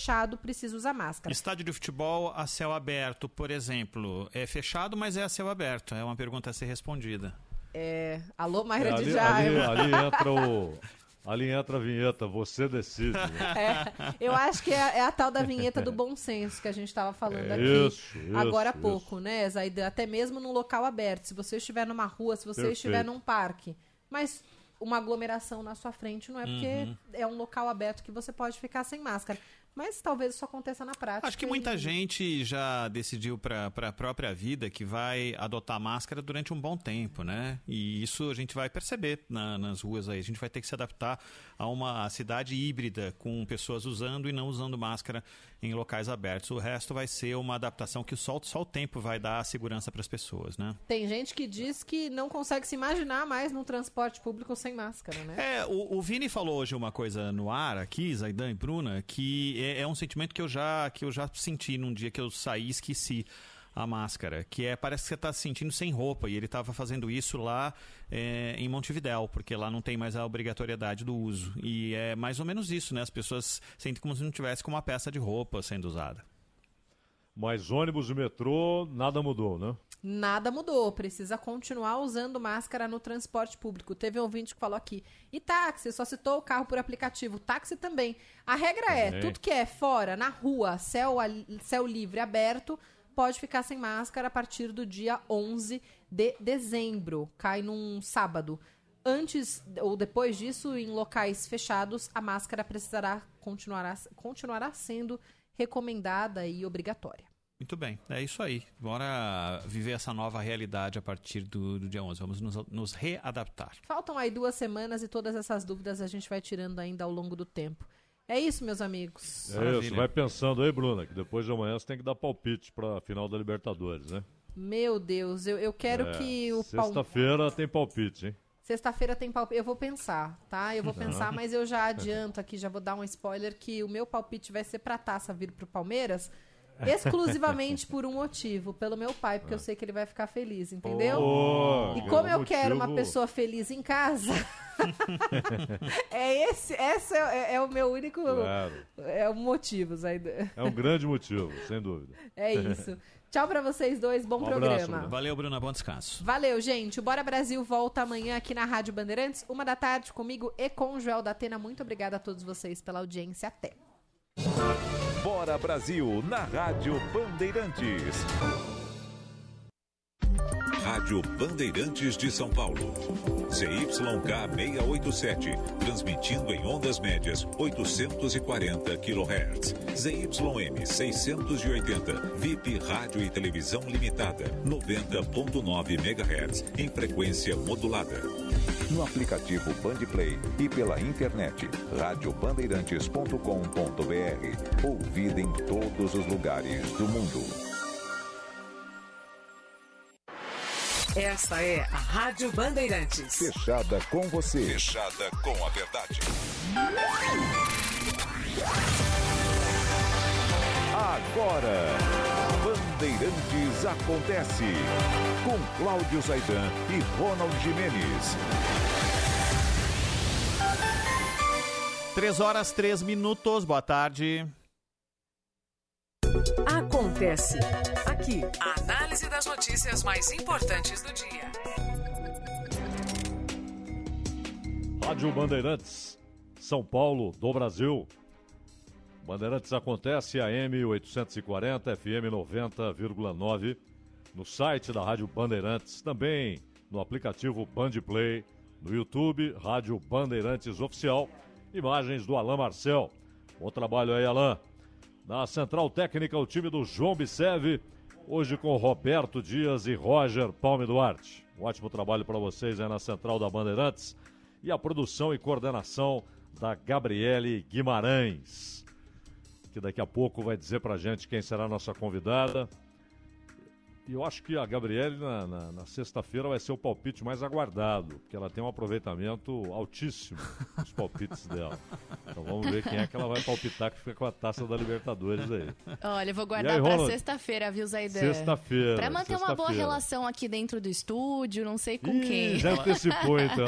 Fechado, precisa usar máscara. Estádio de futebol a céu aberto, por exemplo, é fechado, mas é a céu aberto. É uma pergunta a ser respondida. É, alô, Mayra É, de ali, Jaime. ali, ali entra o. Ali entra a vinheta, você decide. né? É, eu acho que é, é a tal da vinheta do bom senso que a gente estava falando É aqui isso, isso, agora há isso. pouco, né, Zaida? Até mesmo num local aberto. Se você estiver numa rua, se você Perfeito. estiver num parque, mas uma aglomeração na sua frente não é porque Uhum. é um local aberto que você pode ficar sem máscara. Mas talvez isso aconteça na prática. Acho que muita e- gente já decidiu para a própria vida que vai adotar máscara durante um bom tempo, né? E isso a gente vai perceber na- nas ruas aí. A gente vai ter que se adaptar a uma cidade híbrida, com pessoas usando e não usando máscara em locais abertos. O resto vai ser uma adaptação que só, só o tempo vai dar segurança para as pessoas, né? Tem gente que diz que não consegue se imaginar mais no transporte público sem máscara, né? É, o, o Vini falou hoje uma coisa no ar aqui, Zaidan e Bruna, que é, é um sentimento que eu já que eu já senti num dia que eu saí e esqueci a máscara, que é parece que você está se sentindo sem roupa e ele estava fazendo isso lá é, em Montevidéu, porque lá não tem mais a obrigatoriedade do uso e é mais ou menos isso, né? As pessoas sentem como se não tivesse com uma peça de roupa sendo usada. Mas ônibus e metrô, nada mudou, né? Nada mudou, precisa continuar usando máscara no transporte público. Teve um ouvinte que falou aqui. E táxi, só citou o carro por aplicativo. Táxi também. A regra é, Também. tudo que é fora, na rua, céu, céu livre, aberto, pode ficar sem máscara a partir do dia 11 de dezembro. Cai num sábado. Antes ou depois disso, em locais fechados, a máscara precisará continuará, continuará sendo recomendada e obrigatória. Muito bem, é isso aí. Bora viver essa nova realidade a partir do, do dia 11. Vamos nos, nos readaptar. Faltam aí duas semanas e todas essas dúvidas a gente vai tirando ainda ao longo do tempo. É isso, meus amigos. É Maravilha. isso, vai pensando aí, Bruna, que depois de amanhã você tem que dar palpite pra final da Libertadores, né? Meu Deus, eu, eu quero É, que o Palmeiras. Sexta-feira tem palpite, hein? Sexta-feira tem palpite. Eu vou pensar, tá? Eu vou pensar, mas eu já adianto aqui, já vou dar um spoiler que o meu palpite vai ser pra taça vir pro Palmeiras. Exclusivamente por um motivo, pelo meu pai, porque eu sei que ele vai ficar feliz, entendeu? Oh, E como eu motivo- quero uma pessoa feliz em casa, é esse, esse é, é o meu único Claro. é o motivo, Zaidan. É um grande motivo, sem dúvida. É isso. Tchau pra vocês dois, bom Um abraço, programa. Bruno. Valeu, Bruna. Bom descanso. Valeu, gente. O Bora Brasil volta amanhã aqui na Rádio Bandeirantes, uma da tarde, comigo e com o Joel da Atena. Muito obrigada a todos vocês pela audiência. Até. Bora Brasil na Rádio Bandeirantes. Rádio Bandeirantes de São Paulo. ZYK 687, transmitindo em ondas médias 840 kHz. ZYM 680, VIP Rádio e Televisão Limitada, 90.9 MHz, em frequência modulada. No aplicativo Bandplay e pela internet, radiobandeirantes.com.br. Ouvida em todos os lugares do mundo. Esta é a Rádio Bandeirantes. Fechada com você. Fechada com a verdade. Agora, Bandeirantes acontece. Com Cláudio Zaidan e Ronald Jimenez. 3 horas, 3 minutos. Boa tarde. Acontece aqui. A análise das notícias mais importantes do dia. Rádio Bandeirantes, São Paulo, do Brasil. Bandeirantes acontece AM 840, FM 90,9, no site da Rádio Bandeirantes, também no aplicativo Bandplay, no YouTube, Rádio Bandeirantes Oficial, imagens do Alain Marcel. Bom trabalho aí, Alain. Na Central Técnica, o time do João Bisev, hoje com Roberto Dias e Roger Palme Duarte. Um ótimo trabalho para vocês aí na Central da Bandeirantes. E a produção e coordenação da Gabriele Guimarães, que daqui a pouco vai dizer pra gente quem será a nossa convidada. E eu acho que a Gabriele na, na, na sexta-feira vai ser o palpite mais aguardado, porque ela tem um aproveitamento altíssimo nos palpites dela. Então vamos ver quem é que ela vai palpitar que fica com a taça da Libertadores aí. Olha, eu vou guardar aí, pra sexta-feira, viu, Zaidan? Sexta-feira, Pra manter uma boa relação aqui dentro do estúdio, não sei com Ih, quem. já antecipou então.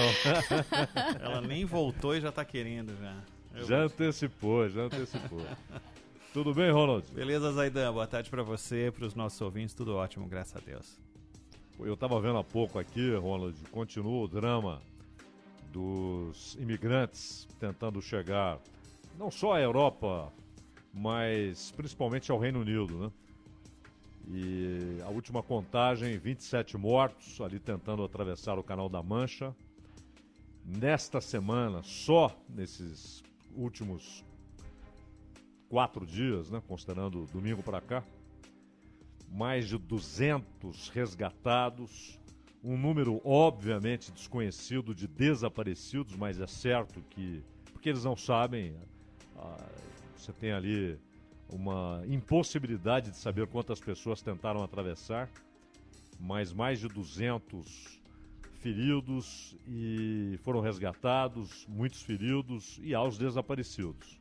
Ela nem voltou e já tá querendo já. Eu Já vou- antecipou, já antecipou. Tudo bem, Ronald? Beleza, Zaidan? Boa tarde pra você, pros nossos ouvintes, tudo ótimo, graças a Deus. Eu estava vendo há pouco aqui, Ronald, continua o drama dos imigrantes tentando chegar não só à Europa, mas principalmente ao Reino Unido, né? E a última contagem, 27 mortos ali tentando atravessar o Canal da Mancha. Nesta semana, só nesses últimos quatro dias, né, considerando domingo para cá, mais de 200 resgatados, um número obviamente desconhecido de desaparecidos, mas é certo que, porque eles não sabem, ah, você tem ali uma impossibilidade de saber quantas pessoas tentaram atravessar, mas mais de 200 feridos e foram resgatados, muitos feridos e aos desaparecidos.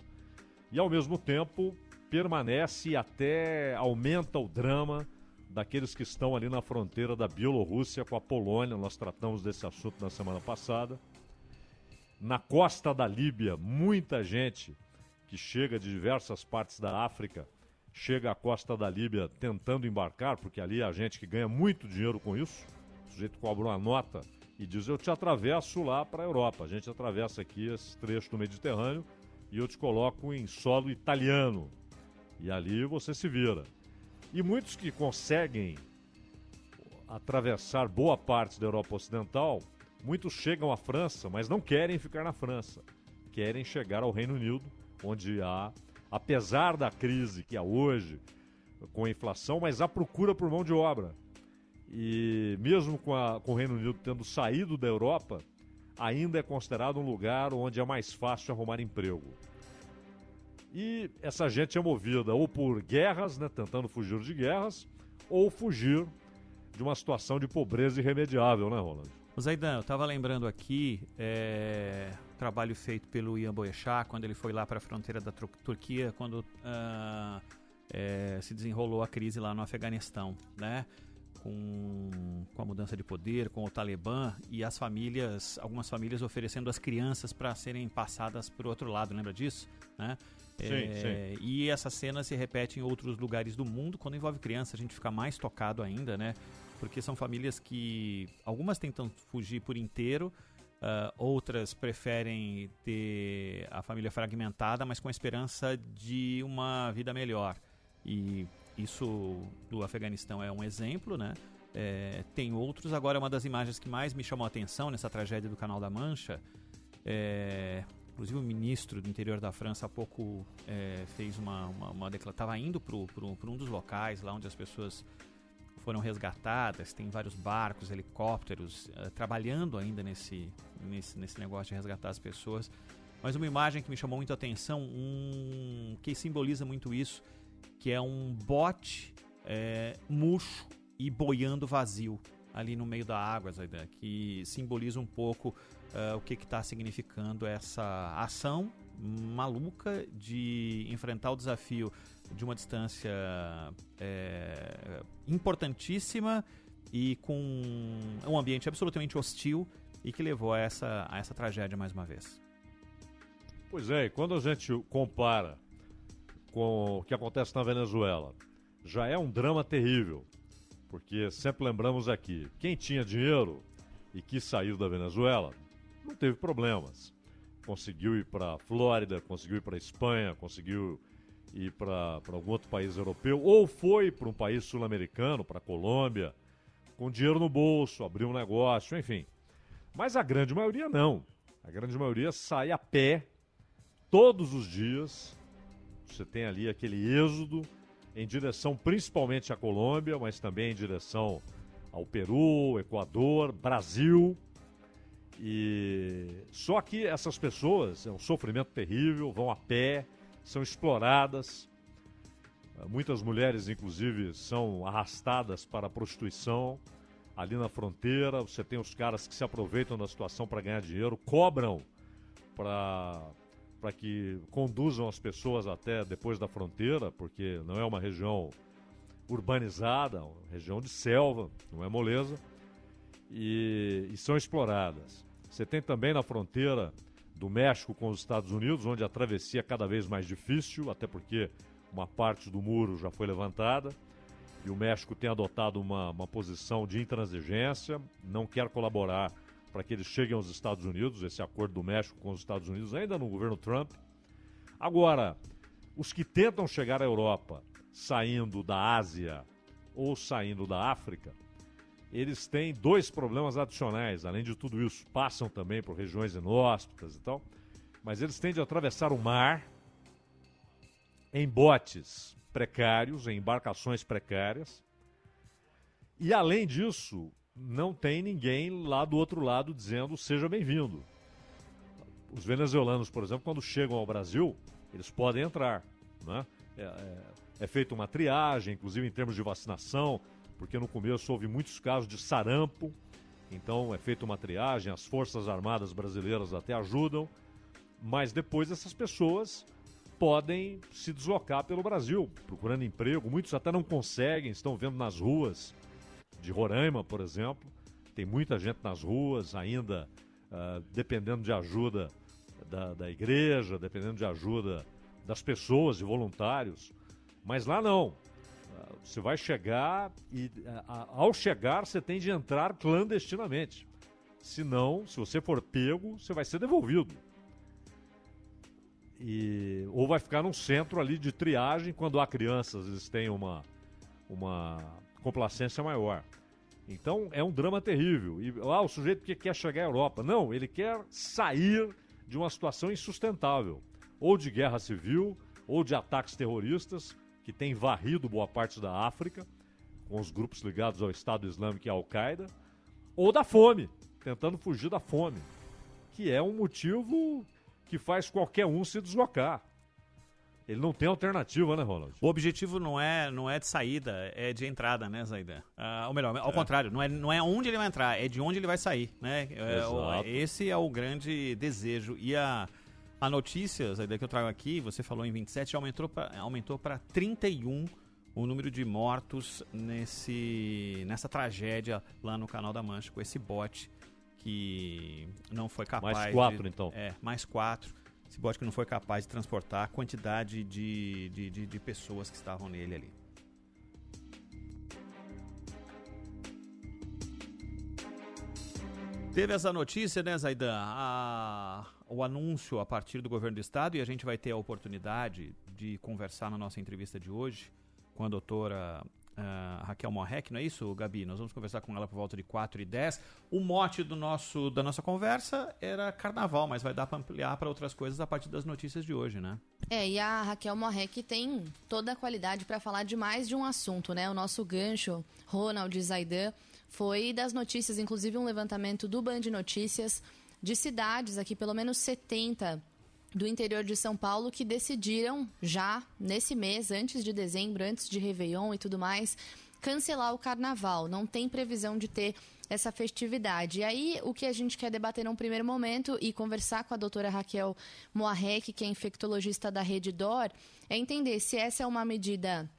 E ao mesmo tempo permanece e até aumenta o drama daqueles que estão ali na fronteira da Bielorrússia com a Polônia. Nós tratamos desse assunto na semana passada. Na costa da Líbia, muita gente que chega de diversas partes da África chega à costa da Líbia tentando embarcar, porque ali há gente que ganha muito dinheiro com isso. O sujeito cobra uma nota e diz: Eu te atravesso lá para a Europa. A gente atravessa aqui esse trecho do Mediterrâneo e eu te coloco em solo italiano. E ali você se vira. E muitos que conseguem atravessar boa parte da Europa Ocidental, muitos chegam à França, mas não querem ficar na França. Querem chegar ao Reino Unido, onde há, apesar da crise que há hoje, com a inflação, mas há procura por mão de obra. E mesmo com, a- com o Reino Unido tendo saído da Europa, ainda é considerado um lugar onde é mais fácil arrumar emprego. E essa gente é movida ou por guerras, né, tentando fugir de guerras, ou fugir de uma situação de pobreza irremediável, né, Roland? Zaidan, eu tava lembrando aqui é, trabalho feito pelo Ian Boechat quando ele foi lá para a fronteira da Tur- Turquia, quando ah, é, se desenrolou a crise lá no Afeganistão, né? Com, com a mudança de poder, com o Talibã e as famílias, algumas famílias oferecendo as crianças para serem passadas para o outro lado, lembra disso? Né? Sim, É, E essa cena se repete em outros lugares do mundo. Quando envolve criança, a gente fica mais tocado ainda, né? Porque são famílias que. Algumas tentam fugir por inteiro, ah, outras preferem ter a família fragmentada, mas com a esperança de uma vida melhor. E isso do Afeganistão é um exemplo, né? É, tem outros. Agora, uma das imagens que mais me chamou a atenção nessa tragédia do Canal da Mancha é, inclusive o ministro do interior da França há pouco é, fez uma, uma, uma declaração. Estava indo para um dos locais lá onde as pessoas foram resgatadas. Tem vários barcos, helicópteros eh, trabalhando ainda nesse, nesse, nesse negócio de resgatar as pessoas. Mas uma imagem que me chamou muito a atenção, um, que simboliza muito isso, que é um bote é, murcho e boiando vazio ali no meio da água, Zaidan, que simboliza um pouco eh, o que está significando essa ação maluca de enfrentar o desafio de uma distância eh, importantíssima e com um ambiente absolutamente hostil e que levou a essa, a essa tragédia mais uma vez. Pois é, e quando a gente compara com o que acontece na Venezuela, já é um drama terrível. Porque sempre lembramos aqui, quem tinha dinheiro e quis sair da Venezuela, não teve problemas. Conseguiu ir para Flórida, conseguiu ir para Espanha, conseguiu ir para algum outro país europeu, ou foi para um país sul-americano, para a Colômbia, com dinheiro no bolso, abriu um negócio, enfim. Mas a grande maioria não. A grande maioria sai a pé todos os dias. Você tem ali aquele êxodo em direção principalmente à Colômbia, mas também em direção ao Peru, Equador, Brasil. E só que essas pessoas é um sofrimento terrível, vão a pé, são exploradas. Muitas mulheres, inclusive, são arrastadas para a prostituição ali na fronteira. Você tem os caras que se aproveitam da situação para ganhar dinheiro, cobram para para que conduzam as pessoas até depois da fronteira, porque não é uma região urbanizada, é uma região de selva, não é moleza, e, e são exploradas. Você tem também na fronteira do México com os Estados Unidos, onde a travessia é cada vez mais difícil, até porque uma parte do muro já foi levantada e o México tem adotado uma, uma posição de intransigência, não quer colaborar para que eles cheguem aos Estados Unidos, esse acordo do México com os Estados Unidos, ainda no governo Trump. Agora, os que tentam chegar à Europa saindo da Ásia ou saindo da África, eles têm dois problemas adicionais, além de tudo isso, passam também por regiões inóspitas e tal, mas eles têm de atravessar o mar em botes precários, em embarcações precárias. E além disso, não tem ninguém lá do outro lado dizendo seja bem-vindo. Os venezuelanos, por exemplo, quando chegam ao Brasil, eles podem entrar. Né? É, é, é feita uma triagem, inclusive em termos de vacinação, porque no começo houve muitos casos de sarampo, então é feita uma triagem, as Forças Armadas brasileiras até ajudam, mas depois essas pessoas podem se deslocar pelo Brasil, procurando emprego. Muitos até não conseguem, estão vendo nas ruas de Roraima, por exemplo. Tem muita gente nas ruas ainda, uh, dependendo de ajuda da, da igreja, dependendo de ajuda das pessoas, de voluntários. Mas lá não. Uh, você vai chegar e, uh, ao chegar, você tem de entrar clandestinamente. Se não, se você for pego, você vai ser devolvido. E, ou vai ficar num centro ali de triagem quando há crianças, eles têm uma, uma complacência maior. Então é um drama terrível. E ah, o sujeito que quer chegar à Europa. Não, ele quer sair de uma situação insustentável. Ou de guerra civil, ou de ataques terroristas, que tem varrido boa parte da África, com os grupos ligados ao Estado Islâmico e à Al-Qaeda, ou da fome, tentando fugir da fome, que é um motivo que faz qualquer um se deslocar. Ele não tem alternativa, né, Ronald? O objetivo não é, não é de saída, é de entrada, né, Zaidan? Ah, ou melhor, ao é. contrário, não é, não é onde ele vai entrar, é de onde ele vai sair, né? É, o, esse é o grande desejo. E a, a notícia, Zaidan, que eu trago aqui, você falou em 27, aumentou para aumentou 31 o número de mortos nesse, nessa tragédia lá no Canal da Mancha, com esse bote que não foi capaz. Mais quatro, de, então. É, mais quatro. Esse bote que não foi capaz de transportar a quantidade de, de, de, de pessoas que estavam nele ali. Teve essa notícia, né, Zaidan? A, o anúncio a partir do governo do estado e a gente vai ter a oportunidade de conversar na nossa entrevista de hoje com a doutora uh, Raquel Morrec, não é isso, Gabi? Nós vamos conversar com ela por volta de 4 e 10. O mote do nosso, da nossa conversa era carnaval, mas vai dar para ampliar para outras coisas a partir das notícias de hoje, né? É, e a Raquel Morrec tem toda a qualidade para falar de mais de um assunto, né? O nosso gancho, Ronald Zaidan, foi das notícias, inclusive um levantamento do Band Notícias de cidades aqui, pelo menos 70 do interior de São Paulo que decidiram já nesse mês, antes de dezembro, antes de Réveillon e tudo mais, cancelar o carnaval. Não tem previsão de ter essa festividade. E aí, o que a gente quer debater num primeiro momento e conversar com a doutora Raquel Moarec, que é infectologista da Rede DOR, é entender se essa é uma medida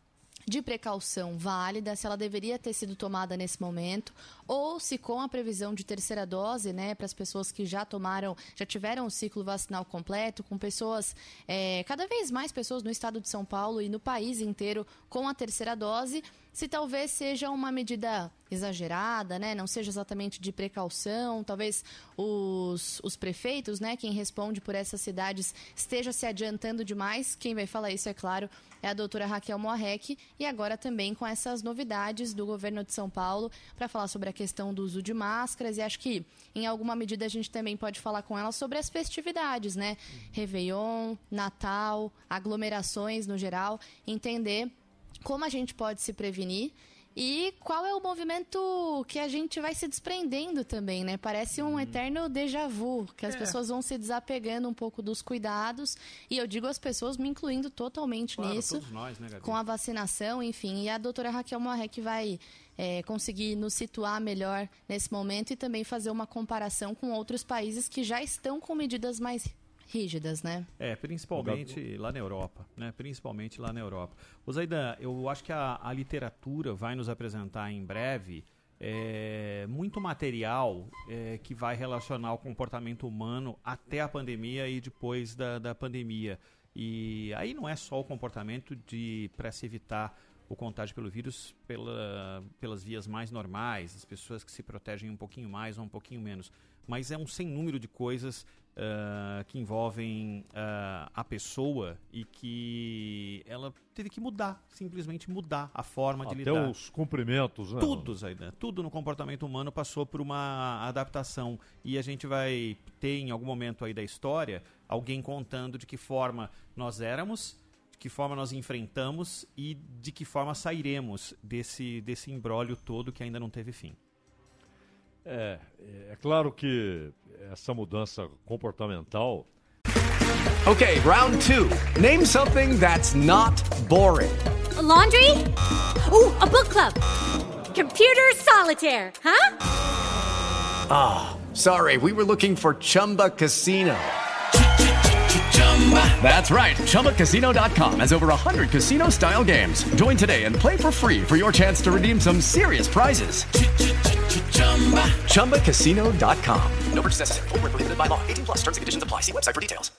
de precaução válida, se ela deveria ter sido tomada nesse momento, ou se com a previsão de terceira dose, né, para as pessoas que já tomaram, já tiveram o ciclo vacinal completo, com pessoas, é, cada vez mais pessoas no estado de São Paulo e no país inteiro com a terceira dose, se talvez seja uma medida exagerada, né? Não seja exatamente de precaução, talvez os, os prefeitos, né? Quem responde por essas cidades esteja se adiantando demais. Quem vai falar isso, é claro, é a doutora Raquel Moarec e agora também com essas novidades do governo de São Paulo para falar sobre a questão do uso de máscaras e acho que em alguma medida a gente também pode falar com ela sobre as festividades, né? Réveillon, Natal, aglomerações no geral, entender como a gente pode se prevenir e qual é o movimento que a gente vai se desprendendo também, né? Parece um eterno déjà vu, que as É. pessoas vão se desapegando um pouco dos cuidados. E eu digo as pessoas me incluindo totalmente Claro, nisso. todos nós, né, Gabi? com a vacinação, enfim. E a doutora Raquel Moarec vai é, conseguir nos situar melhor nesse momento e também fazer uma comparação com outros países que já estão com medidas mais rígidas, né? É, principalmente lá na Europa, né? Principalmente lá na Europa. O Zaidan, eu acho que a, a literatura vai nos apresentar em breve é, muito material é, que vai relacionar o comportamento humano até a pandemia e depois da, da pandemia. E aí não é só o comportamento de para se evitar o contágio pelo vírus pela, pelas vias mais normais, as pessoas que se protegem um pouquinho mais ou um pouquinho menos, mas é um sem número de coisas ah, que envolvem ah, a pessoa e que ela teve que mudar, simplesmente mudar a forma de Até lidar. os cumprimentos, né? Tudo, Zaidan, tudo no comportamento humano passou por uma adaptação e a gente vai ter em algum momento aí da história alguém contando de que forma nós éramos, de que forma nós enfrentamos e de que forma sairemos desse desse imbróglio todo que ainda não teve fim. É, é claro que essa mudança comportamental Okay, round two. Name something that's not boring. laundry? Ooh, a book club. Computer solitaire, huh? Ah, sorry, we were looking for Chumba Casino. That's right. ChumbaCasino.com has over 100 casino style games. Join today and play for free for your chance to redeem some serious prizes. ChumbaCasino.com. No purchase necessary. Void where prohibited by law. 18 plus terms and conditions apply. See website for details.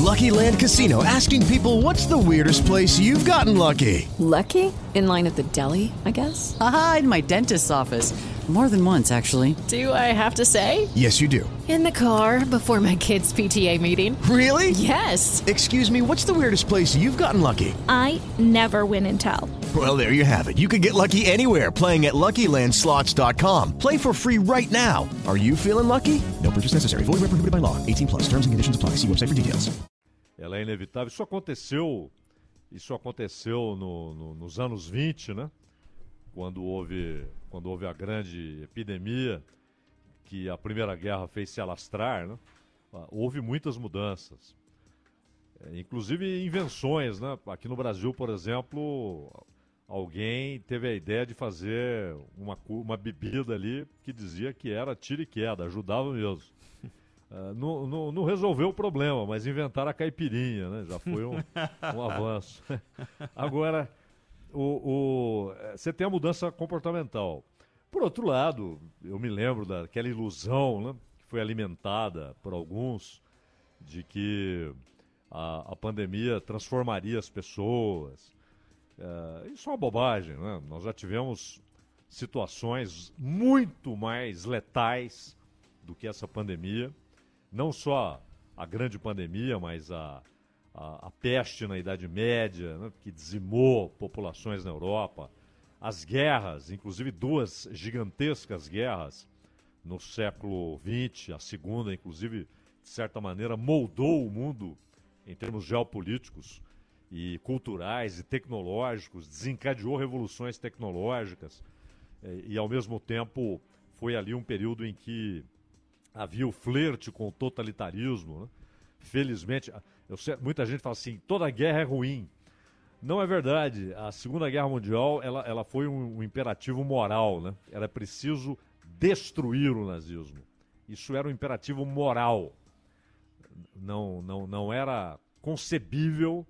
Lucky Land Casino asking people what's the weirdest place you've gotten lucky? Lucky? In line at the deli, I guess? Aha, in my dentist's office. More than once, actually. Do I have to say? Yes, you do. In the car before my kids' PTA meeting. Really? Yes. Excuse me, what's the weirdest place you've gotten lucky? I never win and tell. Well, there you have it. You can get lucky anywhere playing at LuckyLandSlots.com. Play for free right now. Are you feeling lucky? No purchase necessary. Void where prohibited by law. 18 plus. Terms and conditions apply. See website for details. ela é inevitável. Isso aconteceu, isso aconteceu no- no- nos anos 20, né? Quando houve, quando houve a grande epidemia que a Primeira Guerra fez se alastrar, né? Ah, Houve muitas mudanças. É, inclusive invenções, né? Aqui no Brasil, por exemplo, alguém teve a ideia de fazer uma, uma bebida ali que dizia que era tiro e queda, ajudava mesmo. Ah, não, não- não resolveu o problema, mas inventaram a caipirinha, né? Já foi um, um avanço. Agora, o, o- eh, você tem a mudança comportamental. Por outro lado, eu me lembro daquela ilusão né, que foi alimentada por alguns de que a, a pandemia transformaria as pessoas. Eh, isso é uma bobagem, né? Nós já tivemos situações muito mais letais do que essa pandemia. Não só a grande pandemia, mas a, a, a peste na Idade Média, né, que dizimou populações na Europa. As guerras, inclusive duas gigantescas guerras no século XX, a segunda, inclusive, de certa maneira, moldou o mundo em termos geopolíticos e culturais e tecnológicos, desencadeou revoluções tecnológicas eh, e, ao mesmo tempo, foi ali um período em que havia o flerte com o totalitarismo. Né? Felizmente, eu sei- muita gente fala assim: toda guerra é ruim. Não é verdade. A Segunda Guerra Mundial ela, ela foi um, um imperativo moral. Né? Era preciso destruir o nazismo. Isso era um imperativo moral. Não, não, não era concebível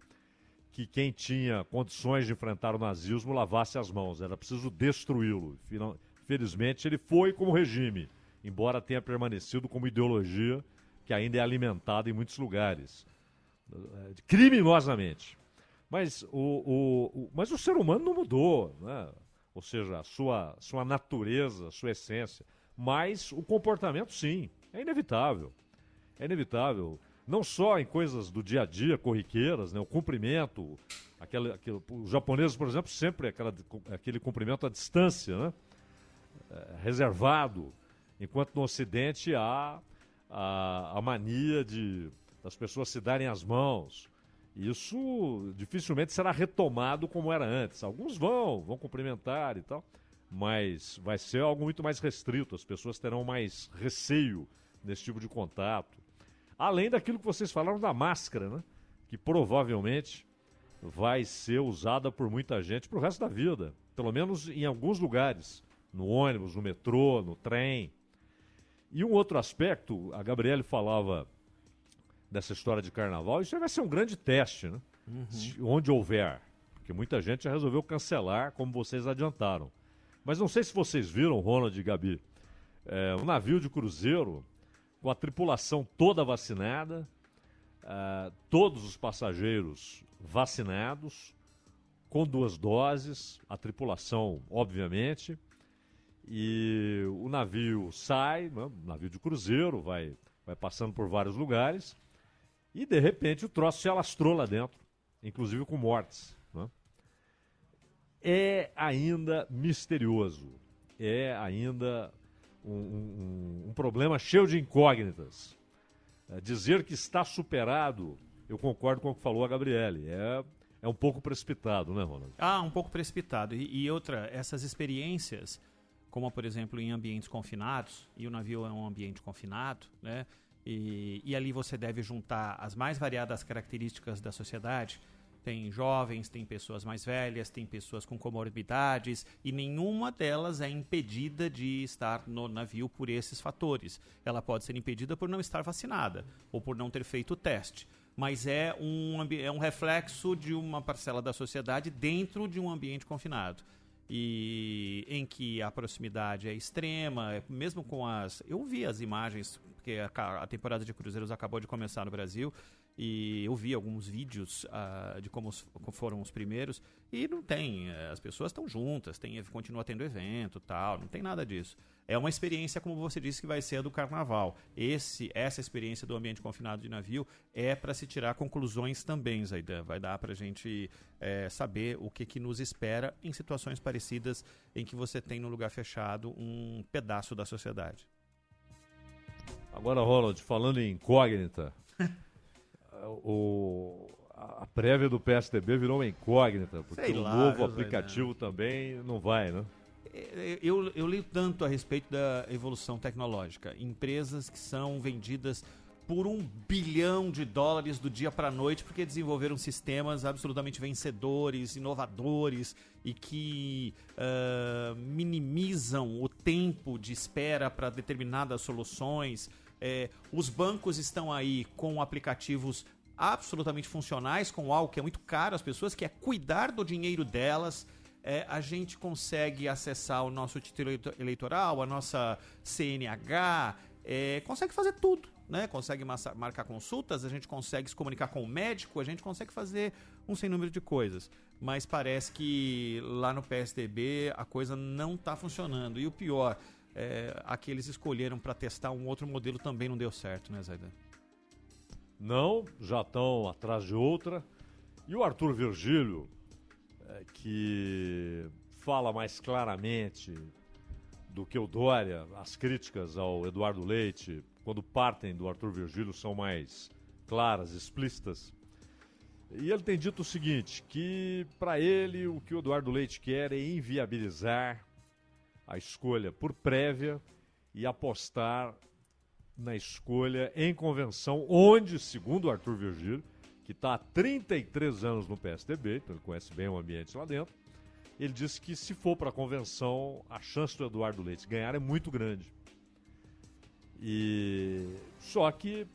que quem tinha condições de enfrentar o nazismo lavasse as mãos. Era preciso destruí-lo. Infelizmente, ele foi como regime, embora tenha permanecido como ideologia que ainda é alimentada em muitos lugares, criminosamente. Mas o, o, o- mas o ser humano não mudou, né? ou seja, a sua, sua natureza, a sua essência. Mas o comportamento, sim, é inevitável. É inevitável. Não só em coisas do dia a dia, corriqueiras, né? o cumprimento. Aquele, aquele, os japoneses, por exemplo, sempre aquela, aquele cumprimento à distância, né? É, reservado. Enquanto no Ocidente há a, a mania de das pessoas se darem as mãos. Isso dificilmente será retomado como era antes. Alguns vão, vão cumprimentar e tal, mas vai ser algo muito mais restrito. As pessoas terão mais receio nesse tipo de contato. Além daquilo que vocês falaram da máscara, né? Que provavelmente vai ser usada por muita gente pro resto da vida. Pelo menos em alguns lugares. No ônibus, no metrô, no trem. E um outro aspecto, a Gabriele falava dessa história de carnaval, isso vai ser um grande teste, né? Se- onde houver. Porque muita gente já resolveu cancelar, como vocês adiantaram. Mas não sei se vocês viram, Ronald e Gabi, é, um navio de cruzeiro com a tripulação toda vacinada, ah, todos os passageiros vacinados, com duas doses, a tripulação, obviamente, e o navio sai, né, navio de cruzeiro, vai, vai passando por vários lugares, e de repente o troço se alastrou lá dentro, inclusive com mortes. né? É ainda misterioso, é ainda um, um- um problema cheio de incógnitas. É, dizer que está superado, eu concordo com o que falou a Gabriele, é, é um pouco precipitado, né, Ronald? Ah, um pouco precipitado. E, e outra, essas experiências, como por exemplo em ambientes confinados, e o navio é um ambiente confinado, né? E, e ali você deve juntar as mais variadas características da sociedade. Tem jovens, tem pessoas mais velhas, tem pessoas com comorbidades, e nenhuma delas é impedida de estar no navio por esses fatores. Ela pode ser impedida por não estar vacinada ou por não ter feito o teste mas é um, é um reflexo de uma parcela da sociedade dentro de um ambiente confinado. E em que a proximidade é extrema, é- mesmo com as. Eu vi as imagens, porque a, a temporada de cruzeiros acabou de começar no Brasil, e eu vi alguns vídeos ah, de como os- como foram os primeiros, e não tem. eh, As pessoas estão juntas, tem, continua tendo evento tal, não tem nada disso. É uma experiência, como você disse, que vai ser a do carnaval. Esse, essa experiência do ambiente confinado de navio é para se tirar conclusões também, Zaidan. Vai dar para a gente eh, saber o que, que nos espera em situações parecidas em que você tem no lugar fechado um pedaço da sociedade. Agora, Ronald, falando em incógnita, o, a prévia do PSDB virou uma incógnita, porque Sei o lá, novo aplicativo também não vai, né? É, Eu, eu li tanto a respeito da evolução tecnológica. Empresas que são vendidas por um bilhão de dólares do dia para a noite porque desenvolveram sistemas absolutamente vencedores, inovadores e que ah, minimizam o tempo de espera para determinadas soluções. É, os bancos estão aí com aplicativos absolutamente funcionais, com algo que é muito caro às pessoas, que é cuidar do dinheiro delas. É, a gente consegue acessar o nosso título eleito- eleitoral, a nossa CNH, é, consegue fazer tudo, né? Consegue marcar consultas, a gente consegue se comunicar com o médico, a gente consegue fazer um sem número de coisas. Mas parece que lá no PSDB a coisa não está funcionando. E o pior, é, a que eles escolheram para testar um outro modelo também não deu certo, né, Zaidan? Não, já estão atrás de outra. E o Arthur Virgílio, é, que fala mais claramente do que o Dória, as críticas ao Eduardo Leite, quando partem do Arthur Virgílio, são mais claras, explícitas. E ele tem dito o seguinte, que para ele o que o Eduardo Leite quer é inviabilizar a escolha por prévia e apostar na escolha em convenção, onde, segundo Arthur Virgílio, que está há 33 anos no PSDB, então ele conhece bem o ambiente lá dentro, ele disse que se for para a convenção, a chance do Eduardo Leite ganhar é muito grande. E só que,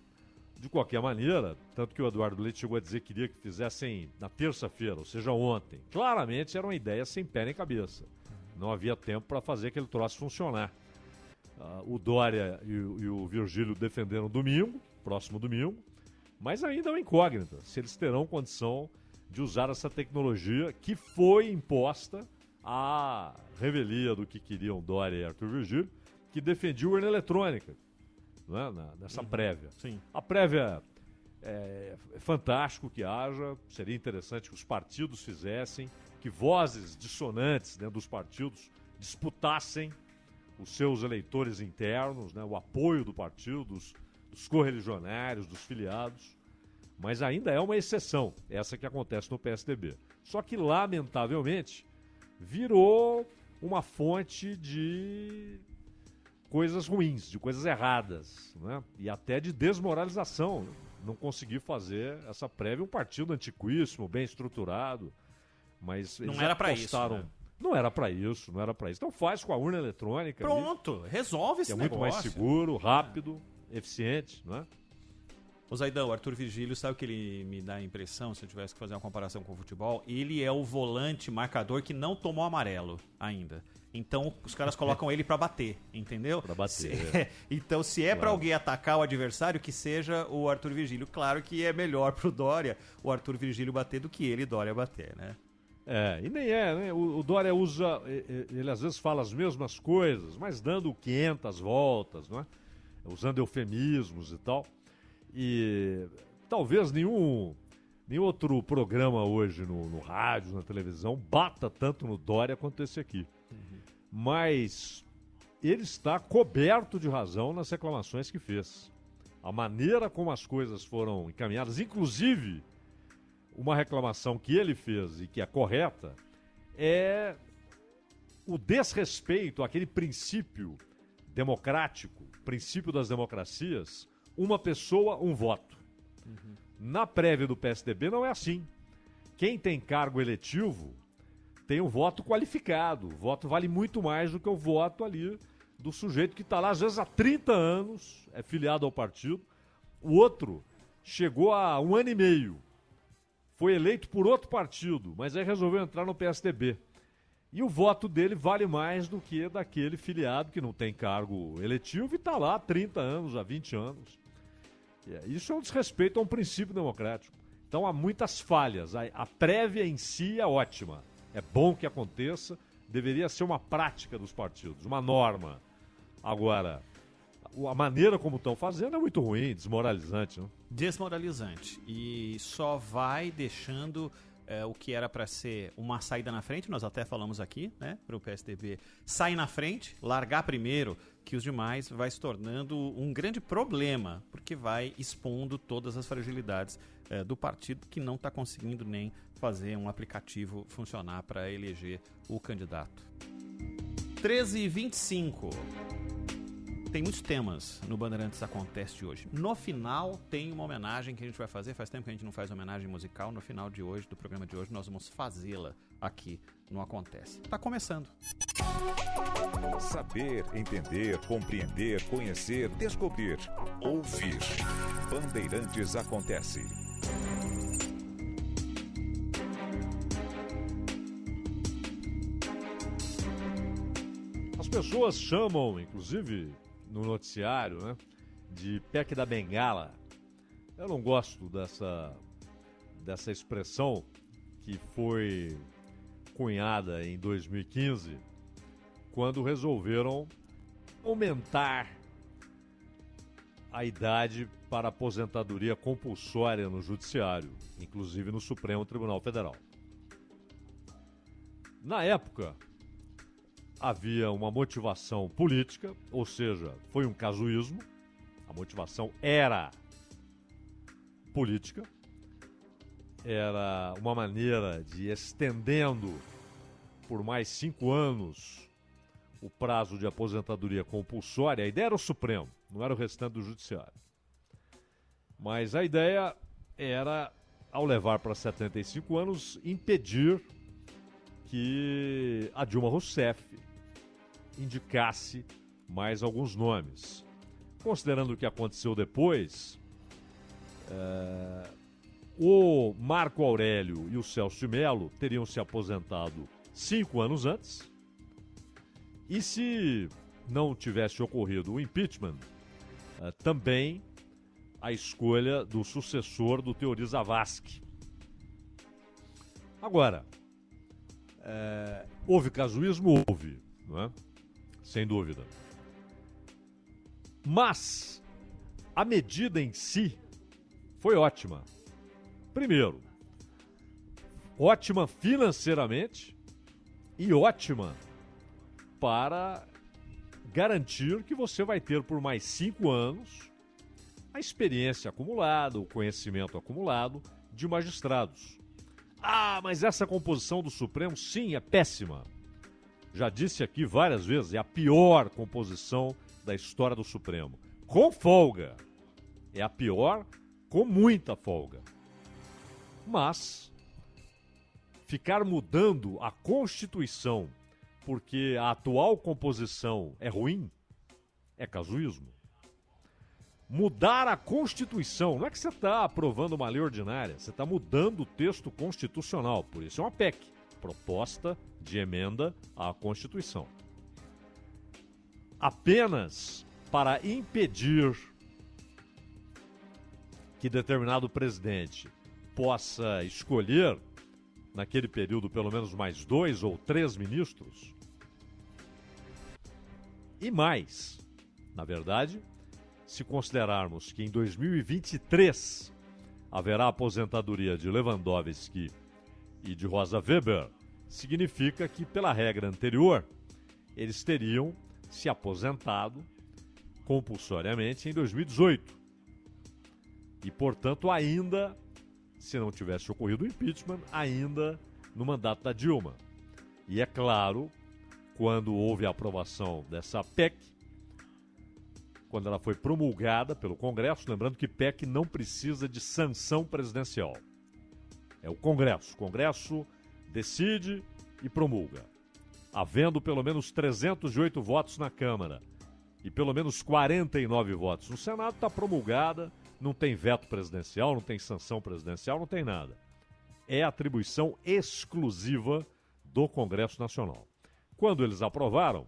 de qualquer maneira, tanto que o Eduardo Leite chegou a dizer que queria que fizessem na terça-feira, ou seja, ontem. Claramente era uma ideia sem pé nem cabeça. Não havia tempo para fazer aquele troço funcionar. Ah, o Dória e, o- e o Virgílio defenderam domingo, próximo domingo, mas ainda é uma incógnita se eles terão condição de usar essa tecnologia que foi imposta à revelia do que queriam Dória e Arthur Virgílio, que defendia urna eletrônica né, na- nessa prévia. Sim. A prévia é, é fantástico que haja, seria interessante que os partidos fizessem, que vozes dissonantes dentro dos partidos disputassem os seus eleitores internos, né, o apoio do partido, dos, dos correligionários, dos filiados. Mas ainda é uma exceção, essa que acontece no PSDB. Só que, lamentavelmente, virou uma fonte de coisas ruins, de coisas erradas, né? e até de desmoralização. né? Não conseguir fazer essa prévia um partido antiquíssimo, bem estruturado, mas Não eles era pra isso, né? Não era para isso, não era para isso. Então faz com a urna eletrônica. ali, Pronto, resolve que esse é muito mais negócio. seguro, rápido, eficiente, né? O Zaidão, o Arthur Virgílio, sabe o que ele me dá a impressão, se eu tivesse que fazer uma comparação com o futebol? Ele é o volante marcador que não tomou amarelo ainda. Então os caras colocam ele pra bater, entendeu? Pra bater. então se é pra Claro. alguém atacar o adversário, que seja o Arthur Virgílio. Claro que é melhor pro Dória o Arthur Virgílio bater do que ele Dória bater, né? É, e nem é, né? O, o Dória usa, ele às vezes fala as mesmas coisas, mas dando 500 voltas, não é? Usando eufemismos e tal. E talvez nenhum, nenhum outro programa hoje no, no rádio, na televisão, bata tanto no Dória quanto esse aqui. Mas ele está coberto de razão nas reclamações que fez. A maneira como as coisas foram encaminhadas, inclusive uma reclamação que ele fez e que é correta, é o desrespeito àquele princípio democrático, princípio das democracias, uma pessoa, um voto. Na prévia do PSDB não é assim. Quem tem cargo eletivo tem um voto qualificado. O voto vale muito mais do que o voto ali do sujeito que está lá, às vezes, há 30 anos, é filiado ao partido. O outro chegou há um ano e meio, foi eleito por outro partido, mas aí resolveu entrar no PSDB. E o voto dele vale mais do que daquele filiado que não tem cargo eletivo e está lá há 30 anos, há 20 anos. É- Isso é um desrespeito a um princípio democrático. Então há muitas falhas. A, prévia em si é ótima. É bom que aconteça. Deveria ser uma prática dos partidos, uma norma. Agora, a maneira como estão fazendo é muito ruim, desmoralizante. Né? desmoralizante e só vai deixando é, o que era para ser uma saída na frente, nós até falamos aqui, né, para o PSDB sair na frente, largar primeiro que os demais, vai se tornando um grande problema, porque vai expondo todas as fragilidades é, do partido que não está conseguindo nem fazer um aplicativo funcionar para eleger o candidato. 13 e 25 tem muitos temas no Bandeirantes Acontece de hoje. No final tem uma homenagem que a gente vai fazer. Faz tempo que a gente não faz homenagem musical. No final de hoje, do programa de hoje, nós vamos fazê-la aqui no Acontece. Tá começando. Saber, entender, compreender, conhecer, descobrir. Ouvir. Bandeirantes Acontece. As pessoas chamam, inclusive no noticiário, né, de PEC da Bengala. Eu não gosto dessa, dessa expressão que foi cunhada em 2015, quando resolveram aumentar a idade para aposentadoria compulsória no Judiciário, inclusive no Supremo Tribunal Federal. Na época, havia uma motivação política, ou seja, foi um casuísmo. A motivação era política, era uma maneira de estendendo por mais cinco anos o prazo de aposentadoria compulsória. A ideia era o Supremo, não era o restante do Judiciário. Mas a ideia era, ao levar para 75 anos, impedir que a Dilma Rousseff indicasse mais alguns nomes. Considerando o que aconteceu depois, é, o Marco Aurélio e o Celso de Mello teriam se aposentado cinco anos antes, E se não tivesse ocorrido o impeachment, eh, também a escolha do sucessor do Teori Zavascki. Agora, eh, houve casuísmo? Houve, não é? Sem dúvida. Mas a medida em si foi ótima. Primeiro, ótima financeiramente e ótima para garantir que você vai ter por mais cinco anos a experiência acumulada, o conhecimento acumulado de magistrados. Ah, mas essa composição do Supremo, sim, é péssima. Já disse aqui várias vezes, é a pior composição da história do Supremo. Com folga. É a pior com muita folga. Mas ficar mudando a Constituição porque a atual composição é ruim é casuísmo. Mudar a Constituição, não é que você está aprovando uma lei ordinária, você está mudando o texto constitucional, por isso é uma PEC proposta de emenda à Constituição. Apenas para impedir que determinado presidente possa escolher, naquele período, pelo menos mais dois ou três ministros. E mais, na verdade, se considerarmos que em 2023 haverá aposentadoria de Lewandowski e de Rosa Weber, significa que, pela regra anterior, eles teriam se aposentado compulsoriamente em 2018. E, portanto, ainda, se não tivesse ocorrido o impeachment, ainda no mandato da Dilma. E é claro, quando houve a aprovação dessa PEC, quando ela foi promulgada pelo Congresso, lembrando que PEC não precisa de sanção presidencial. É o Congresso. O Congresso decide e promulga. Havendo pelo menos 308 votos na Câmara e pelo menos 49 votos no Senado, está promulgada não tem veto presidencial, não tem sanção presidencial, não tem nada. É atribuição exclusiva do Congresso Nacional. Quando eles aprovaram,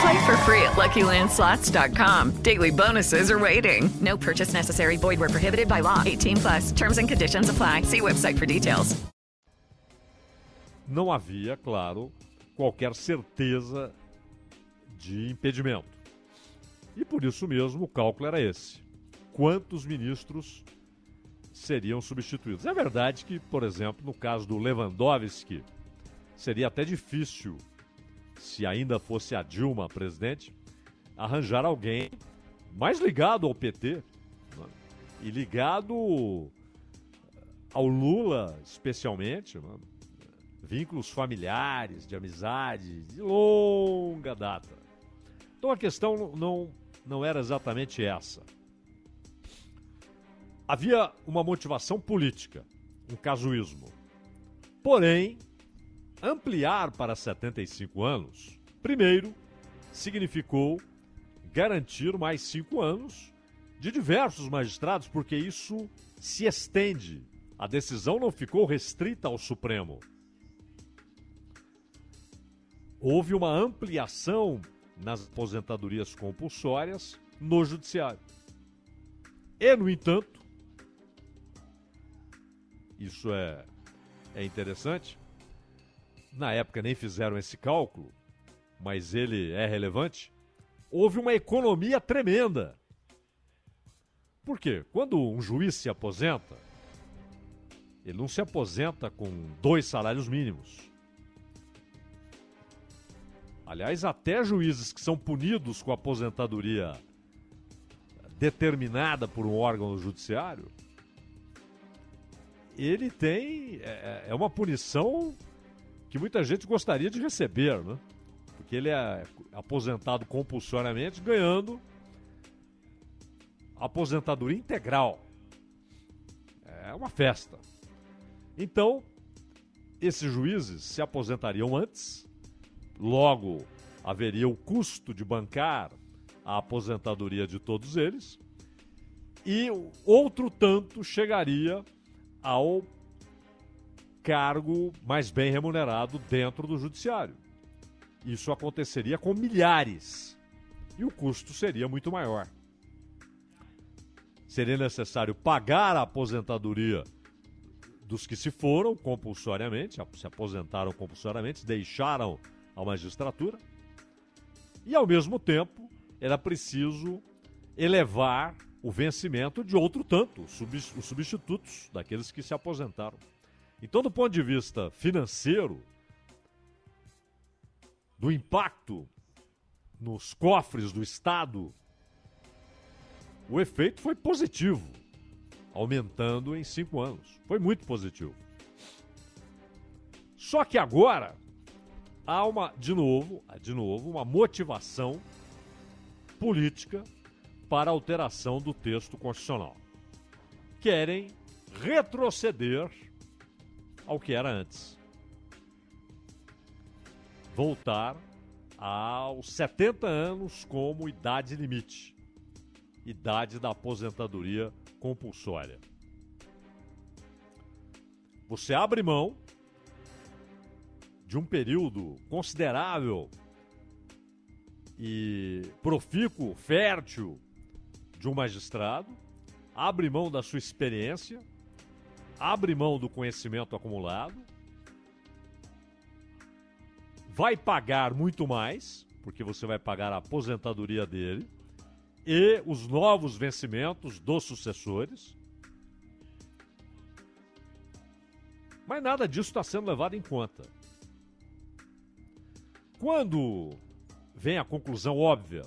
Play for free at LuckyLandSlots.com. Daily bonuses are waiting. No purchase necessary. Void where prohibited by law. 18 plus. Terms and conditions apply. See website for details. não havia, claro, qualquer certeza de impedimento. E por isso mesmo o cálculo era esse: quantos ministros seriam substituídos? É verdade que, por exemplo, no caso do Lewandowski, seria até difícil, se ainda fosse a Dilma presidente, arranjar alguém mais ligado ao PT né? e ligado ao Lula, especialmente, né? vínculos familiares, de amizade, de longa data. Então a questão não, não era exatamente essa. Havia uma motivação política, um casuísmo. Porém, ampliar para 75 anos, primeiro, significou garantir mais cinco anos de diversos magistrados, porque isso se estende. A decisão não ficou restrita ao Supremo. Houve uma ampliação nas aposentadorias compulsórias no Judiciário. E, no entanto, isso é, é interessante, na época nem fizeram esse cálculo, mas ele é relevante. Houve uma economia tremenda. Por quê? Quando um juiz se aposenta, Ele não se aposenta com dois salários mínimos. Aliás, até juízes que são punidos com aposentadoria determinada por um órgão do judiciário, ele tem. É, é uma punição que muita gente gostaria de receber, né? Porque ele é aposentado compulsoriamente, ganhando aposentadoria integral. É uma festa. Então, esses juízes se aposentariam antes, logo haveria o custo de bancar a aposentadoria de todos eles, e outro tanto chegaria ao cargo mais bem remunerado dentro do judiciário. Isso aconteceria com milhares e o custo seria muito maior. Seria necessário pagar a aposentadoria dos que se foram compulsoriamente, se aposentaram compulsoriamente, deixaram a magistratura, e ao mesmo tempo era preciso elevar o vencimento de outro tanto, os substitutos daqueles que se aposentaram. Então, do ponto de vista financeiro, do impacto nos cofres do Estado, o efeito foi positivo, aumentando em cinco anos. Foi muito positivo. Só que agora há uma, de novo, de novo, uma motivação política para alteração do texto constitucional. Querem retroceder ao que era antes. Voltar aos 70 anos como idade limite, idade da aposentadoria compulsória. Você abre mão de um período considerável e profícuo, fértil de um magistrado, abre mão da sua experiência, abre mão do conhecimento acumulado, vai pagar muito mais, porque você vai pagar a aposentadoria dele e os novos vencimentos dos sucessores. Mas nada disso está sendo levado em conta. Quando vem a conclusão óbvia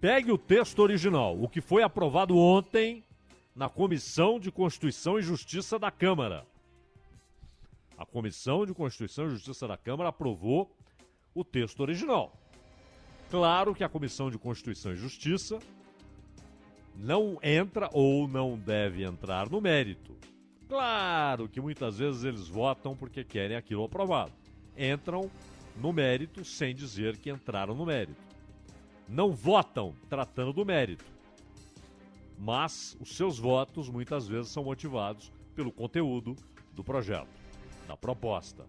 Pegue o texto original, o que foi aprovado ontem na Comissão de Constituição e Justiça da Câmara. A Comissão de Constituição e Justiça da Câmara aprovou o texto original. Claro que a Comissão de Constituição e Justiça não entra ou não deve entrar no mérito. Claro que muitas vezes eles votam porque querem aquilo aprovado. Entram no mérito sem dizer que entraram no mérito não votam tratando do mérito, mas os seus votos muitas vezes são motivados pelo conteúdo do projeto, da proposta.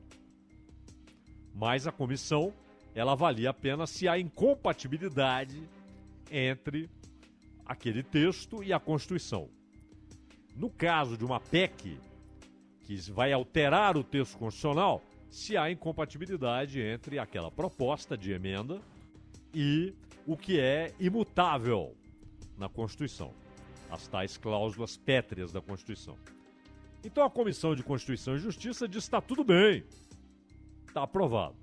Mas a comissão ela avalia apenas se há incompatibilidade entre aquele texto e a Constituição. No caso de uma PEC que vai alterar o texto constitucional, se há incompatibilidade entre aquela proposta de emenda e o que é imutável na Constituição, as tais cláusulas pétreas da Constituição. Então a Comissão de Constituição e Justiça diz: está tudo bem, está aprovado.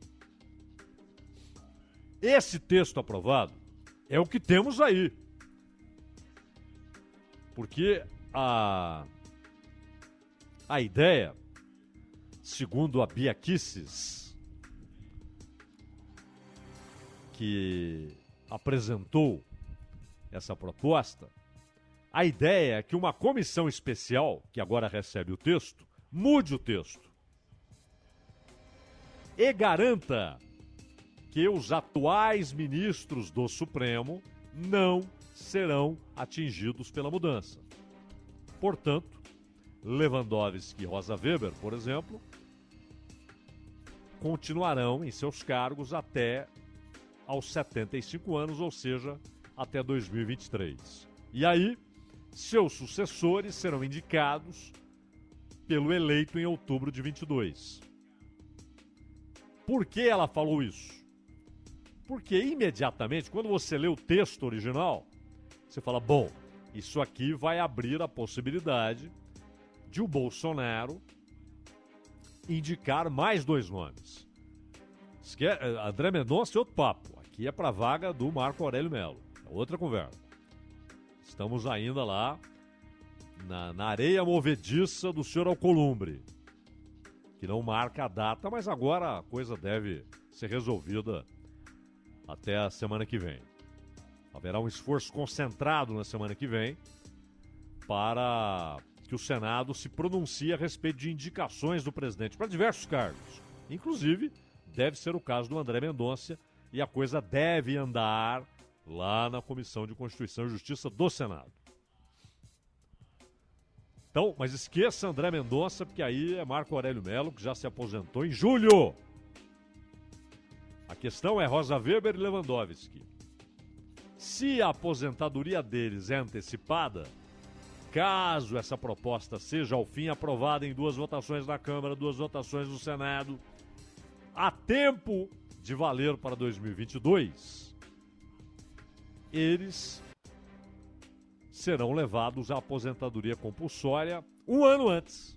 Esse texto aprovado é o que temos aí. Porque a, a ideia, segundo a Bia Kisses, que apresentou essa proposta, a ideia é que uma comissão especial, que agora recebe o texto, mude o texto e garanta que os atuais ministros do Supremo não serão atingidos pela mudança. Portanto, Lewandowski e Rosa Weber, por exemplo, continuarão em seus cargos até aos 75 anos, ou seja, até 2023. E aí, seus sucessores serão indicados pelo eleito em outubro de 22. Por que ela falou isso? Porque imediatamente, quando você lê o texto original, você fala: bom, isso aqui vai abrir a possibilidade de o Bolsonaro indicar mais dois nomes. Eh, André Mendonça é outro papo. Aqui é para vaga do Marco Aurélio Melo. É outra conversa. Estamos ainda lá na, na areia movediça do senhor Alcolumbre, que não marca a data, mas agora a coisa deve ser resolvida até a semana que vem. Haverá um esforço concentrado na semana que vem para que o Senado se pronuncie a respeito de indicações do presidente para diversos cargos. Inclusive, deve ser o caso do André Mendonça e a coisa deve andar lá na Comissão de Constituição e Justiça do Senado. Então, mas esqueça André Mendonça, porque aí é Marco Aurélio Melo, que já se aposentou em julho. A questão é Rosa Weber e Lewandowski. Se a aposentadoria deles é antecipada, caso essa proposta seja ao fim aprovada em duas votações na Câmara, duas votações no Senado, há tempo de valer para 2022, eles serão levados à aposentadoria compulsória um ano antes.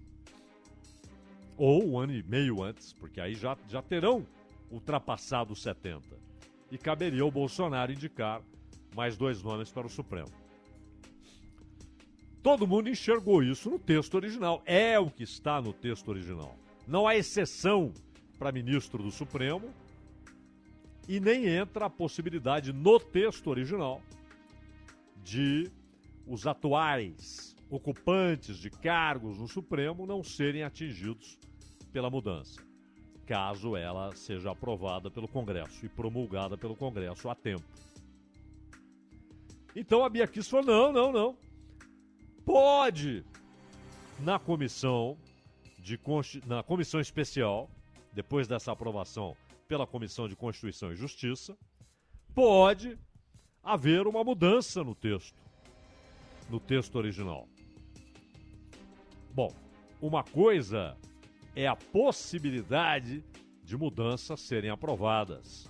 Ou um ano e meio antes, porque aí já, já terão ultrapassado os 70. E caberia ao Bolsonaro indicar mais dois nomes para o Supremo. Todo mundo enxergou isso no texto original. É o que está no texto original. Não há exceção para ministro do Supremo e nem entra a possibilidade no texto original de os atuais ocupantes de cargos no Supremo não serem atingidos pela mudança, caso ela seja aprovada pelo Congresso e promulgada pelo Congresso a tempo. Então a Bia Kiss falou: não, não, não. Pode, na comissão, de, na comissão especial, depois dessa aprovação pela Comissão de Constituição e Justiça, pode haver uma mudança no texto, no texto original. Bom, uma coisa é a possibilidade de mudanças serem aprovadas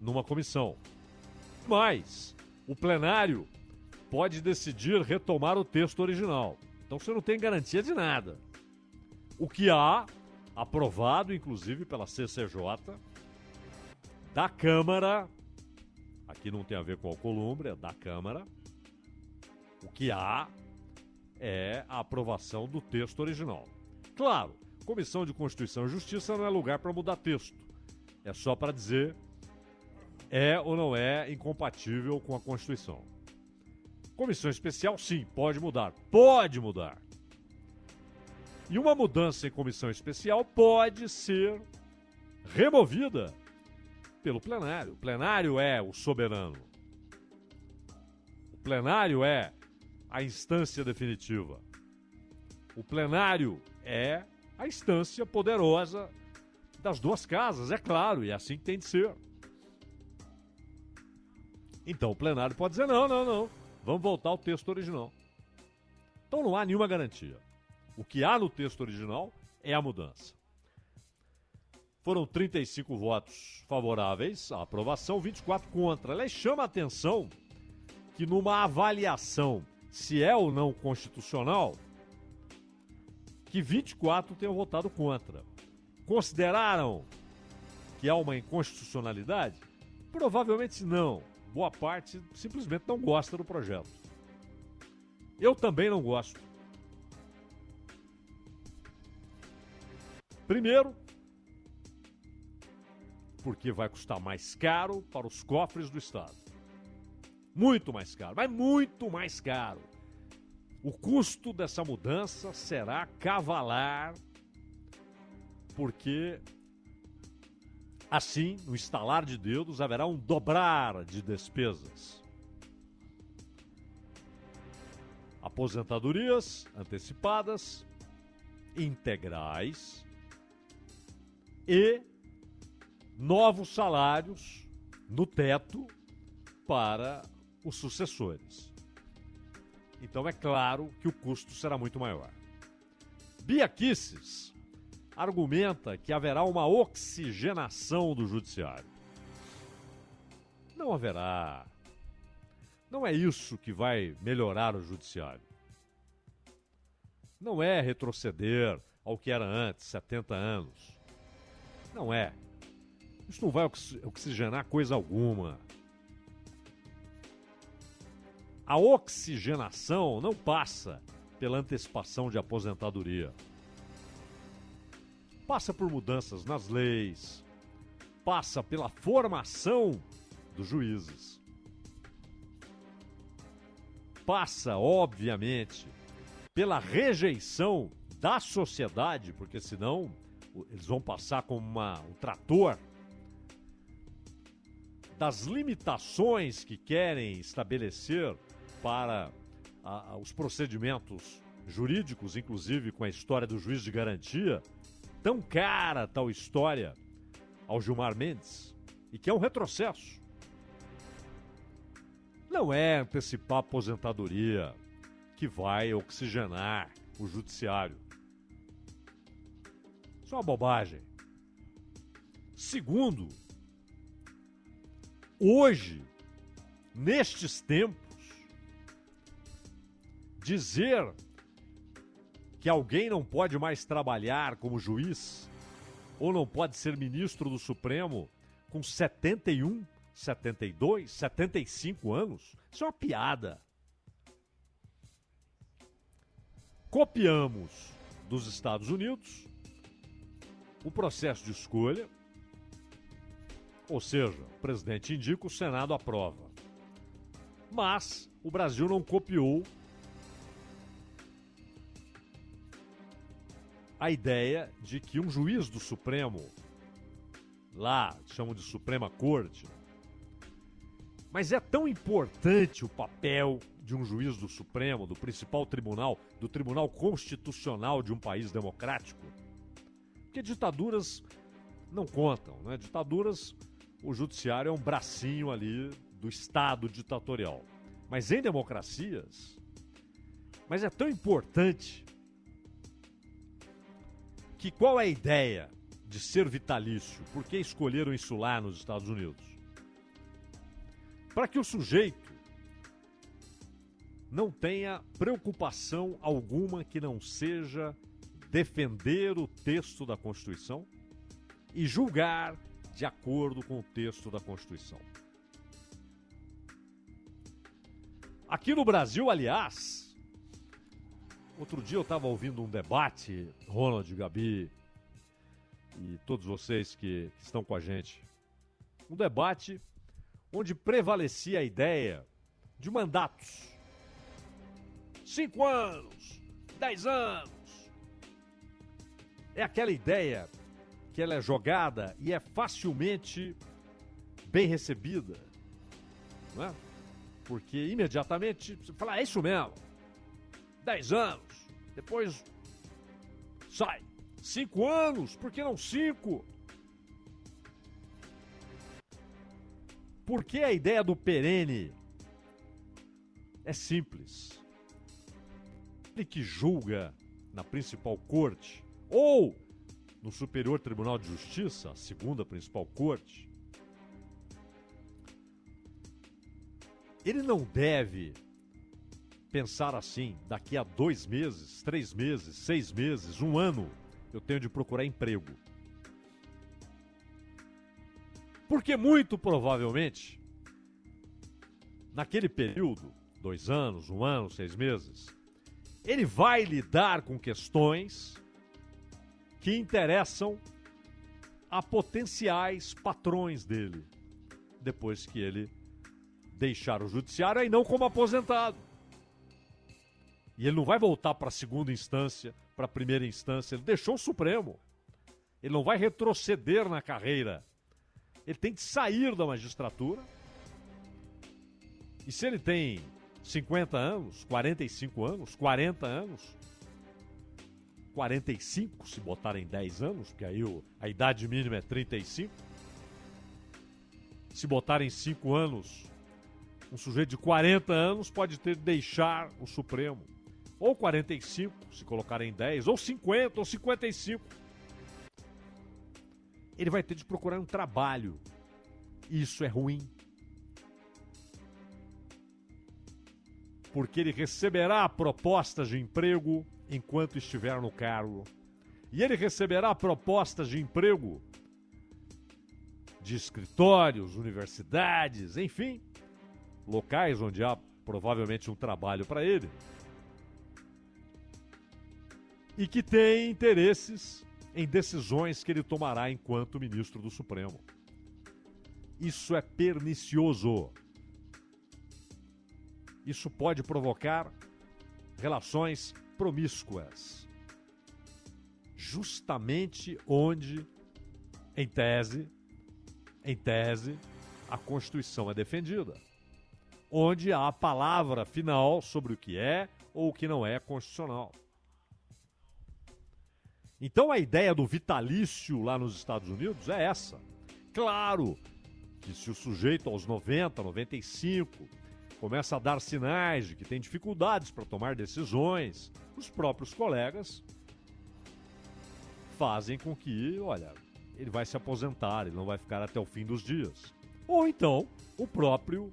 numa comissão. Mas o plenário pode decidir retomar o texto original. Então você não tem garantia de nada. O que há, aprovado inclusive pela CCJ, da Câmara, aqui não tem a ver com Alcolumbre, é da Câmara, o que há é a aprovação do texto original. Claro, Comissão de Constituição e Justiça não é lugar para mudar texto. É só para dizer é ou não é incompatível com a Constituição. Comissão especial, sim, pode mudar. Pode mudar. E uma mudança em comissão especial pode ser removida pelo plenário. O plenário é o soberano. O plenário é a instância definitiva. O plenário é a instância poderosa das duas casas, é claro, e é assim que tem de ser. Então o plenário pode dizer: não, não, não. Vamos voltar ao texto original. Então não há nenhuma garantia. O que há no texto original é a mudança. Foram 35 votos favoráveis à aprovação, 24 contra. Aliás, chama a atenção que numa avaliação se é ou não constitucional, que 24 tenham votado contra. Consideraram que há uma inconstitucionalidade? Provavelmente não boa parte simplesmente não gosta do projeto. Eu também não gosto. Primeiro, porque vai custar mais caro para os cofres do Estado. Muito mais caro, mas muito mais caro. O custo dessa mudança será cavalar, porque Assim, no estalar de dedos, haverá um dobrar de despesas. Aposentadorias antecipadas, integrais e novos salários no teto para os sucessores. Então é claro que o custo será muito maior. Bia argumenta que haverá uma oxigenação do judiciário. Não haverá. Não é isso que vai melhorar o judiciário. Não é retroceder ao que era antes, 70 anos. Não é. Isso não vai oxi- oxigenar coisa alguma. A oxigenação não passa pela antecipação de aposentadoria. Passa por mudanças nas leis, passa pela formação dos juízes. Passa, obviamente, pela rejeição da sociedade, porque senão eles vão passar como uma, um trator das limitações que querem estabelecer para a- a- os procedimentos jurídicos, inclusive com a história do juiz de garantia, tão cara tal história ao Gilmar Mendes, e que é um retrocesso. Não é antecipar a aposentadoria que vai oxigenar o judiciário. Isso é uma bobagem. Segundo, hoje, nestes tempos, dizer que alguém não pode mais trabalhar como juiz ou não pode ser ministro do Supremo com 71, 72, 75 anos, isso é uma piada. Copiamos dos Estados Unidos o processo de escolha, ou seja, o presidente indica, o Senado aprova. Mas o Brasil não copiou a ideia de que um juiz do Supremo, lá chamam de Suprema Corte, mas é tão importante o papel de um juiz do Supremo, do principal tribunal, do tribunal constitucional de um país democrático, porque ditaduras não contam, né? Ditaduras, o judiciário é um bracinho ali do Estado ditatorial. Mas em democracias, mas é tão importante que qual é a ideia de ser vitalício? Por que escolheram isso lá nos Estados Unidos? Para que o sujeito não tenha preocupação alguma que não seja defender o texto da Constituição e julgar de acordo com o texto da Constituição. Aqui no Brasil, aliás, outro dia eu estava ouvindo um debate, Ronald, Gabi e todos vocês que, que estão com a gente, um debate onde prevalecia a ideia de mandatos. Cinco anos, dez anos. É aquela ideia que ela é jogada e é facilmente bem recebida, não é? Porque imediatamente você fala, "Ah, é isso mesmo. Dez anos, depois sai. Cinco anos, por que não cinco? Por que a ideia do perene é simples? Ele que julga na principal corte ou no Superior Tribunal de Justiça, a segunda principal corte, ele não deve pensar assim: daqui a dois meses, três meses, seis meses, um ano, eu tenho de procurar emprego. Porque muito provavelmente, naquele período, dois anos, um ano, seis meses, ele vai lidar com questões que interessam a potenciais patrões dele, depois que ele deixar o judiciário, aí não como aposentado. E ele não vai voltar para a segunda instância, para a primeira instância, ele deixou o Supremo. Ele não vai retroceder na carreira. Ele tem que sair da magistratura. E se ele tem 50 anos, 45 anos, 40 anos, 45 se botarem 10 anos, porque aí o- a idade mínima é 35. Se botarem 5 anos, um sujeito de 40 anos pode ter de deixar o Supremo. Ou 45, se colocarem 10, ou 50, ou 55. Ele vai ter de procurar um trabalho. Isso é ruim. Porque ele receberá propostas de emprego enquanto estiver no cargo. E ele receberá propostas de emprego de escritórios, universidades, enfim, locais onde há provavelmente um trabalho para ele. E que tem interesses em decisões que ele tomará enquanto ministro do Supremo. Isso é pernicioso. Isso pode provocar relações promíscuas. Justamente onde, em tese, em tese, a Constituição é defendida. Onde há a palavra final sobre o que é ou o que não é constitucional. Então a ideia do vitalício lá nos Estados Unidos é essa. Claro que se o sujeito aos 90, 95 começa a dar sinais de que tem dificuldades para tomar decisões, os próprios colegas fazem com que, olha, ele vai se aposentar, ele não vai ficar até o fim dos dias. Ou então, o próprio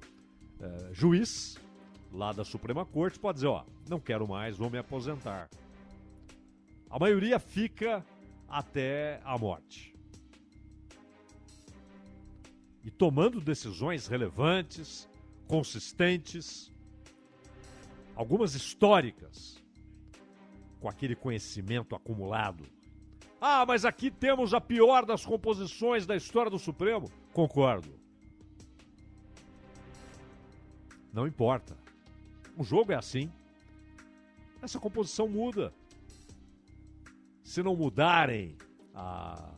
eh, juiz lá da Suprema Corte pode dizer, ó, não quero mais, vou me aposentar. A maioria fica até a morte. E tomando decisões relevantes, consistentes, algumas históricas, com aquele conhecimento acumulado. Ah, mas aqui temos a pior das composições da história do Supremo. Concordo. Não importa. O jogo é assim. Essa composição muda. Se não mudarem a,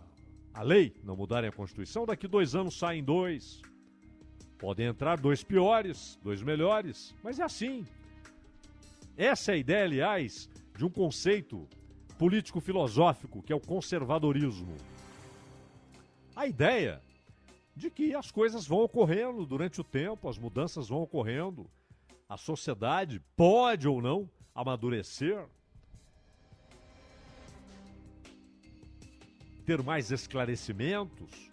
a lei, não mudarem a Constituição, daqui dois anos saem dois. Podem entrar dois piores, dois melhores, mas é assim. Essa é a ideia, aliás, de um conceito político-filosófico que é o conservadorismo. A ideia de que as coisas vão ocorrendo durante o tempo, as mudanças vão ocorrendo, a sociedade pode ou não amadurecer, ter mais esclarecimentos,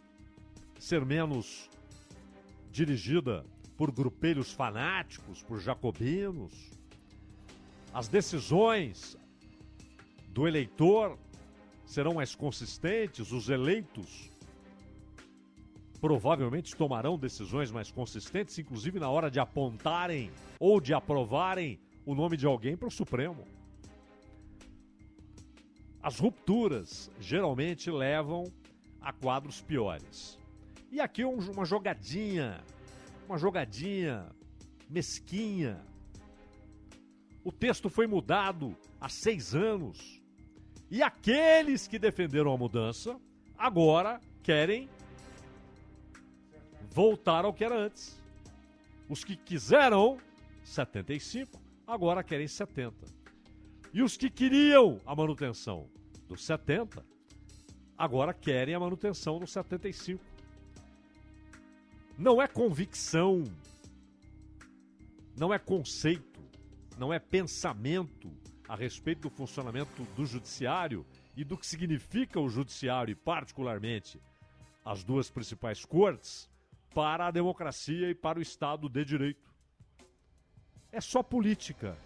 ser menos dirigida por grupelhos fanáticos, por jacobinos. As decisões do eleitor serão mais consistentes, os eleitos provavelmente tomarão decisões mais consistentes, inclusive na hora de apontarem ou de aprovarem o nome de alguém para o Supremo. As rupturas geralmente levam a quadros piores. E aqui um, uma jogadinha, uma jogadinha mesquinha. O texto foi mudado há seis anos. E aqueles que defenderam a mudança agora querem voltar ao que era antes. Os que quiseram 75 agora querem 70. E os que queriam a manutenção dos 70 agora querem a manutenção dos 75. Não é convicção, não é conceito, não é pensamento a respeito do funcionamento do judiciário e do que significa o judiciário e, particularmente, as duas principais cortes para a democracia e para o Estado de Direito. É só política.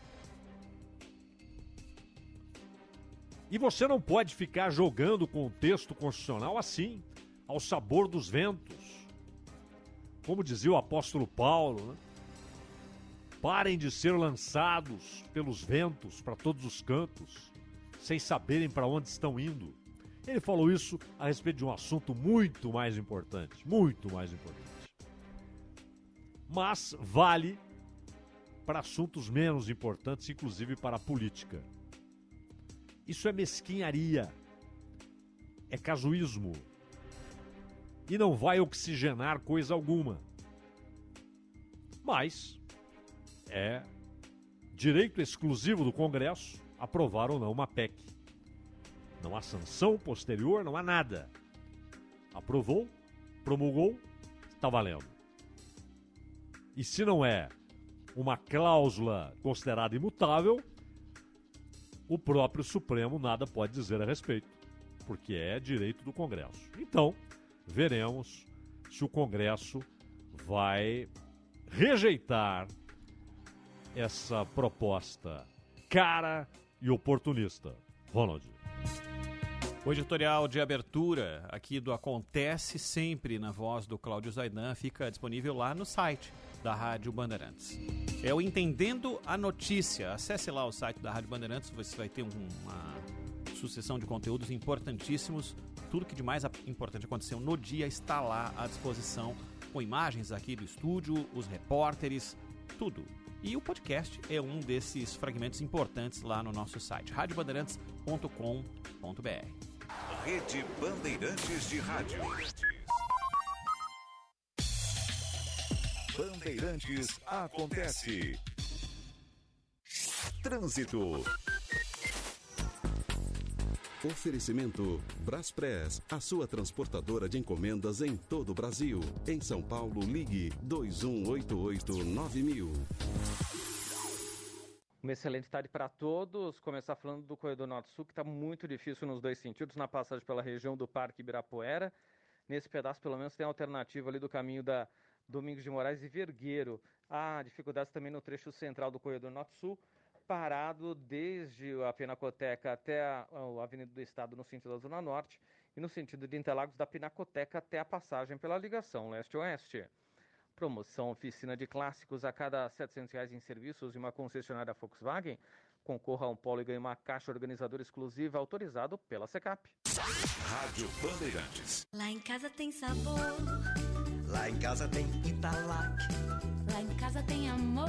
E você não pode ficar jogando com o texto constitucional assim, ao sabor dos ventos como dizia o apóstolo Paulo, né? parem de ser lançados pelos ventos para todos os cantos, sem saberem para onde estão indo. Ele falou isso a respeito de um assunto muito mais importante, muito mais importante. Mas vale para assuntos menos importantes, inclusive para a política. Isso é mesquinharia, é casuísmo, e não vai oxigenar coisa alguma. Mas é direito exclusivo do Congresso aprovar ou não uma PEC. Não há sanção posterior, não há nada. Aprovou, promulgou, está valendo. E se não é uma cláusula considerada imutável, o próprio Supremo nada pode dizer a respeito, porque é direito do Congresso. Então, veremos se o Congresso vai rejeitar essa proposta cara e oportunista. Ronald. O editorial de abertura aqui do Acontece Sempre na voz do Cláudio Zaidan fica disponível lá no site da Rádio Bandeirantes. É o Entendendo a Notícia. Acesse lá o site da Rádio Bandeirantes, você vai ter um- uma sucessão de conteúdos importantíssimos. Tudo que de mais importante aconteceu no dia está lá à disposição, com imagens aqui do estúdio, os repórteres, tudo. E o podcast é um desses fragmentos importantes lá no nosso site, radiobandeirantes.com.br. Rede Bandeirantes de Rádio. Bandeirantes acontece. Trânsito. Oferecimento Braspress, a sua transportadora de encomendas em todo o Brasil. Em São Paulo, ligue 2188-9000. Uma excelente tarde para todos. Começar falando do corredor Norte-Sul, que está muito difícil nos dois sentidos, na passagem pela região do Parque Ibirapuera. Nesse pedaço, pelo menos, tem alternativa ali do caminho da Domingos de Moraes e Vergueiro. Há dificuldades também no trecho central do corredor Norte-Sul, parado desde a Pinacoteca até a, a Avenida do Estado no sentido da Zona Norte e no sentido de Interlagos da Pinacoteca até a passagem pela ligação leste-oeste. Promoção oficina de clássicos a cada 700 reais em serviços de uma concessionária Volkswagen. Concorra a um polo e ganhe uma caixa organizadora exclusiva autorizado pela Secap. Rádio Bandeirantes. Lá em casa tem sabor, Lá em casa tem Italac. lá em casa tem amor.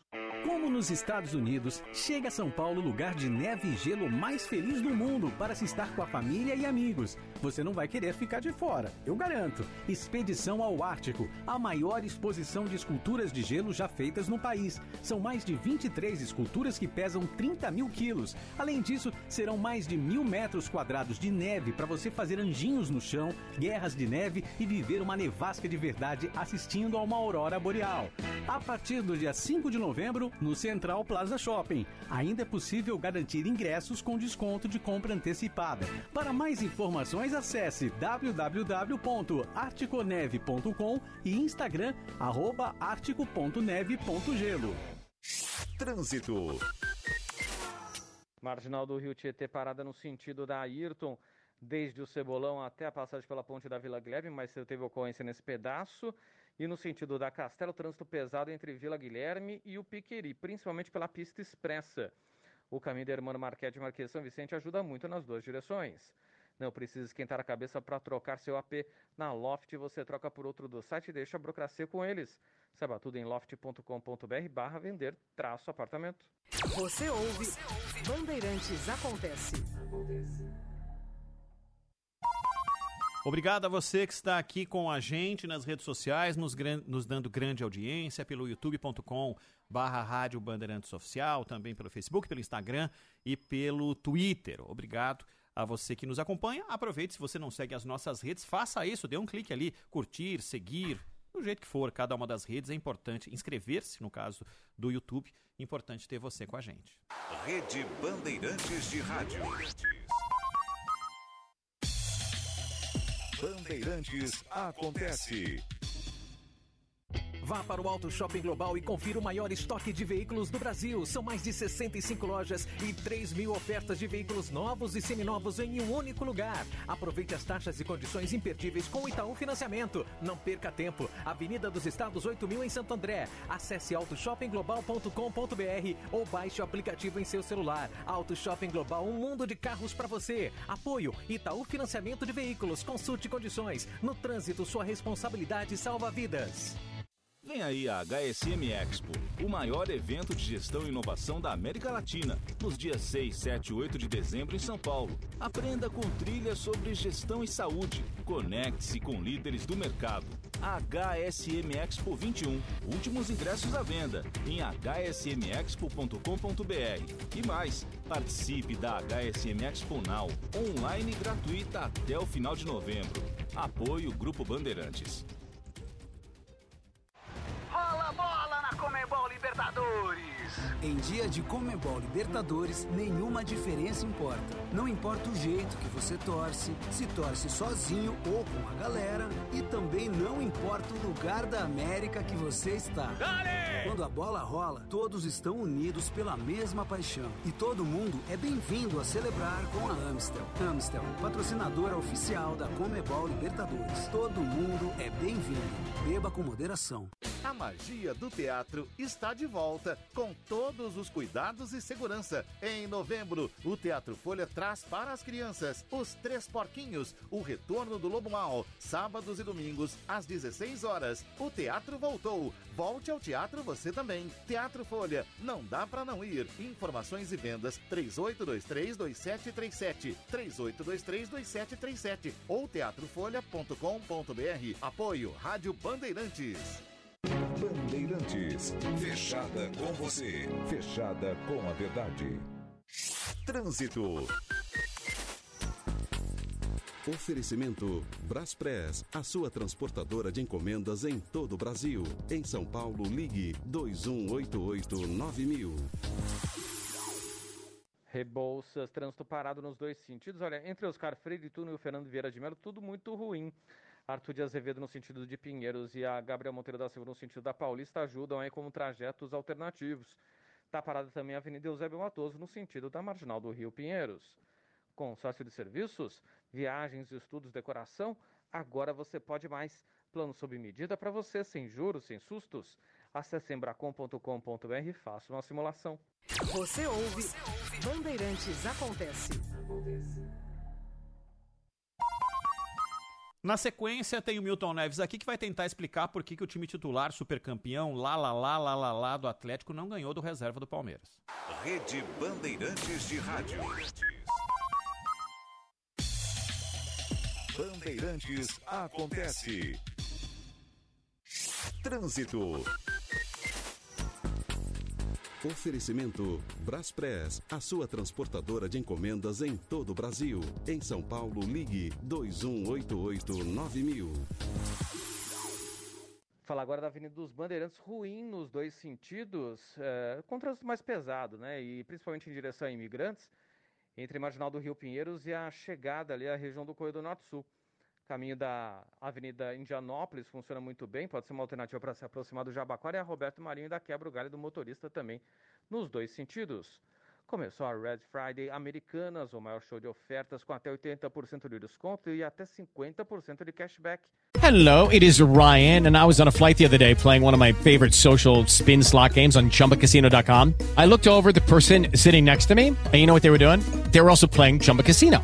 Como nos Estados Unidos, chega a São Paulo lugar de neve e gelo mais feliz do mundo para se estar com a família e amigos. Você não vai querer ficar de fora, eu garanto. Expedição ao Ártico, a maior exposição de esculturas de gelo já feitas no país. São mais de 23 esculturas que pesam 30 mil quilos. Além disso, serão mais de mil metros quadrados de neve para você fazer anjinhos no chão, guerras de neve e viver uma nevasca de verdade assistindo a uma aurora boreal. A partir do dia 5 de novembro, no Central Plaza Shopping. Ainda é possível garantir ingressos com desconto de compra antecipada. Para mais informações, acesse www.articoneve.com e Instagram arroba artico.neve.gelo. Trânsito. Marginal do Rio Tietê parada no sentido da Ayrton, desde o Cebolão até a passagem pela ponte da Vila Glebe, mas teve ocorrência nesse pedaço. E no sentido da Castelo, trânsito pesado entre Vila Guilherme e o Piqueri, principalmente pela pista expressa. O caminho da Hermano Marquete e Marquês São Vicente ajuda muito nas duas direções. Não precisa esquentar a cabeça para trocar seu AP na Loft, você troca por outro do site e deixa a burocracia com eles. Saiba tudo em loft.com.br barra vender traço apartamento. Você ouve Bandeirantes Acontece. Obrigado a você que está aqui com a gente nas redes sociais, nos, nos dando grande audiência pelo youtube.com barra Rádio Bandeirantes Oficial, também pelo Facebook, pelo Instagram e pelo Twitter. Obrigado a você que nos acompanha. Aproveite, se você não segue as nossas redes, faça isso, dê um clique ali, curtir, seguir, do jeito que for, cada uma das redes é importante. Inscrever-se, no caso do YouTube, importante ter você com a gente. Rede Bandeirantes de Rádio. Bandeirantes acontece. Vá para o Auto Shopping Global e confira o maior estoque de veículos do Brasil. São mais de 65 lojas e 3 mil ofertas de veículos novos e seminovos em um único lugar. Aproveite as taxas e condições imperdíveis com o Itaú Financiamento. Não perca tempo. Avenida dos Estados 8000 em Santo André. Acesse autoshoppingglobal.com.br ou baixe o aplicativo em seu celular. Auto Shopping Global, um mundo de carros para você. Apoio Itaú Financiamento de Veículos. Consulte condições. No trânsito, sua responsabilidade salva vidas. Vem aí a HSM Expo, o maior evento de gestão e inovação da América Latina, nos dias 6, 7 e 8 de dezembro em São Paulo. Aprenda com trilhas sobre gestão e saúde. Conecte-se com líderes do mercado. HSM Expo 21. Últimos ingressos à venda em hsmexpo.com.br. E mais, participe da HSM Expo Now, online gratuita até o final de novembro. Apoio Grupo Bandeirantes. Libertadores. Em dia de Comebol Libertadores, nenhuma diferença importa. Não importa o jeito que você torce, se torce sozinho ou com a galera, e também não importa o lugar da América que você está. Quando a bola rola, todos estão unidos pela mesma paixão. E todo mundo é bem-vindo a celebrar com a Amstel. Amstel, patrocinadora oficial da Comebol Libertadores. Todo mundo é bem-vindo. Beba com moderação. A magia do teatro está de volta com todos os cuidados e segurança. Em novembro, o Teatro Folha traz para as crianças Os Três Porquinhos, o retorno do Lobo Mal, sábados e domingos às 16 horas. O teatro voltou. Volte ao teatro você também. Teatro Folha, não dá para não ir. Informações e vendas 38232737, 38232737 ou teatrofolha.com.br. Apoio Rádio Bandeirantes. Bandeirantes, fechada com você, fechada com a verdade. Trânsito. Oferecimento Braspress, a sua transportadora de encomendas em todo o Brasil. Em São Paulo, ligue 2188-9000. Rebouças, trânsito parado nos dois sentidos. Olha, entre Oscar Freire Túnel e o Fernando Vieira de Melo, tudo muito ruim. Arthur de Azevedo no sentido de Pinheiros e a Gabriel Monteiro da Silva no sentido da Paulista ajudam aí como trajetos alternativos. Está parada também a Avenida Eusébio Matoso no sentido da Marginal do Rio Pinheiros. Consórcio de serviços, viagens, estudos, decoração, agora você pode mais. Plano sob medida para você, sem juros, sem sustos. Acesse embracom.com.br e faça uma simulação. Você ouve, Bandeirantes Acontece. Na sequência, tem o Milton Neves aqui que vai tentar explicar por que, que o time titular supercampeão, lá, lá, lá, lá, lá, lá, do Atlético não ganhou do reserva do Palmeiras. Rede Bandeirantes de Rádio. Bandeirantes acontece. Trânsito. Oferecimento Braspress, a sua transportadora de encomendas em todo o Brasil. Em São Paulo, ligue 2188-9000. Falar agora da Avenida dos Bandeirantes, ruim nos dois sentidos, é, com trânsito mais pesado, né? E principalmente em direção a imigrantes, entre Marginal do Rio Pinheiros e a chegada ali à região do Corredor Norte-Sul. Caminho da Avenida Indianópolis funciona muito bem, pode ser uma alternativa para se aproximar do Jabaquara e a Roberto Marinho da quebra o galho do motorista também, nos dois sentidos. Começou a Red Friday Americanas, o maior show de ofertas com até 80% de desconto e até 50% de cashback. Hello, it is Ryan, and I was on a flight the other day playing one of my favorite social spin slot games on chumbacasino.com. I looked over the person sitting next to me, and you know what they were doing? They were also playing Chumba Casino.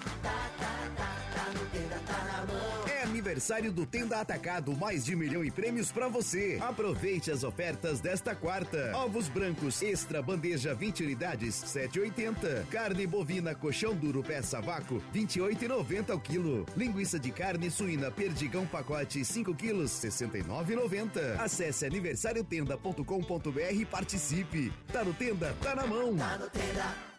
aniversário do Tenda Atacado, mais de um milhão em prêmios pra você. Aproveite as ofertas desta quarta. Ovos brancos extra bandeja 20 unidades, 7,80. Carne bovina colchão duro peça vácuo, 28,90 ao quilo. Linguiça de carne suína perdigão pacote 5 quilos, 69,90. Acesse aniversariotenda.com.br e participe. Tá no Tenda, tá na mão. Tá no Tenda.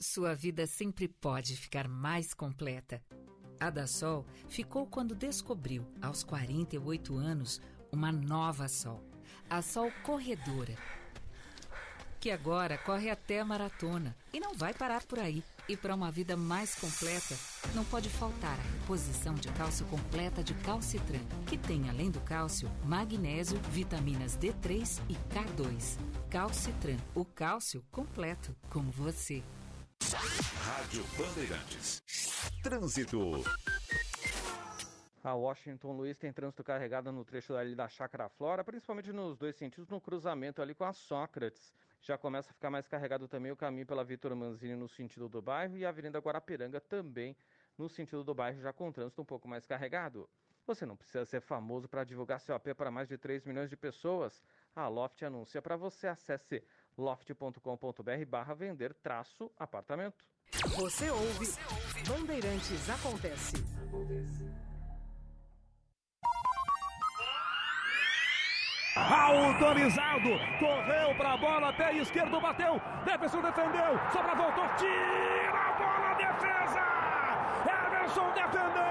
Sua vida sempre pode ficar mais completa. A da Sol ficou quando descobriu, aos 48 anos, uma nova Sol. A Sol Corredora. Que agora corre até a maratona e não vai parar por aí. E para uma vida mais completa, não pode faltar a reposição de cálcio completa de Calcitran, que tem, além do cálcio, magnésio, vitaminas D3 e K2. Calcitran, o cálcio completo, como você. Rádio Bandeirantes. Trânsito. A Washington Luiz tem trânsito carregado no trecho ali da Chácara Flora, principalmente nos dois sentidos, no cruzamento ali com a Sócrates. Já começa a ficar mais carregado também o caminho pela Vitor Manzini no sentido do bairro e a Avenida Guarapiranga também no sentido do bairro, já com trânsito um pouco mais carregado. Você não precisa ser famoso para divulgar seu AP para mais de 3 milhões de pessoas. A Loft anuncia para você. Acesse loft.com.br barra vender traço apartamento. Você ouve, Bandeirantes Acontece. Autorizado, correu para a bola, pé esquerdo, bateu, Jefferson defendeu, sobra voltou, tira a bola, defesa! Everson defendeu!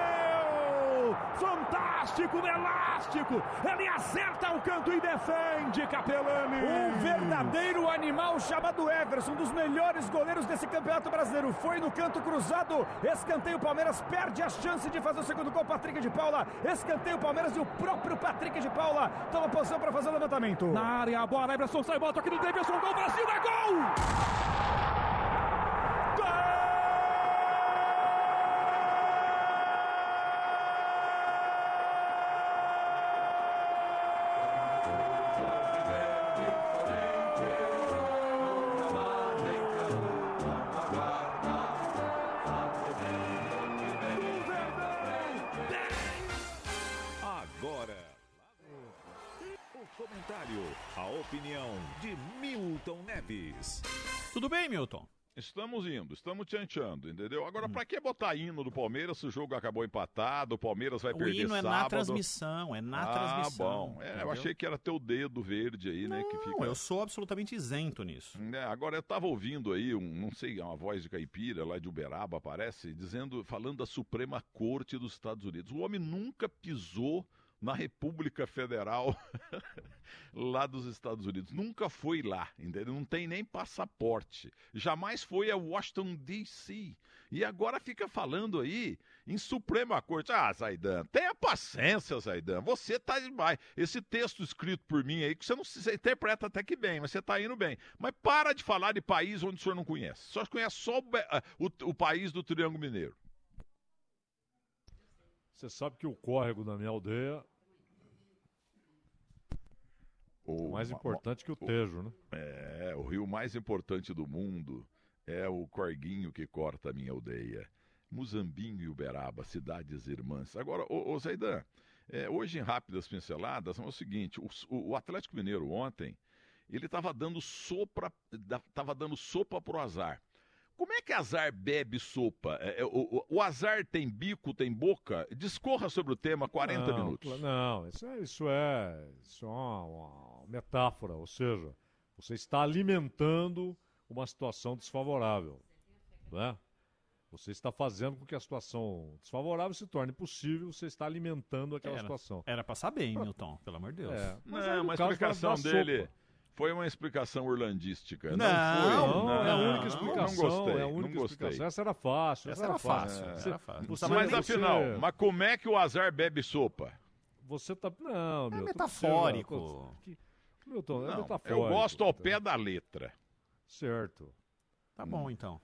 Fantástico, elástico, ele acerta o canto e defende, Capelani! Um verdadeiro animal chamado Everson, um dos melhores goleiros desse campeonato brasileiro, foi no canto cruzado, escanteio, Palmeiras perde a chance de fazer o segundo gol, Patrick de Paula, escanteio, Palmeiras e o próprio Patrick de Paula toma posição para fazer o levantamento. Na área, a bola, Everson sai, bota aqui no Davidson, gol, Brasil, é gol! Estamos indo, estamos tchanchando, entendeu? Hum. Agora, pra que botar hino do Palmeiras se o jogo acabou empatado, o Palmeiras vai O perder hino é sábado? na transmissão, é na ah, transmissão. bom. É, eu achei que era teu dedo verde aí, né? que fica... Não, eu sou absolutamente isento nisso. É, agora eu tava ouvindo aí, um, não sei, uma voz de caipira lá de Uberaba, parece, dizendo, falando da Suprema Corte dos Estados Unidos. O homem nunca pisou na República Federal lá dos Estados Unidos. Nunca foi lá, entendeu? Não tem nem passaporte. Jamais foi a Washington DC. E agora fica falando aí em Suprema Corte. Ah, Zaidan, tenha paciência, Zaidan. Você tá demais. Esse texto escrito por mim aí, que você não se interpreta até que bem, mas você tá indo bem. Mas para de falar de país onde o senhor não conhece. Só conhece só o, ah, o, o país do Triângulo Mineiro. Você sabe que o córrego da minha aldeia O mais ma- importante que o Tejo, né? É, o rio mais importante do mundo é o corguinho que corta a minha aldeia. Muzambinho e Uberaba, cidades irmãs. Agora, ô, ô Zaidan, é, hoje em Rápidas Pinceladas, é o seguinte, o, o Atlético Mineiro ontem, ele estava dando sopa, tava dando sopa pro azar. Como é que azar bebe sopa? É, é, o, o- o azar tem bico, tem boca? Discorra sobre o tema 40 não, minutos. Não, isso é, isso é, isso é uma, uma metáfora, ou seja, você está alimentando uma situação desfavorável, né? Você está fazendo com que a situação desfavorável se torne possível, você está alimentando aquela Era- situação. Era pra saber, hein, Milton? Pelo amor de Deus. É, mas Não, mas a explicação dele sopa. Foi uma explicação irlandística. Não, Não, foi. Não, é a única não explicação. gostei, é a única não gostei. explicação. Essa era fácil. Essa Essa, era fácil, Você- essa era fácil. você- mas você- afinal, mas como é que o azar bebe sopa? Você tá. Não, meu. É metafórico. Milton, é Não, metafórico. eu gosto ao pé da letra. Certo. Tá bom, então.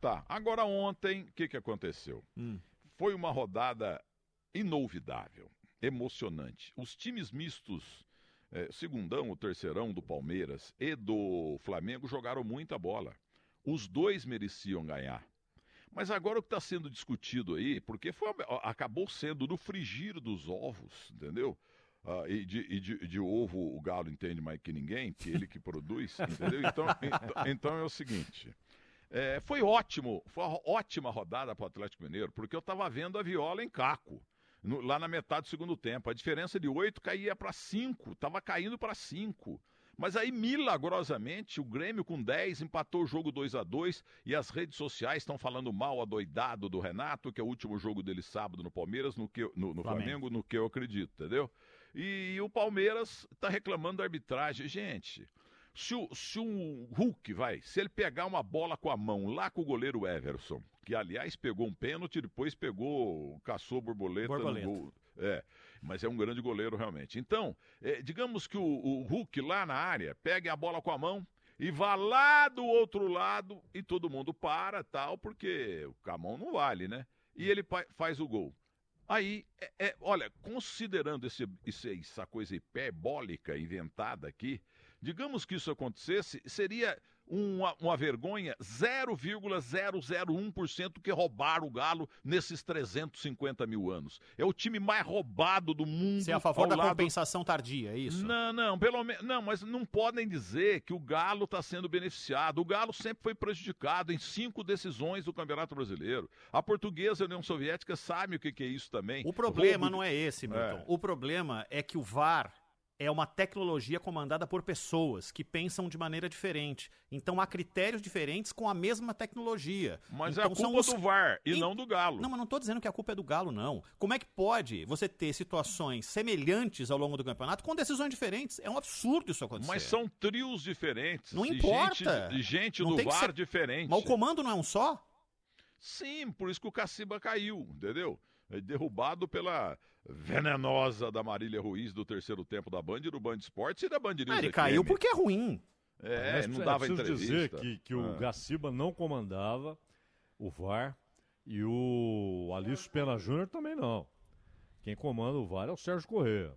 Tá, agora ontem, o que, que aconteceu? Hum. Foi uma rodada inolvidável, emocionante. Os times mistos, eh, segundão, o terceirão do Palmeiras e do Flamengo jogaram muita bola. Os dois mereciam ganhar. Mas agora o que está sendo discutido aí, porque foi, acabou sendo no frigir dos ovos, entendeu? Ah, e de, e de- de ovo o galo entende mais que ninguém, que ele que produz, entendeu? Então, então, então é o seguinte. É, foi ótimo, foi uma ótima rodada para o Atlético Mineiro, porque eu estava vendo a viola em caco, no- lá na metade do segundo tempo. A diferença de oito caía para cinco, estava caindo para cinco. Mas aí, milagrosamente, o Grêmio com 10 empatou o jogo 2 a 2 e as redes sociais estão falando mal adoidado do Renato, que é o último jogo dele sábado no Palmeiras, no, que, no, no Flamengo. Flamengo, no que eu acredito, entendeu? E, o Palmeiras está reclamando da arbitragem. Gente, se o, se o Hulk, vai, se ele pegar uma bola com a mão lá com o goleiro Everson, que aliás pegou um pênalti, depois pegou, caçou borboleta, Borboleta. no gol. É, mas é um grande goleiro realmente. Então, é, digamos que o, o Hulk lá na área pegue a bola com a mão e vá lá do outro lado e todo mundo para, tal, porque o com a mão não vale, né? E ele faz o gol. Aí, é- é, olha, considerando esse, esse- essa coisa hiperbólica inventada aqui, digamos que isso acontecesse, seria uma, uma vergonha 0,001% que roubaram o Galo nesses 350 mil anos. É o time mais roubado do mundo. Você é a favor da lado- compensação tardia, é isso? não, não, pelo menos. Não, mas não podem dizer que o Galo está sendo beneficiado. O Galo sempre foi prejudicado em cinco decisões do Campeonato Brasileiro. A portuguesa e a União Soviética sabem o que, que é isso também. O problema Roubo não é esse, Milton. É. O problema é que o VAR é uma tecnologia comandada por pessoas que pensam de maneira diferente. Então há critérios diferentes com a mesma tecnologia. Mas é então, a são culpa os- do VAR e Em- não do Galo. Não, mas não estou dizendo que a culpa é do Galo, não. Como é que pode você ter situações semelhantes ao longo do campeonato com decisões diferentes? É um absurdo isso acontecer. Mas são trios diferentes. Não e importa. Gente, e gente Não do VAR ser- diferente. Mas o comando não é um só? Sim, por isso que o Caciba caiu, entendeu? Derrubado pela venenosa da Marília Ruiz do terceiro tempo da Band, do Band Esportes e da Band News Ah, ele FM. caiu porque é ruim. É, Mas não é dava preciso entrevista. dizer que, que o Ah. Gaciba não comandava o VAR e o Alício Pena Júnior também não. Quem comanda o VAR é o Sérgio Corrêa.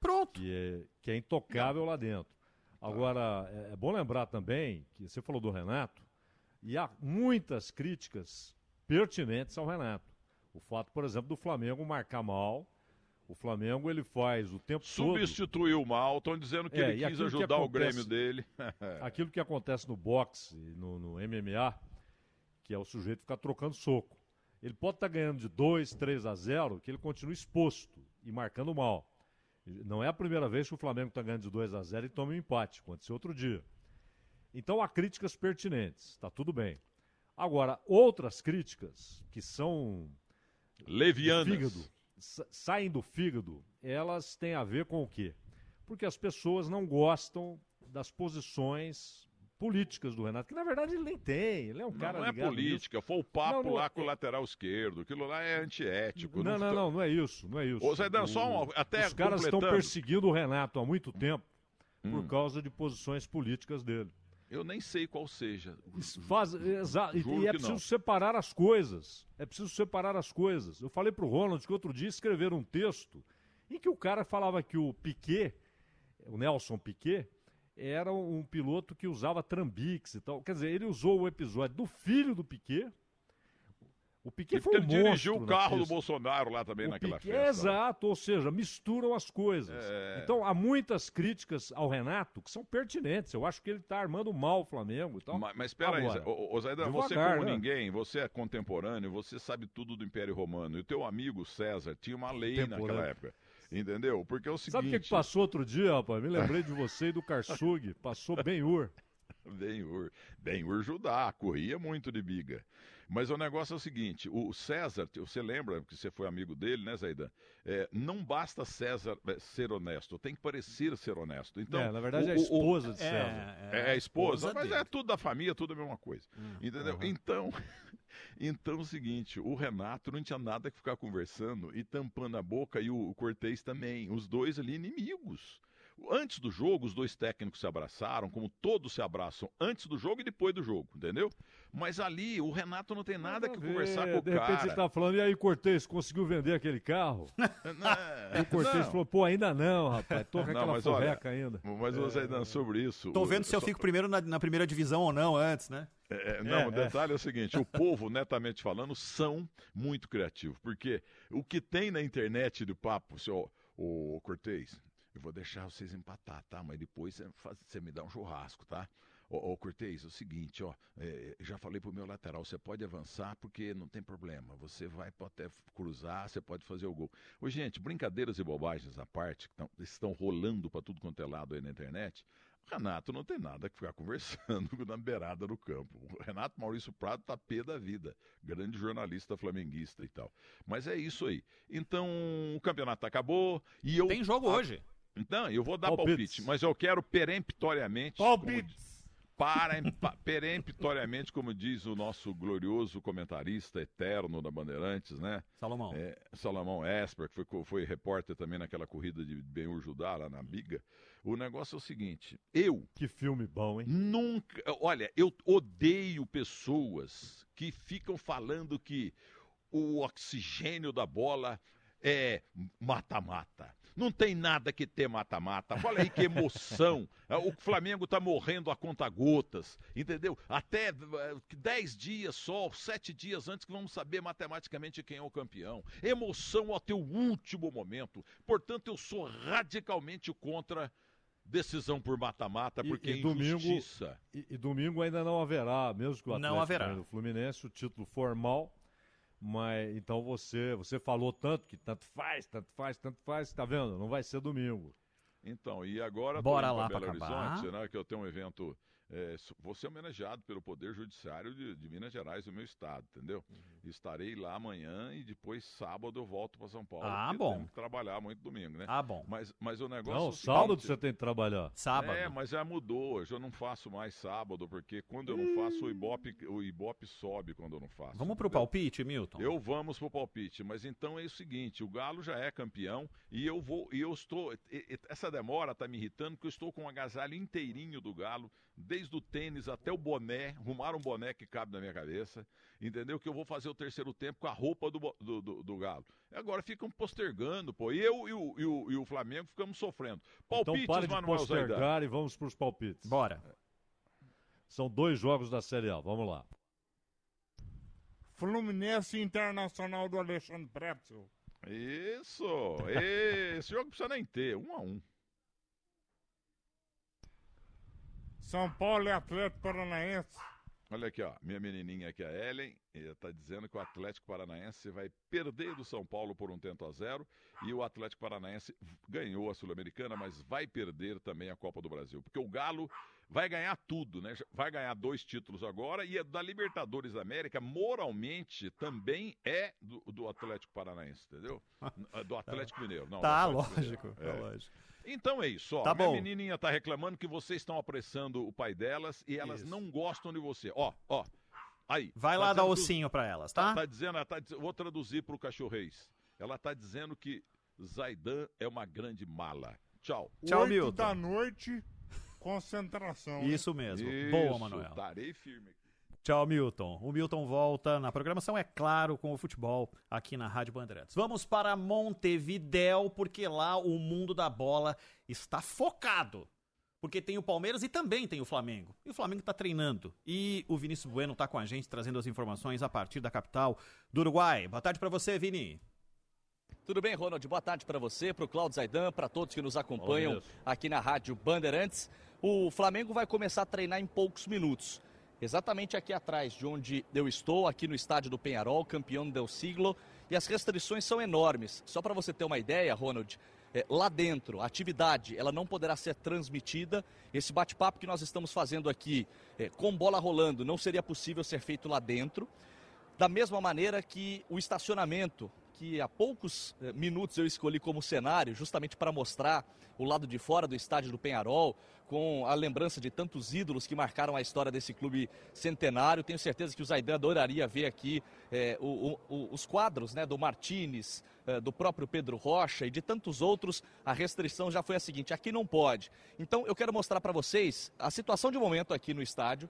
Pronto. Que é, que é intocável lá dentro. Agora, é, é bom lembrar também que você falou do Renato, e há muitas críticas pertinentes ao Renato. O fato, por exemplo, do Flamengo marcar mal. O Flamengo ele faz o tempo todo. Substituiu mal, estão dizendo que É, ele quis ajudar o acontece- Grêmio dele. Aquilo que acontece no boxe no, no MMA, que é o sujeito ficar trocando soco. Ele pode estar ganhando de 2, 3 a 0, que ele continua exposto e marcando mal. Não é a primeira vez que o Flamengo está ganhando de 2 a 0 e toma um empate. Aconteceu outro dia. Então há críticas pertinentes, está tudo bem. Agora, outras críticas que são Levianas. do fígado, sa- saem do fígado, elas têm a ver com o quê? Porque as pessoas não gostam das posições políticas do Renato, que na verdade ele nem tem, ele é um Não, cara não é política, foi o papo Não, não lá é- com o lateral esquerdo. Aquilo lá é antiético. Não, não, não, não é isso, não é isso. Ô, Zaidan, só um- até Os caras estão perseguindo o Renato há muito tempo Hum. por causa de posições políticas dele. Eu nem sei qual seja. Faz, exa- e- é preciso não. separar as coisas. É preciso separar as coisas. Eu falei pro Ronald que outro dia escreveram um texto em que o cara falava que o Piquet, o Nelson Piquet, era um piloto que usava trambiques e tal. Quer dizer, ele usou o episódio do filho do Piquet. O Piquet foi um ele dirigiu o monstro carro do. Bolsonaro lá também O naquela Piquet- festa. Exato, ou seja, misturam as coisas. É. Então há muitas críticas ao Renato que são pertinentes. Eu acho que ele está armando mal o Flamengo. e tal. Mas, mas espera aí, ô, Zaidan, você como né? ninguém, você é contemporâneo, você sabe tudo do Império Romano. E o teu amigo César tinha uma lei naquela época. Entendeu? Porque é o seguinte... Sabe o que, que passou outro dia, rapaz? Me lembrei de você e do Karsug. Passou Ben-Hur. Ben-Hur. Ben-Hur Judá, corria muito de biga. Mas o negócio é o seguinte, o César, você lembra que você foi amigo dele, né, Zaidan? É, não basta César é, ser honesto, tem que parecer ser honesto. Então, É, na verdade, o- é a o- o- esposa de é, César. É, a esposa, esposa mas dele. é tudo da família, tudo a mesma coisa. entendeu? Então, então é o seguinte, o Renato não tinha nada que ficar conversando e tampando a boca e o, o Cortez também, os dois ali inimigos. Antes do jogo, os dois técnicos se abraçaram, como todos se abraçam antes do jogo e depois do jogo, entendeu? Mas ali o Renato não tem nada que conversar com o de repente cara. ele tá falando, e aí, Cortez, conseguiu vender aquele carro? e o Cortez Não. falou, pô, ainda não, rapaz. Tô com Não, aquela forreca ainda. Mas, ô Zaidan, sobre isso... Tô vendo se eu só- fico primeiro na, na primeira divisão ou não antes, né? É, não, o detalhe é. o seguinte: o povo, netamente falando, são muito criativos. Porque o que tem na internet do papo, seu o Cortez, eu vou deixar vocês empatar, tá? Mas depois você, me dá um churrasco, tá? Ô, ô Cortez, é o seguinte, ó, é, já falei pro meu lateral, você pode avançar porque não tem problema. Você vai até cruzar, você pode fazer o gol. Ô, gente, brincadeiras e bobagens à parte, que tão- estão rolando para tudo quanto é lado aí na internet. Renato não tem nada que ficar conversando na beirada do campo. O Renato Maurício Prado tá pé da vida. Grande jornalista flamenguista e tal. Mas é isso aí. Então, o campeonato acabou e eu. Tem jogo hoje. Então, eu vou dar Palpites. palpite, mas eu quero peremptoriamente. Palpites. como- Para, pa- peremptoriamente, como diz o nosso glorioso comentarista eterno da Bandeirantes, né? Salomão. É, Salomão Esper, que foi, foi repórter também naquela corrida de Benhur Judá, lá na Biga. O negócio é o seguinte: eu. Que filme bom, hein? Nunca. Olha, eu odeio pessoas que ficam falando que o oxigênio da bola é mata-mata. Não tem nada que ter mata-mata. Olha aí que emoção. É, O Flamengo tá morrendo a conta-gotas, entendeu? Até eh, 10 dias só, 7 dias antes que vamos saber matematicamente quem é o campeão. Emoção até o último momento. Portanto, eu sou radicalmente contra decisão por mata-mata, E- porque e é domingo- injustiça. E, e domingo ainda não haverá, mesmo que o Não Atlético haverá. ganhe do Fluminense, o título formal. Mas então você, você falou tanto que tanto faz, tanto faz, tanto faz, tá vendo? Não vai ser domingo. Então, e agora Bora lá pra Belo acabar. Horizonte, né, que eu tenho um evento, é, vou ser homenageado pelo Poder Judiciário de, de Minas Gerais, do meu estado, entendeu? Uhum. Estarei lá amanhã e depois sábado eu volto para São Paulo. Ah, bom. Temos que trabalhar muito domingo, né? Ah, bom. Mas, mas o negócio é Não, o sábado seguinte, você tem que trabalhar. Sábado. É, mas já mudou. Hoje eu não faço mais sábado, porque quando eu não faço, o Ibope, o Ibope sobe quando eu não faço. Vamos pro entendeu? palpite, Milton? Eu vamos pro palpite, mas então é o seguinte, o Galo já é campeão e eu vou e eu estou e- e- essa demora tá me irritando porque eu estou com um agasalho inteirinho do Galo, desde o tênis até o boné, arrumaram um boné que cabe na minha cabeça, entendeu? Que eu vou fazer o terceiro tempo com a roupa do, do, do- do Galo. Agora ficam postergando, pô. E eu e o, e o, e o Flamengo ficamos sofrendo. Palpites, então pare de Manuel Zaidan. postergar e vamos para os palpites. Bora. São dois jogos da Série A, vamos lá. Fluminense Internacional do Alexandre Pretzel. Isso! Esse jogo precisa nem ter, um a um. São Paulo e Atlético Paranaense. Olha aqui, ó, minha menininha aqui, a Ellen, está dizendo que o Atlético Paranaense vai perder do São Paulo por um tento a zero e o Atlético Paranaense ganhou a Sul-Americana, mas vai perder também a Copa do Brasil, porque o Galo vai ganhar tudo, né? Vai ganhar dois títulos agora e a da Libertadores da América, moralmente, também é do, do Atlético Paranaense, entendeu? Do Atlético Mineiro. Não, Tá, lógico, Mineiro. tá É. lógico. Então é isso, ó. Tá Minha bom. menininha tá reclamando que vocês estão apressando o pai delas e elas Isso. não gostam de você. Ó, ó. Aí. Vai tá lá dar ossinho pra elas, tá? Tá dizendo, tá dizendo, vou traduzir pro cachorreis. Ela tá dizendo que Zaidan é uma grande mala. Tchau. Tchau, Oito Milton. da noite, concentração. Isso mesmo. Isso, Boa, Manuel. Darei firme. Tchau, Milton. O Milton volta na programação, é claro, com o futebol aqui na Rádio Bandeirantes. Vamos para Montevidéu, porque lá o mundo da bola está focado. Porque tem o Palmeiras e também tem o Flamengo. E o Flamengo está treinando. E o Vinícius Bueno está com a gente, trazendo as informações a partir da capital do Uruguai. Boa tarde para você, Vini. Tudo bem, Ronald? Boa tarde para você, para o Claudio Zaidan, para todos que nos acompanham aqui na Rádio Bandeirantes. O Flamengo vai começar a treinar em poucos minutos. Exatamente aqui atrás de onde eu estou, aqui no estádio do Penharol, campeão del siglo, e as restrições são enormes. Só para você ter uma ideia, Ronald, é, lá dentro, a atividade ela não poderá ser transmitida. Esse bate-papo que nós estamos fazendo aqui, é, com bola rolando, não seria possível ser feito lá dentro. Da mesma maneira que o estacionamento, que há poucos eh, minutos eu escolhi como cenário, justamente para mostrar o lado de fora do estádio do Penharol, com a lembrança de tantos ídolos que marcaram a história desse clube centenário. Tenho certeza que o Zaidan adoraria ver aqui eh, o- o- os quadros né, do Martinez, eh, do próprio Pedro Rocha e de tantos outros. A restrição já foi a seguinte: aqui não pode. Então eu quero mostrar para vocês a situação de momento aqui no estádio.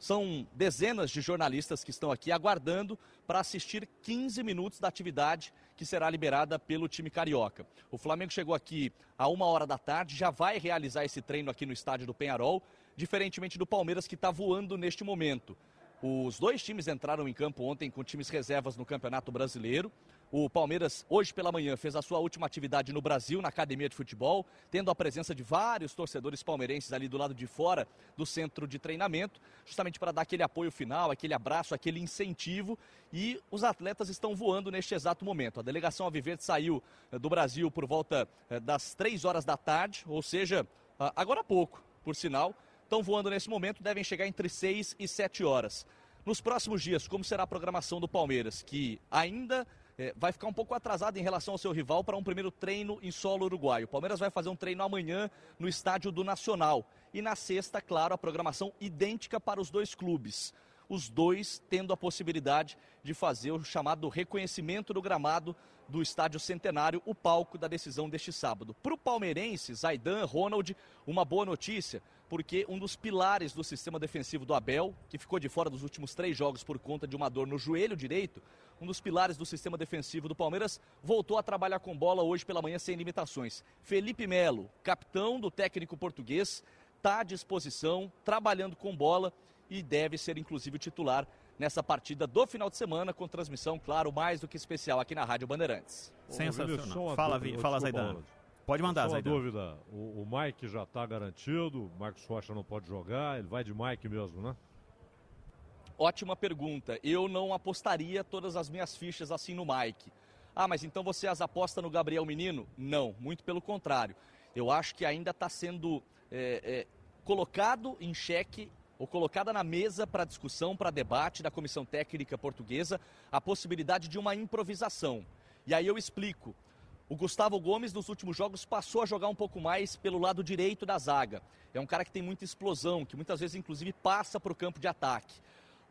São dezenas de jornalistas que estão aqui aguardando para assistir 15 minutos da atividade que será liberada pelo time carioca. O Flamengo chegou aqui a uma hora da tarde, já vai realizar esse treino aqui no estádio do Penharol, diferentemente do Palmeiras que está voando neste momento. Os dois times entraram em campo ontem com times reservas no Campeonato Brasileiro. O Palmeiras, hoje pela manhã, fez a sua última atividade no Brasil, na academia de futebol, tendo a presença de vários torcedores palmeirenses ali do lado de fora do centro de treinamento, justamente para dar aquele apoio final, aquele abraço, aquele incentivo. E os atletas estão voando neste exato momento. A delegação Alviverde saiu eh, do Brasil por volta eh, das três horas da tarde, ou seja, agora há pouco. por sinal, estão voando nesse momento, devem chegar entre 6 e 7 horas. Nos próximos dias, como será a programação do Palmeiras, que ainda é, vai ficar um pouco atrasado em relação ao seu rival para um primeiro treino em solo uruguaio. O Palmeiras vai fazer um treino amanhã no estádio do Nacional. E na sexta, claro, a programação idêntica para os dois clubes. Os dois tendo a possibilidade de fazer o chamado reconhecimento do gramado do Estádio Centenário, o palco da decisão deste sábado. Para o palmeirense, Zaidan, Ronald, uma boa notícia, porque um dos pilares do sistema defensivo do Abel, que ficou de fora dos últimos três jogos por conta de uma dor no joelho direito, um dos pilares do sistema defensivo do Palmeiras, voltou a trabalhar com bola hoje pela manhã sem limitações. Felipe Melo, capitão do técnico português, está à disposição, trabalhando com bola e deve ser inclusive titular nessa partida do final de semana, com transmissão, claro, mais do que especial aqui na Rádio Bandeirantes. Sensacional. Fala, Vi- fala Zaidan. Pode mandar, Só Zaidan. dúvida, o, o Mike já está garantido, o Marcos Rocha não pode jogar, ele vai de Mike mesmo, né? Ótima pergunta. Eu não apostaria todas as minhas fichas assim no Mike. Ah, mas então você as aposta no Gabriel Menino? Não, muito pelo contrário. Eu acho que ainda está sendo é, é, colocado em xeque ou colocada na mesa para discussão, para debate da comissão técnica portuguesa a possibilidade de uma improvisação. E aí eu explico. O Gustavo Gomes, nos últimos jogos, passou a jogar um pouco mais pelo lado direito da zaga. É um cara que tem muita explosão, que muitas vezes, inclusive, passa para o campo de ataque.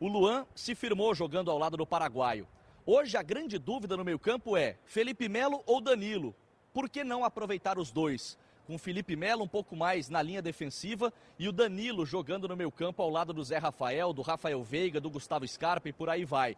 O Luan se firmou jogando ao lado do paraguaio. Hoje, a grande dúvida no meio-campo é Felipe Melo ou Danilo. Por que não aproveitar os dois? Com Felipe Melo um pouco mais na linha defensiva e o Danilo jogando no meio-campo ao lado do Zé Rafael, do Rafael Veiga, do Gustavo Scarpa e por aí vai.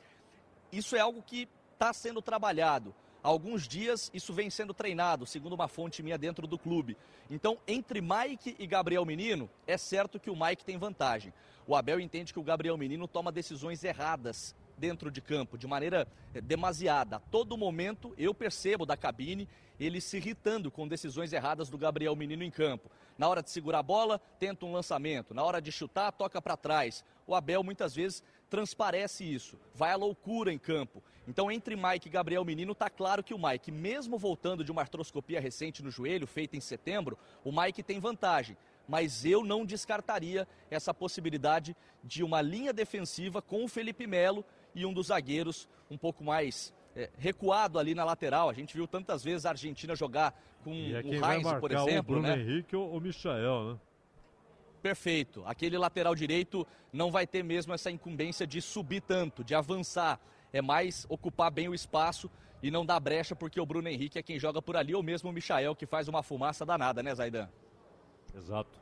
Isso é algo que está sendo trabalhado. Há alguns dias isso vem sendo treinado, segundo uma fonte minha dentro do clube. Então, entre Mike e Gabriel Menino, é certo que o Mike tem vantagem. O Abel entende que o Gabriel Menino toma decisões erradas dentro de campo, de maneira eh, demasiada. A todo momento eu percebo da cabine ele se irritando com decisões erradas do Gabriel Menino em campo. Na hora de segurar a bola, tenta um lançamento. Na hora de chutar, toca para trás. O Abel muitas vezes transparece isso, vai à loucura em campo. Então, entre Mike e Gabriel Menino, tá claro que o Mike, mesmo voltando de uma artroscopia recente no joelho, feita em setembro, o Mike tem vantagem. Mas eu não descartaria essa possibilidade de uma linha defensiva com o Felipe Melo e um dos zagueiros um pouco mais é, recuado ali na lateral. A gente viu tantas vezes a Argentina jogar com é o Heinz, por o exemplo, Bruno né? Henrique ou o Michael, né? Perfeito. Aquele lateral direito não vai ter mesmo essa incumbência de subir tanto, de avançar. É mais ocupar bem o espaço e não dar brecha, porque o Bruno Henrique é quem joga por ali, ou mesmo o Michael, que faz uma fumaça danada, né, Zaidan? Exato.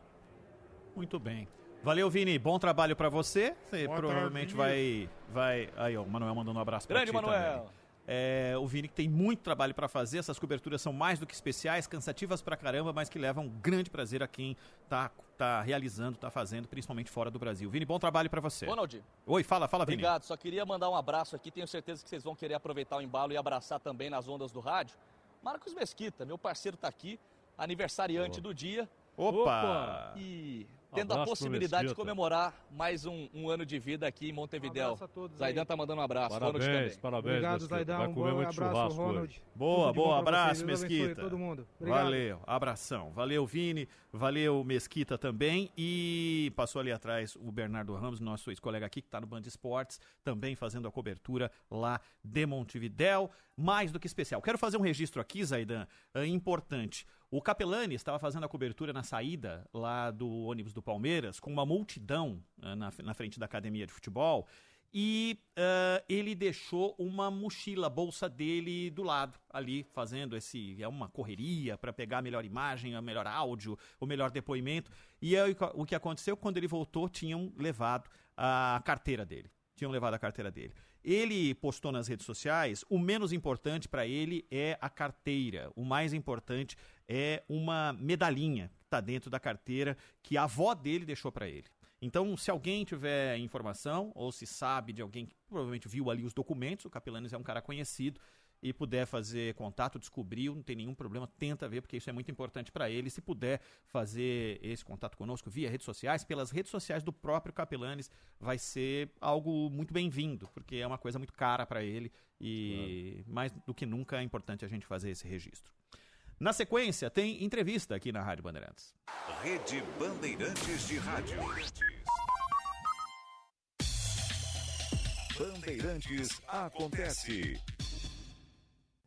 Muito bem. Valeu, Vini. Bom trabalho pra você. Você Boa provavelmente vai, vai. Aí, ó, o Manuel mandando um abraço pra Grande ti Manuel. também. É, o Vini que tem muito trabalho pra fazer. Essas coberturas são mais do que especiais, cansativas pra caramba, mas que levam um grande prazer a quem tá, tá realizando, tá fazendo, principalmente fora do Brasil. Vini, bom trabalho pra você. Ronald. Oi, fala, fala, Vini. Obrigado. Só queria mandar um abraço aqui. Tenho certeza que vocês vão querer aproveitar o embalo e abraçar também nas ondas do rádio. Marcos Mesquita, meu parceiro tá aqui, aniversariante do dia. Opa! E tendo Abraço a possibilidade de comemorar mais um, um ano de vida aqui em Montevidéu. abraço a todos Zaidan tá mandando um abraço. Parabéns, também. parabéns. Obrigado. Zaidan. Vai Um comer bom muito abraço, churrasco Ronald. hoje. Boa, bom boa, abraço, Mesquita. todo mundo. Obrigado. Valeu, abração. Valeu, Vini. Valeu, Mesquita também. E passou ali atrás o Bernardo Ramos, nosso ex-colega aqui, que está no Band Esportes, também fazendo a cobertura lá de Montevidéu. Mais do que especial. Quero fazer um registro aqui, Zaidan, é importante. O Capelani estava fazendo a cobertura na saída lá do ônibus do Palmeiras, com uma multidão eh, na, na frente da academia de futebol. E eh, ele deixou uma mochila, a bolsa dele do lado, ali, fazendo esse. É uma correria para pegar a melhor imagem, o melhor áudio, o melhor depoimento. E aí, o que aconteceu? Quando ele voltou, tinham levado a carteira dele. Tinham levado a carteira dele. Ele postou nas redes sociais: o menos importante para ele é a carteira. O mais importante é uma medalhinha está dentro da carteira que a avó dele deixou para ele. Então, se alguém tiver informação ou se sabe de alguém que provavelmente viu ali os documentos, o Capelanes é um cara conhecido e puder fazer contato, descobriu, não tem nenhum problema, tenta ver, porque isso é muito importante para ele. Se puder fazer esse contato conosco via redes sociais, pelas redes sociais do próprio Capelanes, vai ser algo muito bem-vindo, porque é uma coisa muito cara para ele e mais do que nunca é importante a gente fazer esse registro. Na sequência, tem entrevista aqui na Rádio Bandeirantes. Rede Bandeirantes de Rádio. Bandeirantes acontece.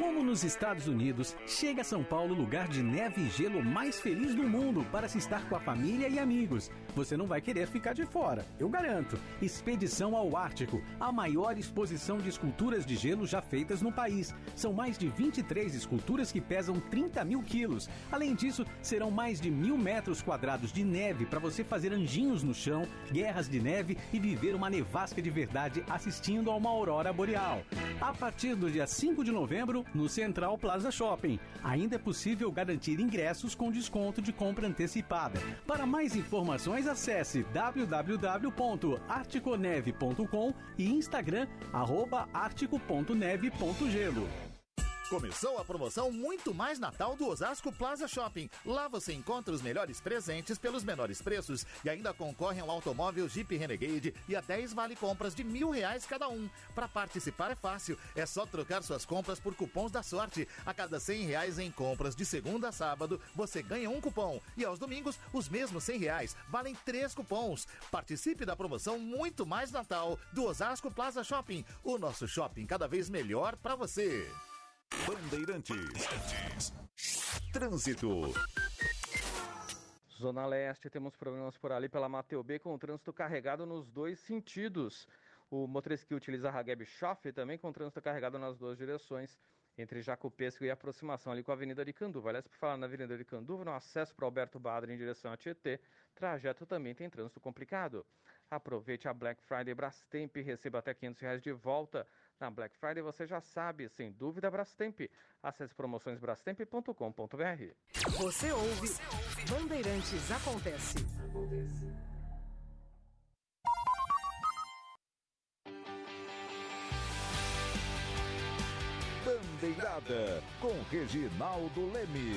Como nos Estados Unidos, chega a São Paulo lugar de neve e gelo mais feliz do mundo para se estar com a família e amigos. Você não vai querer ficar de fora, eu garanto. Expedição ao Ártico, a maior exposição de esculturas de gelo já feitas no país. São mais de 23 esculturas que pesam 30 mil quilos. Além disso, serão mais de mil metros quadrados de neve para você fazer anjinhos no chão, guerras de neve e viver uma nevasca de verdade assistindo a uma aurora boreal. A partir do dia 5 de novembro, no Central Plaza Shopping. Ainda é possível garantir ingressos com desconto de compra antecipada. Para mais informações, acesse www.articoneve.com e Instagram arroba artico.neve.gelo. Começou a promoção Muito Mais Natal do Osasco Plaza Shopping. Lá você encontra os melhores presentes pelos menores preços e ainda concorre ao automóvel Jeep Renegade e a 10 vale compras de mil reais cada um. Para participar é fácil, é só trocar suas compras por cupons da sorte. A cada 100 reais em compras de segunda a sábado, você ganha um cupom. E aos domingos, os mesmos 100 reais valem três cupons. Participe da promoção Muito Mais Natal do Osasco Plaza Shopping. O nosso shopping cada vez melhor para você. Bandeirantes. Trânsito. Zona Leste, temos problemas por ali pela Mateu B com o trânsito carregado nos dois sentidos. O motorista que utiliza a Hageb Schoff também com o trânsito carregado nas duas direções, entre Jacopesco e aproximação ali com a Avenida de Canduva. Aliás, por falar na Avenida de Canduva, no acesso para Alberto Badra em direção a Tietê, trajeto também tem trânsito complicado. Aproveite a Black Friday Brastemp e receba até 500 reais de volta. Na Black Friday você já sabe, sem dúvida, Brastemp. Acesse promoçõesbrastemp.com.br. Você ouve, Bandeirantes Acontece. Bandeirada com Reginaldo Leme.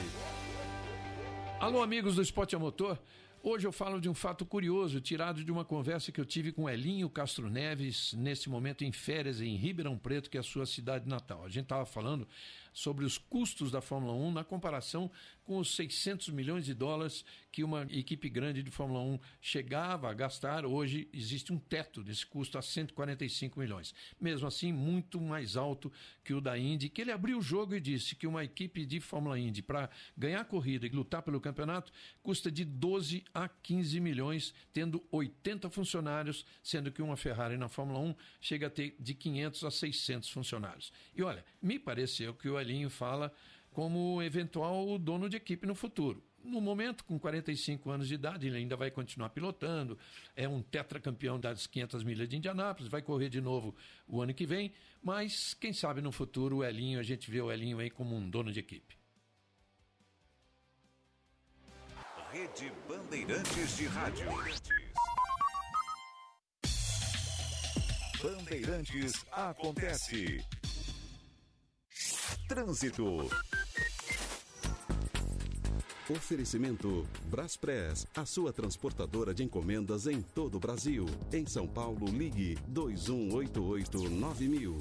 Alô, amigos do Esporte a Motor. Hoje eu falo de um fato curioso, tirado de uma conversa que eu tive com Elinho Castro Neves, nesse momento em férias em Ribeirão Preto, que é a sua cidade natal. A gente estava falando sobre os custos da Fórmula 1 na comparação com os 600 milhões de dólares que uma equipe grande de Fórmula 1 chegava a gastar. Hoje existe um teto desse custo a 145 milhões. Mesmo assim, muito mais alto que o da Indy, que ele abriu o jogo e disse que uma equipe de Fórmula Indy, para ganhar a corrida e lutar pelo campeonato, custa de 12 a 15 milhões, tendo 80 funcionários, sendo que uma Ferrari na Fórmula 1 chega a ter de 500 a 600 funcionários. E olha, me pareceu que o Elinho fala como eventual dono de equipe no futuro. No momento, com 45 anos de idade, ele ainda vai continuar pilotando, é um tetracampeão das 500 milhas de Indianápolis, vai correr de novo o ano que vem, mas quem sabe no futuro o Elinho, a gente vê o Elinho aí como um dono de equipe. Rede Bandeirantes de Rádio. Bandeirantes acontece. Trânsito. Oferecimento Braspress, a sua transportadora de encomendas em todo o Brasil. Em São Paulo, ligue 2188-9000.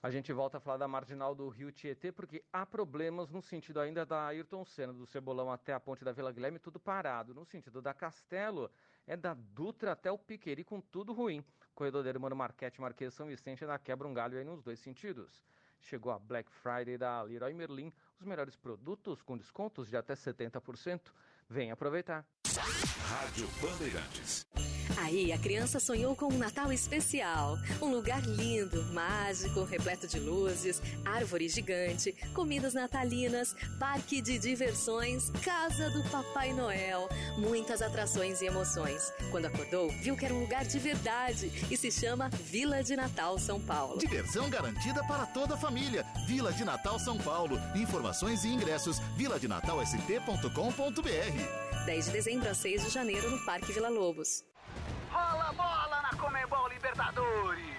A gente volta a falar da marginal do Rio Tietê, porque há problemas no sentido ainda da Ayrton Senna, do Cebolão até a ponte da Vila Guilherme, tudo parado. No sentido da Castelo, é da Dutra até o Piqueri, com tudo ruim. Corredor da Mano Marquete, Marquês São Vicente ainda quebra um galho aí nos dois sentidos. Chegou a Black Friday da Leroy Merlin, os melhores produtos com descontos de até 70%. Vem aproveitar. Rádio Bandeirantes. Aí a criança sonhou com um Natal especial. Um lugar lindo, mágico, repleto de luzes, árvore gigante, comidas natalinas, parque de diversões, casa do Papai Noel, muitas atrações e emoções. Quando acordou, viu que era um lugar de verdade e se chama Vila de Natal São Paulo. Diversão garantida para toda a família. Vila de Natal São Paulo. Informações e ingressos viladenatalsp.com.br. 10 de dezembro a 6 de janeiro no Parque Vila Lobos. Bola na Comebol Libertadores.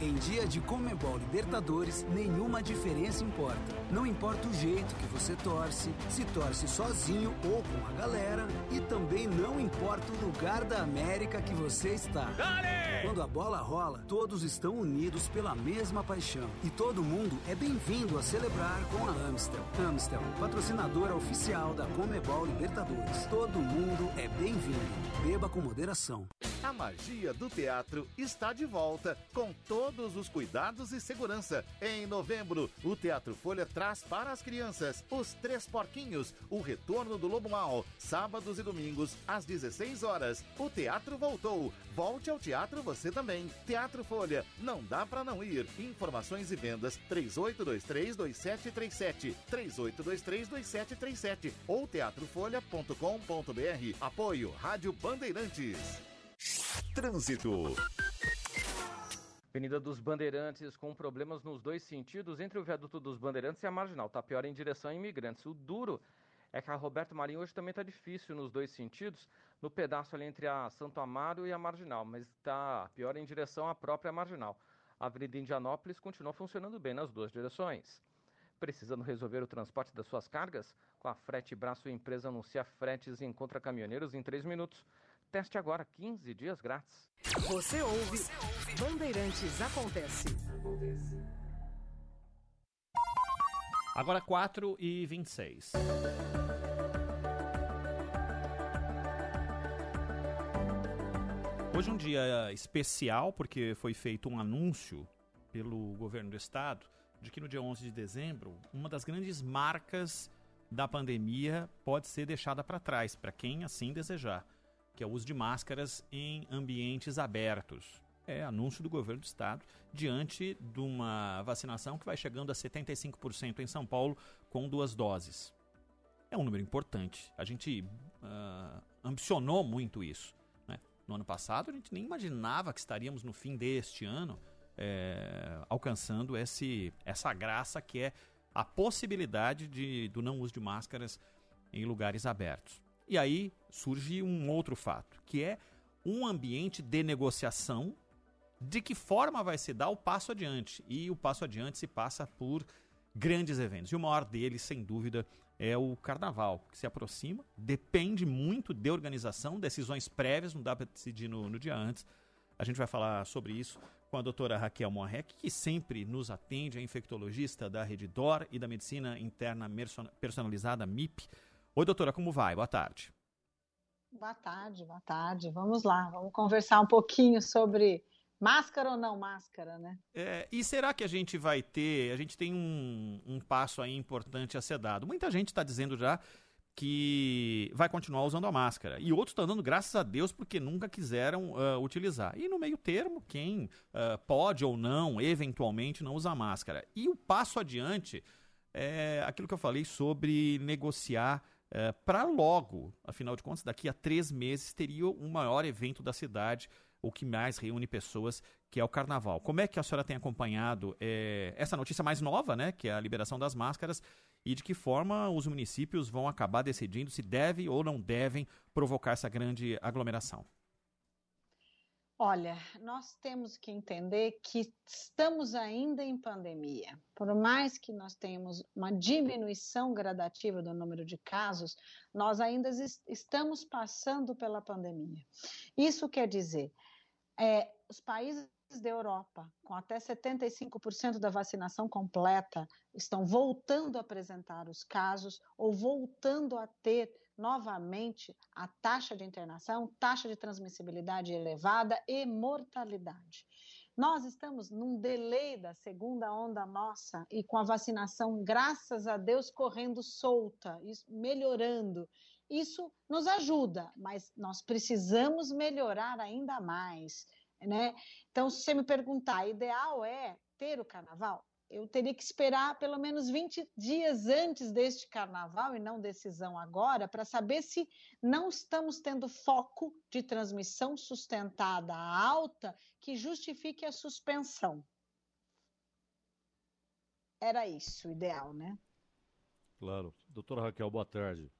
Em dia de Comebol Libertadores, nenhuma diferença importa. Não importa o jeito que você torce, se torce sozinho ou com a galera, e também não importa o lugar da América que você está. Dale! Quando a bola rola, todos estão unidos pela mesma paixão. E todo mundo é bem-vindo a celebrar com a Amstel. Amstel, patrocinadora oficial da Comebol Libertadores. Todo mundo é bem-vindo. Beba com moderação. A magia do teatro está de volta com todos os cuidados e segurança. Em novembro, o Teatro Folha traz para as crianças Os Três Porquinhos, o retorno do Lobo Mal, sábados e domingos às 16 horas. O teatro voltou. Volte ao teatro você também. Teatro Folha, não dá para não ir. Informações e vendas 38232737, 38232737 ou teatrofolha.com.br. Apoio Rádio Bandeirantes. Trânsito. Avenida dos Bandeirantes com problemas nos dois sentidos entre o viaduto dos Bandeirantes e a Marginal. Tá pior em direção a imigrantes. O duro é que a Roberto Marinho hoje também está difícil nos dois sentidos, no pedaço ali entre a Santo Amaro e a Marginal, mas está pior em direção à própria Marginal. A Avenida Indianópolis continua funcionando bem nas duas direções. Precisando resolver o transporte das suas cargas? Com a Frete Braço, a empresa anuncia fretes e encontra caminhoneiros em 3 minutos. Teste agora 15 dias grátis. Você ouve, Bandeirantes Acontece. Agora 4 e 26. Hoje é um dia especial porque foi feito um anúncio pelo governo do estado de que no dia 11 de dezembro, uma das grandes marcas da pandemia pode ser deixada para trás, para quem assim desejar, que é o uso de máscaras em ambientes abertos. É anúncio do governo do estado diante de uma vacinação que vai chegando a 75% em São Paulo com duas doses. É um número importante. A gente uh, ambicionou muito isso. Né? No ano passado, a gente nem imaginava que estaríamos no fim deste ano é, alcançando esse, essa graça que é a possibilidade de, do não uso de máscaras em lugares abertos. E aí surge um outro fato, que é um ambiente de negociação de que forma vai se dar o passo adiante. E o passo adiante se passa por grandes eventos. E o maior deles, sem dúvida, é o carnaval, que se aproxima, depende muito de organização, decisões prévias, não dá para decidir no, no dia antes. A gente vai falar sobre isso com a doutora Raquel Morrec, que sempre nos atende, é infectologista da Rede DOR e da Medicina Interna Personalizada, MIP. Oi, doutora, como vai? Boa tarde. Boa tarde, boa tarde. Vamos lá, vamos conversar um pouquinho sobre máscara ou não máscara, né? É, e será que a gente vai ter? A gente tem um, um passo aí importante a ser dado. Muita gente está dizendo já que vai continuar usando a máscara. E outros estão dando graças a Deus porque nunca quiseram uh, utilizar. E no meio termo, quem uh, pode ou não, eventualmente, não usa máscara. E o passo adiante é aquilo que eu falei sobre negociar uh, para logo. Afinal de contas, daqui a três meses teria o maior evento da cidade, o que mais reúne pessoas, que é o carnaval. Como é que a senhora tem acompanhado é, essa notícia mais nova, né, que é a liberação das máscaras, e de que forma os municípios vão acabar decidindo se devem ou não devem provocar essa grande aglomeração? Olha, nós temos que entender que estamos ainda em pandemia. Por mais que nós tenhamos uma diminuição gradativa do número de casos, nós ainda estamos passando pela pandemia. Isso quer dizer, é, os países da Europa, com até 75% da vacinação completa, estão voltando a apresentar os casos ou voltando a ter novamente a taxa de internação, taxa de transmissibilidade elevada e mortalidade. Nós estamos num delay da segunda onda nossa e com a vacinação, graças a Deus, correndo solta, melhorando. isso nos ajuda, mas nós precisamos melhorar ainda mais, né? Então, se você me perguntar, ideal é ter o carnaval? Eu teria que esperar pelo menos 20 dias antes deste carnaval e não decisão agora, para saber se não estamos tendo foco de transmissão sustentada alta que justifique a suspensão. Era isso o ideal, né? Claro. Doutora Raquel, boa tarde.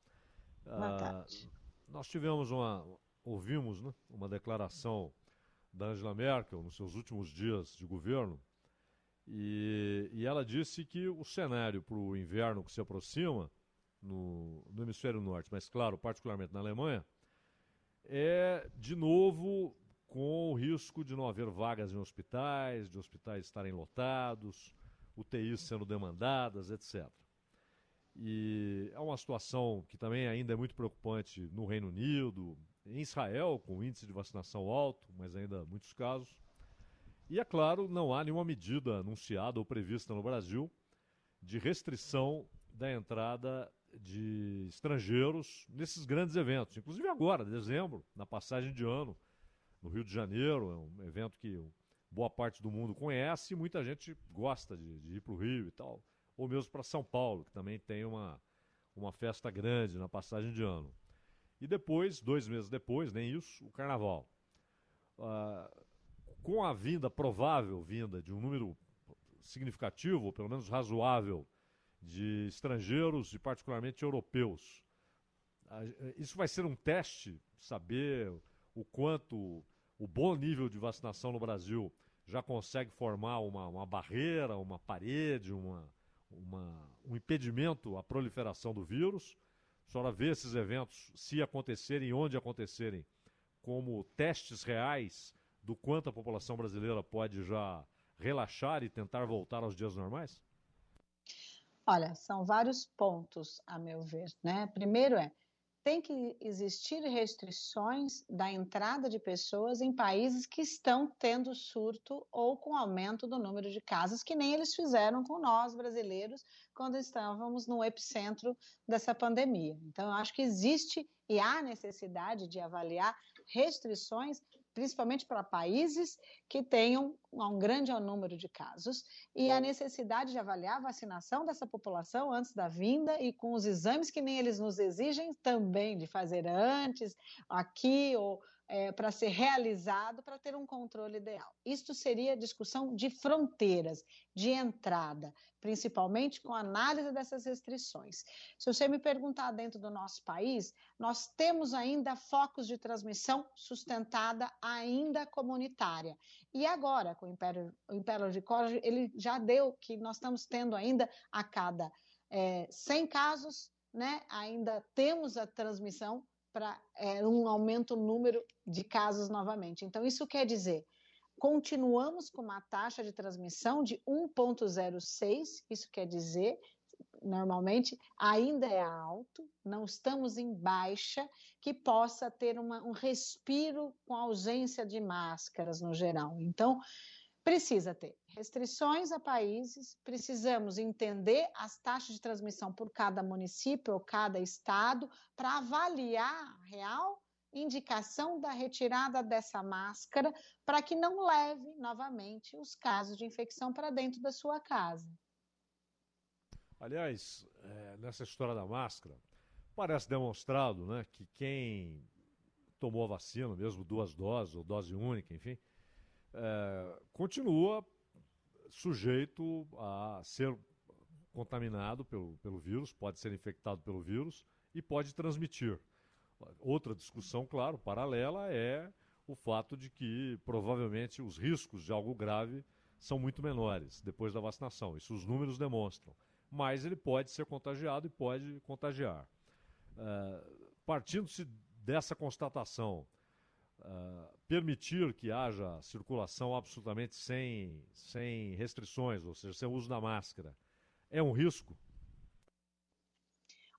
Boa ah, tarde. Nós tivemos uma. ouvimos né, uma declaração da Angela Merkel nos seus últimos dias de governo e, e ela disse que o cenário para o inverno que se aproxima no, no hemisfério norte, mas claro, particularmente na Alemanha, é de novo com o risco de não haver vagas em hospitais, de hospitais estarem lotados, UTIs sendo demandadas, etc. E é uma situação que também ainda é muito preocupante no Reino Unido, em Israel, com índice de vacinação alto, mas ainda muitos casos. E, é claro, não há nenhuma medida anunciada ou prevista no Brasil de restrição da entrada de estrangeiros nesses grandes eventos. Inclusive agora, dezembro, na passagem de ano, no Rio de Janeiro, é um evento que boa parte do mundo conhece e muita gente gosta de, de ir para o Rio e tal. Ou mesmo para São Paulo, que também tem uma, uma festa grande na passagem de ano. E depois, dois meses depois, nem isso, o Carnaval. Uh, com a vinda, provável vinda, de um número significativo, ou pelo menos razoável, de estrangeiros e particularmente europeus. Isso vai ser um teste, saber o quanto o bom nível de vacinação no Brasil já consegue formar uma, uma barreira, uma parede, uma, uma, um impedimento à proliferação do vírus. A senhora vê esses eventos, se acontecerem e onde acontecerem, como testes reais do quanto a população brasileira pode já relaxar e tentar voltar aos dias normais? Olha, são vários pontos, a meu ver. Né? Primeiro é, tem que existir restrições da entrada de pessoas em países que estão tendo surto ou com aumento do número de casos, que nem eles fizeram com nós brasileiros quando estávamos no epicentro dessa pandemia. Então, eu acho que existe e há necessidade de avaliar restrições principalmente para países que tenham um grande número de casos, e a necessidade de avaliar a vacinação dessa população antes da vinda e com os exames que nem eles nos exigem também de fazer antes, aqui ou é, para ser realizado para ter um controle ideal. Isto seria discussão de fronteiras, de entrada, principalmente com análise dessas restrições. Se você me perguntar dentro do nosso país, nós temos ainda focos de transmissão sustentada ainda comunitária. E agora, com o Império, o Império de College, ele já deu que nós estamos tendo ainda a cada é, 100 casos, né, ainda temos a transmissão para é, um aumento no número de casos novamente. Então, isso quer dizer, continuamos com uma taxa de transmissão de 1,06, isso quer dizer, normalmente ainda é alto, não estamos em baixa, que possa ter uma, um respiro com ausência de máscaras no geral. Então, precisa ter restrições a países, precisamos entender as taxas de transmissão por cada município ou cada estado para avaliar a real indicação da retirada dessa máscara para que não leve novamente os casos de infecção para dentro da sua casa. Aliás, é, nessa história da máscara, parece demonstrado né, que quem tomou a vacina, mesmo duas doses ou dose única, enfim, é, continua sujeito a ser contaminado pelo, pelo vírus, pode ser infectado pelo vírus e pode transmitir. Outra discussão, claro, paralela é o fato de que provavelmente os riscos de algo grave são muito menores depois da vacinação. Isso os números demonstram. Mas ele pode ser contagiado e pode contagiar. Uh, Partindo-se dessa constatação, uh, permitir que haja circulação absolutamente sem, sem restrições, ou seja, sem uso da máscara, é um risco?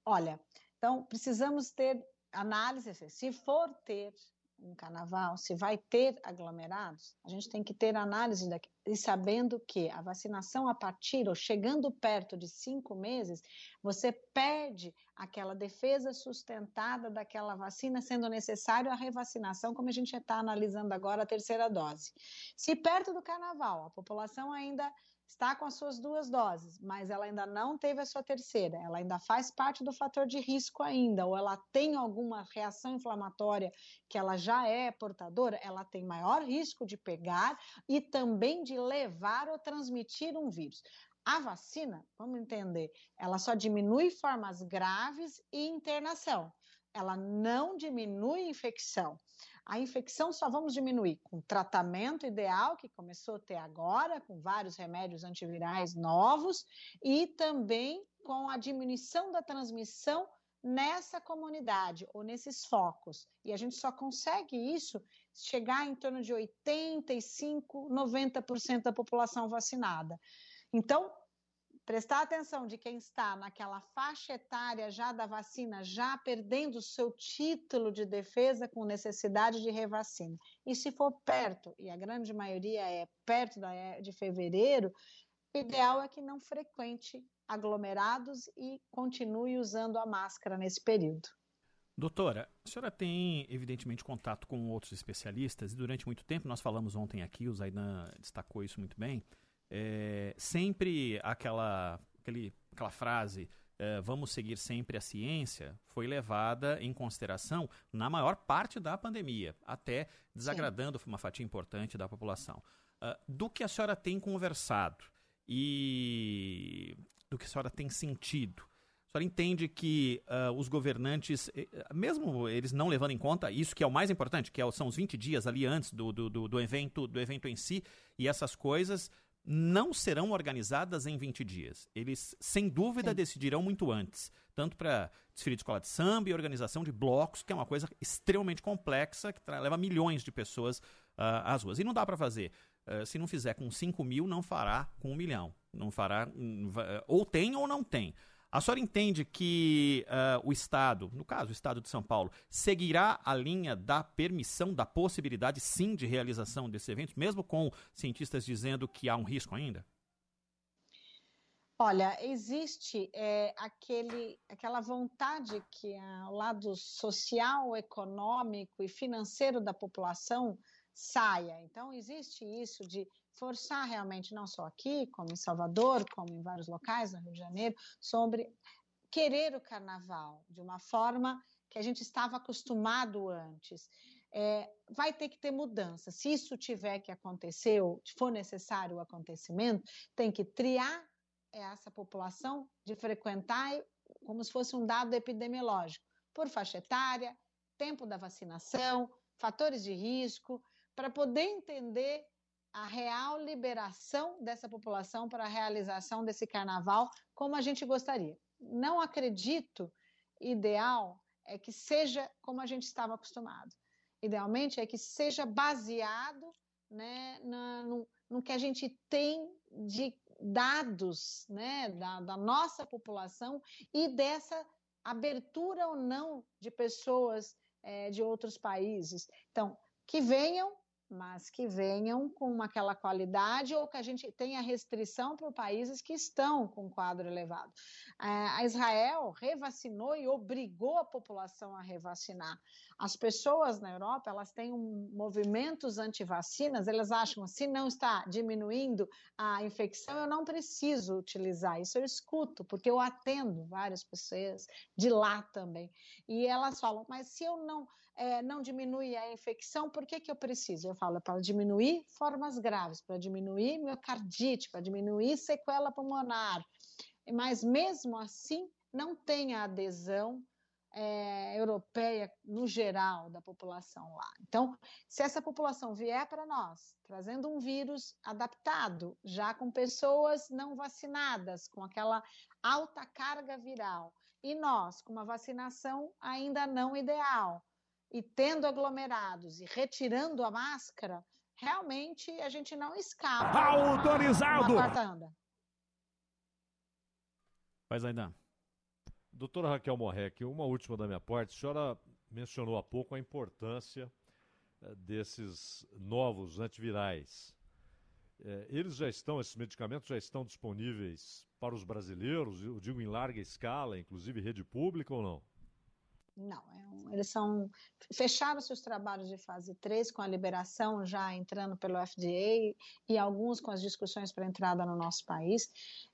Olha, então precisamos ter análise, se for ter um carnaval, se vai ter aglomerados, a gente tem que ter análise daqui, e sabendo que a vacinação a partir ou chegando perto de cinco meses, você perde aquela defesa sustentada daquela vacina, sendo necessário a revacinação, como a gente está analisando agora a terceira dose. Se perto do carnaval a população ainda está com as suas duas doses, mas ela ainda não teve a sua terceira, ela ainda faz parte do fator de risco ainda, ou ela tem alguma reação inflamatória que ela já é portadora, ela tem maior risco de pegar e também de levar ou transmitir um vírus. A vacina, vamos entender, ela só diminui formas graves e internação. Ela não diminui infecção. A infecção só vamos diminuir com tratamento ideal, que começou a ter agora, com vários remédios antivirais novos, e também com a diminuição da transmissão nessa comunidade ou nesses focos. E a gente só consegue isso chegar em torno de 85, 90% da população vacinada. Então, prestar atenção de quem está naquela faixa etária já da vacina, já perdendo o seu título de defesa com necessidade de revacina. E se for perto, e a grande maioria é perto de fevereiro, o ideal é que não frequente aglomerados e continue usando a máscara nesse período. Doutora, a senhora tem, evidentemente, contato com outros especialistas e durante muito tempo, nós falamos ontem aqui, o Zaidan destacou isso muito bem, é, sempre aquela, aquele, aquela frase é, vamos seguir sempre a ciência foi levada em consideração na maior parte da pandemia, até desagradando Sim. uma fatia importante da população. Uh, do que a senhora tem conversado e do que a senhora tem sentido, a senhora entende que uh, os governantes, eh, mesmo eles não levando em conta isso que é o mais importante, que é, são os 20 dias ali antes do, do, do, do evento, do evento em si, e essas coisas, não serão organizadas em 20 dias. Eles, sem dúvida, Sim. decidirão muito antes. Tanto para desfile de escola de samba e organização de blocos, que é uma coisa extremamente complexa, que leva milhões de pessoas uh, às ruas. E não dá para fazer. Uh, se não fizer com 5 mil, não fará com um milhão. Não fará. Um, ou tem ou não tem. A senhora entende que uh, o Estado, no caso o Estado de São Paulo, seguirá a linha da permissão, da possibilidade sim de realização desses eventos, mesmo com cientistas dizendo que há um risco ainda? Olha, existe é, aquele, aquela vontade que o lado social, econômico e financeiro da população saia. Então, existe isso de forçar realmente, não só aqui, como em Salvador, como em vários locais no Rio de Janeiro, sobre querer o carnaval de uma forma que a gente estava acostumado antes. É, vai ter que ter mudança. Se isso tiver que acontecer, ou for necessário o acontecimento, tem que triar essa população de frequentar como se fosse um dado epidemiológico, por faixa etária, tempo da vacinação, fatores de risco, para poder entender a real liberação dessa população para a realização desse carnaval como a gente gostaria. Não acredito ideal é que seja como a gente estava acostumado. Idealmente é que seja baseado né, na, no, no que a gente tem de dados né, da, da nossa população e dessa abertura ou não de pessoas é, de outros países. Então, que venham mas que venham com aquela qualidade ou que a gente tenha restrição para países que estão com quadro elevado. É, a Israel revacinou e obrigou a população a revacinar. As pessoas na Europa, elas têm um, movimentos anti-vacinas, elas acham, se não está diminuindo a infecção, eu não preciso utilizar. Isso eu escuto, porque eu atendo várias pessoas de lá também. E elas falam, mas se eu não é, não diminui a infecção, por que, que eu preciso? Eu falo para diminuir formas graves, para diminuir miocardite, para diminuir sequela pulmonar. Mas mesmo assim, não tem a adesão é, europeia no geral da população lá. Então, se essa população vier para nós trazendo um vírus adaptado, já com pessoas não vacinadas, com aquela alta carga viral, e nós com uma vacinação ainda não ideal, e tendo aglomerados e retirando a máscara, realmente a gente não escapa. Autorizado! Uma quarta anda. Faz ainda. Doutora Raquel Morrec, uma última da minha parte. A senhora mencionou há pouco a importância eh, desses novos antivirais. Eh, eles já estão, esses medicamentos já estão disponíveis para os brasileiros, eu digo em larga escala, inclusive rede pública ou não? Não, é um, eles são fecharam seus trabalhos de fase 3 com a liberação já entrando pelo FDA e alguns com as discussões para entrada no nosso país.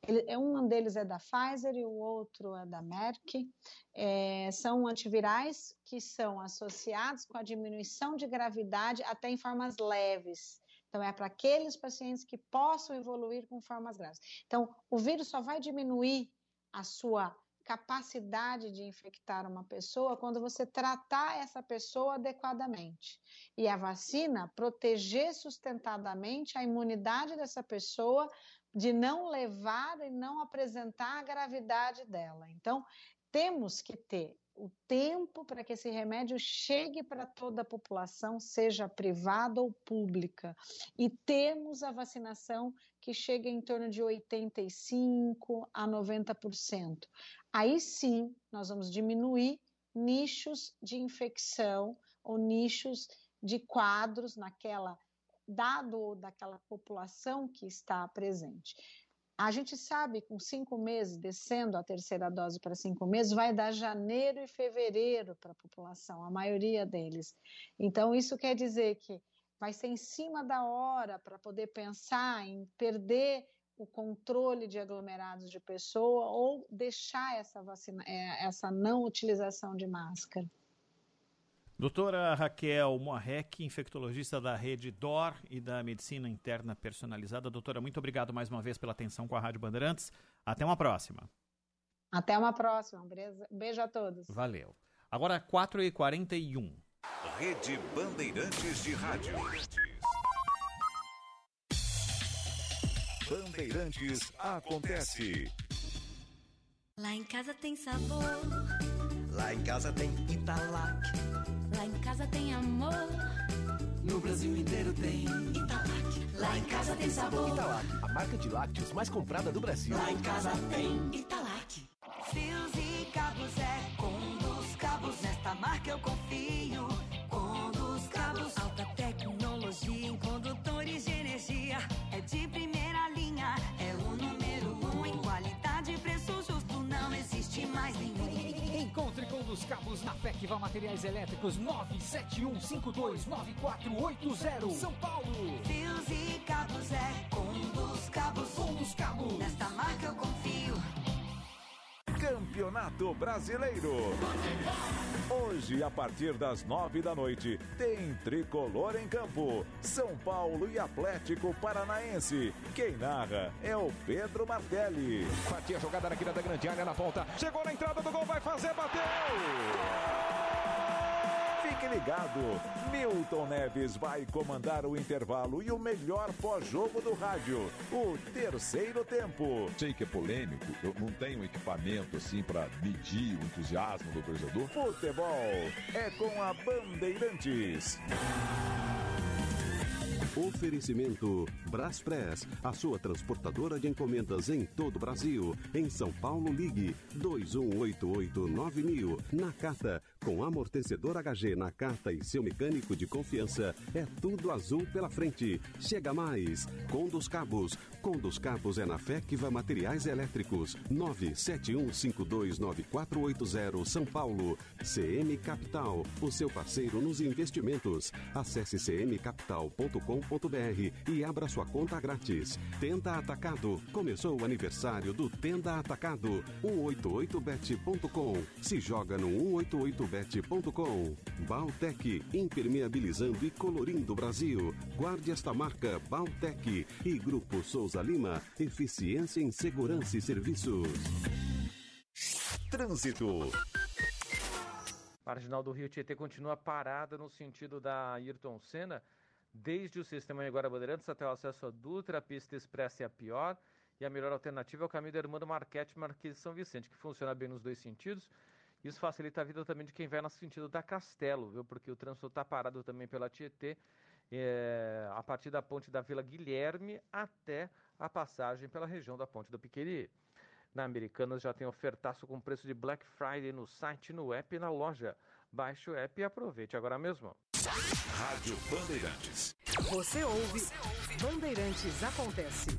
Ele, é, um deles é da Pfizer e o outro é da Merck. É, são antivirais que são associados com a diminuição de gravidade até em formas leves. Então, é para aqueles pacientes que possam evoluir com formas graves. Então, o vírus só vai diminuir a sua capacidade de infectar uma pessoa quando você tratar essa pessoa adequadamente. E a vacina proteger sustentadamente a imunidade dessa pessoa de não levar e não apresentar a gravidade dela. Então, temos que ter o tempo para que esse remédio chegue para toda a população, seja privada ou pública. E temos a vacinação que chega em torno de 85 a 90%. Aí sim, nós vamos diminuir nichos de infecção ou nichos de quadros naquela dado daquela população que está presente. A gente sabe com cinco meses, descendo a terceira dose para cinco meses, vai dar janeiro e fevereiro para a população, a maioria deles. Então, isso quer dizer que vai ser em cima da hora para poder pensar em perder o controle de aglomerados de pessoa ou deixar essa vacina, é, essa não utilização de máscara. Doutora Raquel Moarec, infectologista da rede DOR e da Medicina Interna Personalizada. Doutora, muito obrigado mais uma vez pela atenção com a Rádio Bandeirantes. Até uma próxima. Até uma próxima. Um beijo a todos. Valeu. Agora 4h41. Rede Bandeirantes de Rádio. Bandeirantes acontece. Lá em casa tem sabor. Lá em casa tem Italac. Lá em casa tem amor. No Brasil inteiro tem Italac. Lá em casa tem sabor. Italac, a marca de lácteos mais comprada do Brasil. Lá em casa tem Italac. Fios e cabos é com dos cabos. Nesta marca eu confio. Dos cabos na Fecva Materiais Elétricos 971529480 São Paulo. Fios e cabos é com dos cabos. Com dos cabos. Nesta marca eu confio. Campeonato Brasileiro. Hoje, a partir das nove da noite, tem tricolor em campo. São Paulo e Atlético Paranaense. Quem narra é o Pedro Martelli. Fatia jogada na quina da grande área na ponta. Chegou na entrada do gol, vai fazer, bateu! Fique ligado, Milton Neves vai comandar o intervalo e o melhor pós-jogo do rádio, o terceiro tempo. Sei que é polêmico, eu não tenho equipamento assim para medir o entusiasmo do torcedor. Futebol é com a Bandeirantes. Oferecimento Braspress, a sua transportadora de encomendas em todo o Brasil. Em São Paulo, ligue 21889000. Nakata, com amortecedor HG Nakata e seu mecânico de confiança, é tudo azul pela frente. Chega mais. Com dos Cabos. Com dos Cabos é na FECVA Materiais Elétricos. 971529480 São Paulo. CM Capital, o seu parceiro nos investimentos. Acesse cmcapital.com e abra sua conta grátis. Tenda Atacado. Começou o aniversário do Tenda Atacado. 188bet.com. Se joga no 188bet.com. Baltec. Impermeabilizando e colorindo o Brasil. Guarde esta marca Baltec. E Grupo Souza Lima. Eficiência em Segurança e Serviços. Trânsito. Marginal do Rio Tietê continua parada no sentido da Ayrton Senna desde o sistema Anhanguera Bandeirantes até o acesso a Dutra, a pista expressa é a pior, e a melhor alternativa é o caminho da Irmã Marquete Marquês de São Vicente, que funciona bem nos dois sentidos. Isso facilita a vida também de quem vai no sentido da Castelo, viu? Porque o trânsito está parado também pela Tietê, é, a partir da ponte da Vila Guilherme até a passagem pela região da ponte do Piqueri. Na Americanas já tem ofertaço com preço de Black Friday no site, no app e na loja. Baixe o app e aproveite agora mesmo. Rádio Bandeirantes. Você ouve, Bandeirantes Acontece.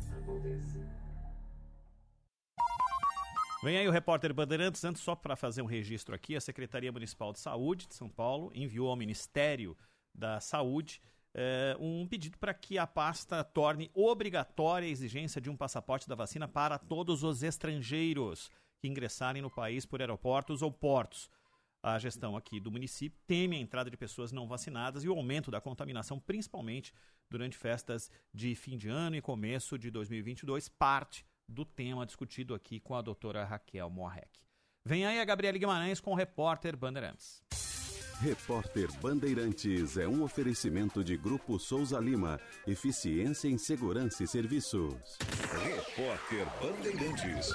Vem aí o repórter Bandeirantes, antes só para fazer um registro aqui, a Secretaria Municipal de Saúde de São Paulo enviou ao Ministério da Saúde eh, um pedido para que a pasta torne obrigatória a exigência de um passaporte da vacina para todos os estrangeiros que ingressarem no país por aeroportos ou portos. A gestão aqui do município teme a entrada de pessoas não vacinadas e o aumento da contaminação, principalmente durante festas de fim de ano e começo de 2022, parte do tema discutido aqui com a doutora Raquel Moarec. Vem aí a Gabriela Guimarães com o repórter Bandeirantes. Repórter Bandeirantes é um oferecimento de Grupo Souza Lima. Eficiência em Segurança e Serviços. Repórter Bandeirantes.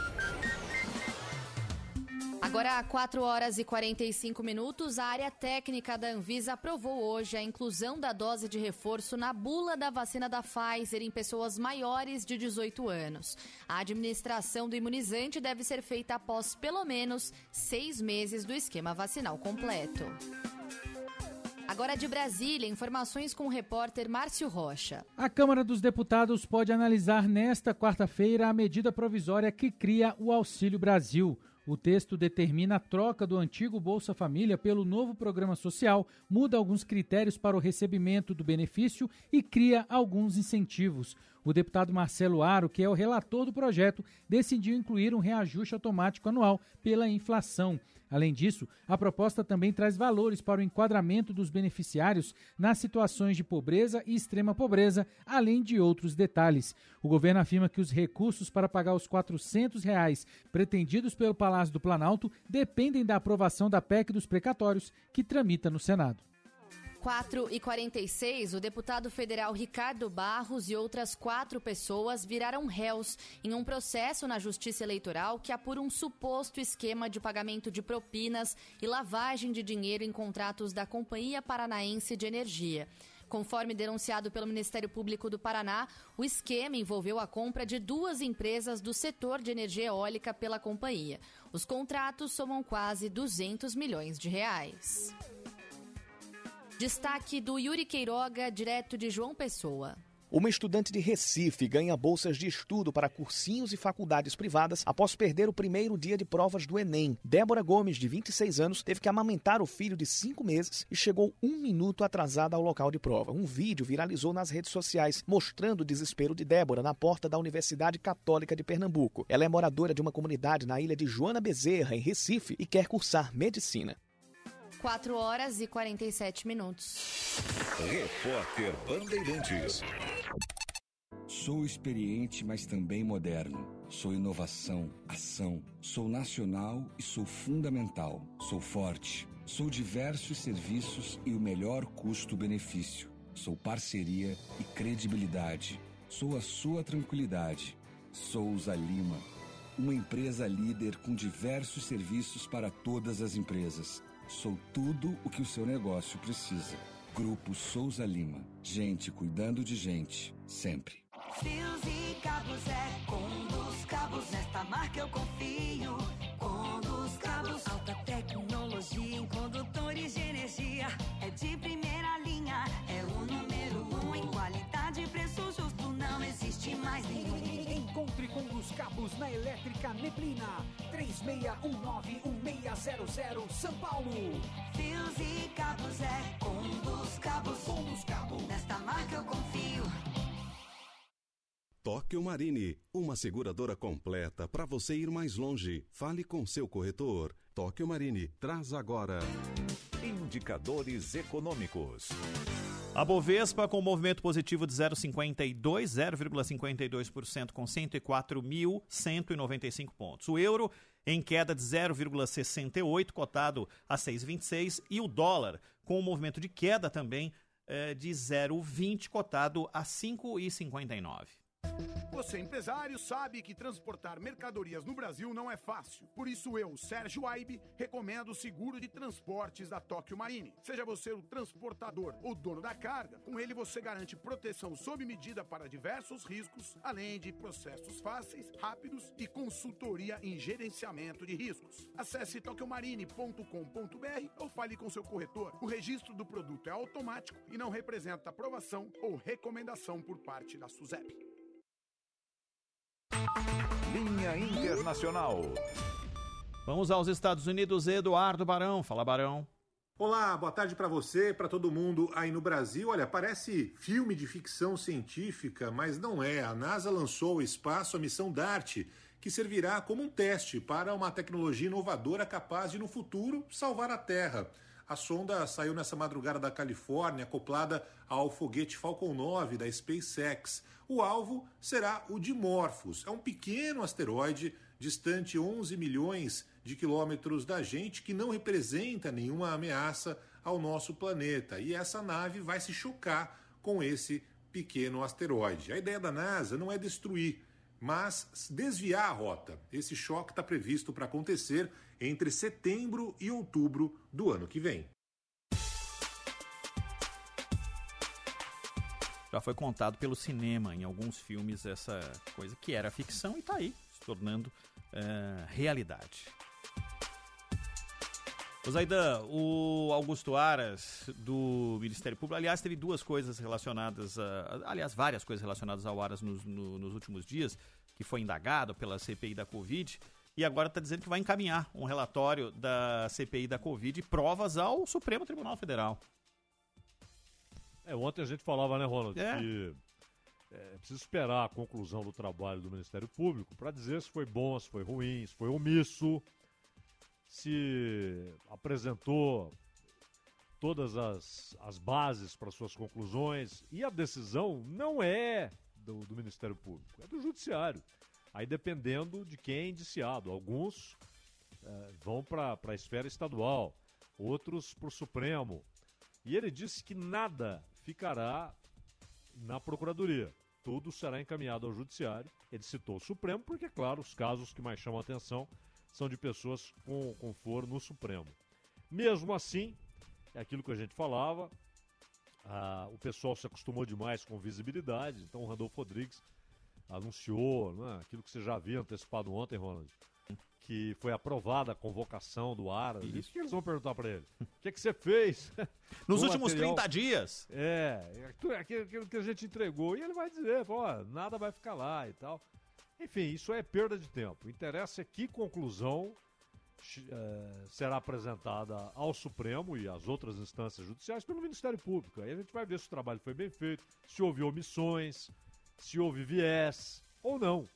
Agora, 4 horas e 45 minutos, a área técnica da Anvisa aprovou hoje a inclusão da dose de reforço na bula da vacina da Pfizer em pessoas maiores de 18 anos. A administração do imunizante deve ser feita após pelo menos seis meses do esquema vacinal completo. Agora de Brasília, informações com o repórter Márcio Rocha. A Câmara dos Deputados pode analisar nesta quarta-feira a medida provisória que cria o Auxílio Brasil. O texto determina a troca do antigo Bolsa Família pelo novo programa social, muda alguns critérios para o recebimento do benefício e cria alguns incentivos. O deputado Marcelo Aro, que é o relator do projeto, decidiu incluir um reajuste automático anual pela inflação. Além disso, a proposta também traz valores para o enquadramento dos beneficiários nas situações de pobreza e extrema pobreza, além de outros detalhes. O governo afirma que os recursos para pagar os 400 reais pretendidos pelo Palácio do Planalto dependem da aprovação da PEC dos precatórios, que tramita no Senado. 4 e 46, o deputado federal Ricardo Barros e outras quatro pessoas viraram réus em um processo na Justiça Eleitoral que apura um suposto esquema de pagamento de propinas e lavagem de dinheiro em contratos da Companhia Paranaense de Energia. Conforme denunciado pelo Ministério Público do Paraná, o esquema envolveu a compra de duas empresas do setor de energia eólica pela companhia. Os contratos somam quase 200 milhões de reais. Destaque do Yuri Queiroga, direto de João Pessoa. Uma estudante de Recife ganha bolsas de estudo para cursinhos e faculdades privadas após perder o primeiro dia de provas do Enem. Débora Gomes, de 26 anos, teve que amamentar o filho de 5 meses e chegou um minuto atrasada ao local de prova. Um vídeo viralizou nas redes sociais mostrando o desespero de Débora na porta da Universidade Católica de Pernambuco. Ela é moradora de uma comunidade na ilha de Joana Bezerra, em Recife, e quer cursar medicina. 4 horas e 47 minutos. Repórter Bandeirantes. Sou experiente, mas também moderno. Sou inovação, ação. Sou nacional e sou fundamental. Sou forte. Sou diversos serviços e o melhor custo-benefício. Sou parceria e credibilidade. Sou a sua tranquilidade. Souza Lima. Uma empresa líder com diversos serviços para todas as empresas. Sou tudo o que o seu negócio precisa. Grupo Souza Lima. Gente cuidando de gente, sempre. Fios e cabos é Conduz Cabos. Nesta marca eu confio. Conduz Cabos. Alta tecnologia em condutores de energia. É de primeira cabos na Elétrica Neblina. 3619-1600 São Paulo. Fios e cabos é Conduz Cabos. Conduz Cabos. Nesta marca eu confio. Tóquio Marine, uma seguradora completa para você ir mais longe. Fale com seu corretor. Tóquio Marine, traz agora. Indicadores econômicos. A Bovespa com movimento positivo de 0,52, 0,52% com 104.195 pontos. O euro em queda de 0,68, cotado a 6,26 e o dólar com um movimento de queda também eh, de 0,20, cotado a 5,59. Você, empresário, sabe que transportar mercadorias no Brasil não é fácil. Por isso eu, Sérgio Aibe, recomendo o seguro de transportes da Tóquio Marine. Seja você o transportador ou dono da carga, com ele você garante proteção sob medida para diversos riscos, além de processos fáceis, rápidos e consultoria em gerenciamento de riscos. Acesse tokyomarine.com.br ou fale com seu corretor. O registro do produto é automático e não representa aprovação ou recomendação por parte da SUSEP. Linha Internacional. Vamos aos Estados Unidos, Eduardo Barão. Fala, Barão. Olá, boa tarde para você, para todo mundo aí no Brasil. Olha, parece filme de ficção científica, mas não é. A NASA lançou ao espaço a missão DART, que servirá como um teste para uma tecnologia inovadora capaz de, no futuro, salvar a Terra. A sonda saiu nessa madrugada da Califórnia, acoplada ao foguete Falcon 9 da SpaceX. O alvo será o Dimorphos. É um pequeno asteroide distante 11 milhões de quilômetros da gente que não representa nenhuma ameaça ao nosso planeta. E essa nave vai se chocar com esse pequeno asteroide. A ideia da NASA não é destruir, mas desviar a rota. Esse choque está previsto para acontecer entre setembro e outubro do ano que vem. Já foi contado pelo cinema em alguns filmes essa coisa que era ficção e está aí, se tornando uh, realidade. O Zaidan, o Augusto Aras, do Ministério Público, aliás, teve duas coisas relacionadas, a, aliás, várias coisas relacionadas ao Aras nos, no, nos últimos dias, que foi indagado pela CPI da Covid e agora está dizendo que vai encaminhar um relatório da CPI da Covid e provas ao Supremo Tribunal Federal. É, ontem a gente falava, né, Ronald, é. que é preciso esperar a conclusão do trabalho do Ministério Público para dizer se foi bom, se foi ruim, se foi omisso, se apresentou todas as, as bases para suas conclusões. E a decisão não é do, do Ministério Público, é do Judiciário. Aí dependendo de quem é indiciado. Alguns é, vão para a esfera estadual, outros para o Supremo. E ele disse que nada ficará na Procuradoria. Tudo será encaminhado ao Judiciário. Ele citou o Supremo, porque, claro, os casos que mais chamam a atenção são de pessoas com, com foro no Supremo. Mesmo assim, é aquilo que a gente falava, ah, o pessoal se acostumou demais com visibilidade, então o Randolfo Rodrigues anunciou, né, aquilo que você já havia antecipado ontem, Ronald, que foi aprovada a convocação do Aras. Isso, Isso que eles vão perguntar para ele. O que, é que você fez? Nos últimos material... 30 dias. É, é aquilo que a gente entregou. E ele vai dizer, pô, nada vai ficar lá e tal. Enfim, isso é perda de tempo. Interessa é que conclusão é, será apresentada ao Supremo e às outras instâncias judiciais pelo Ministério Público. Aí a gente vai ver se o trabalho foi bem feito, se houve omissões, se houve viés ou não.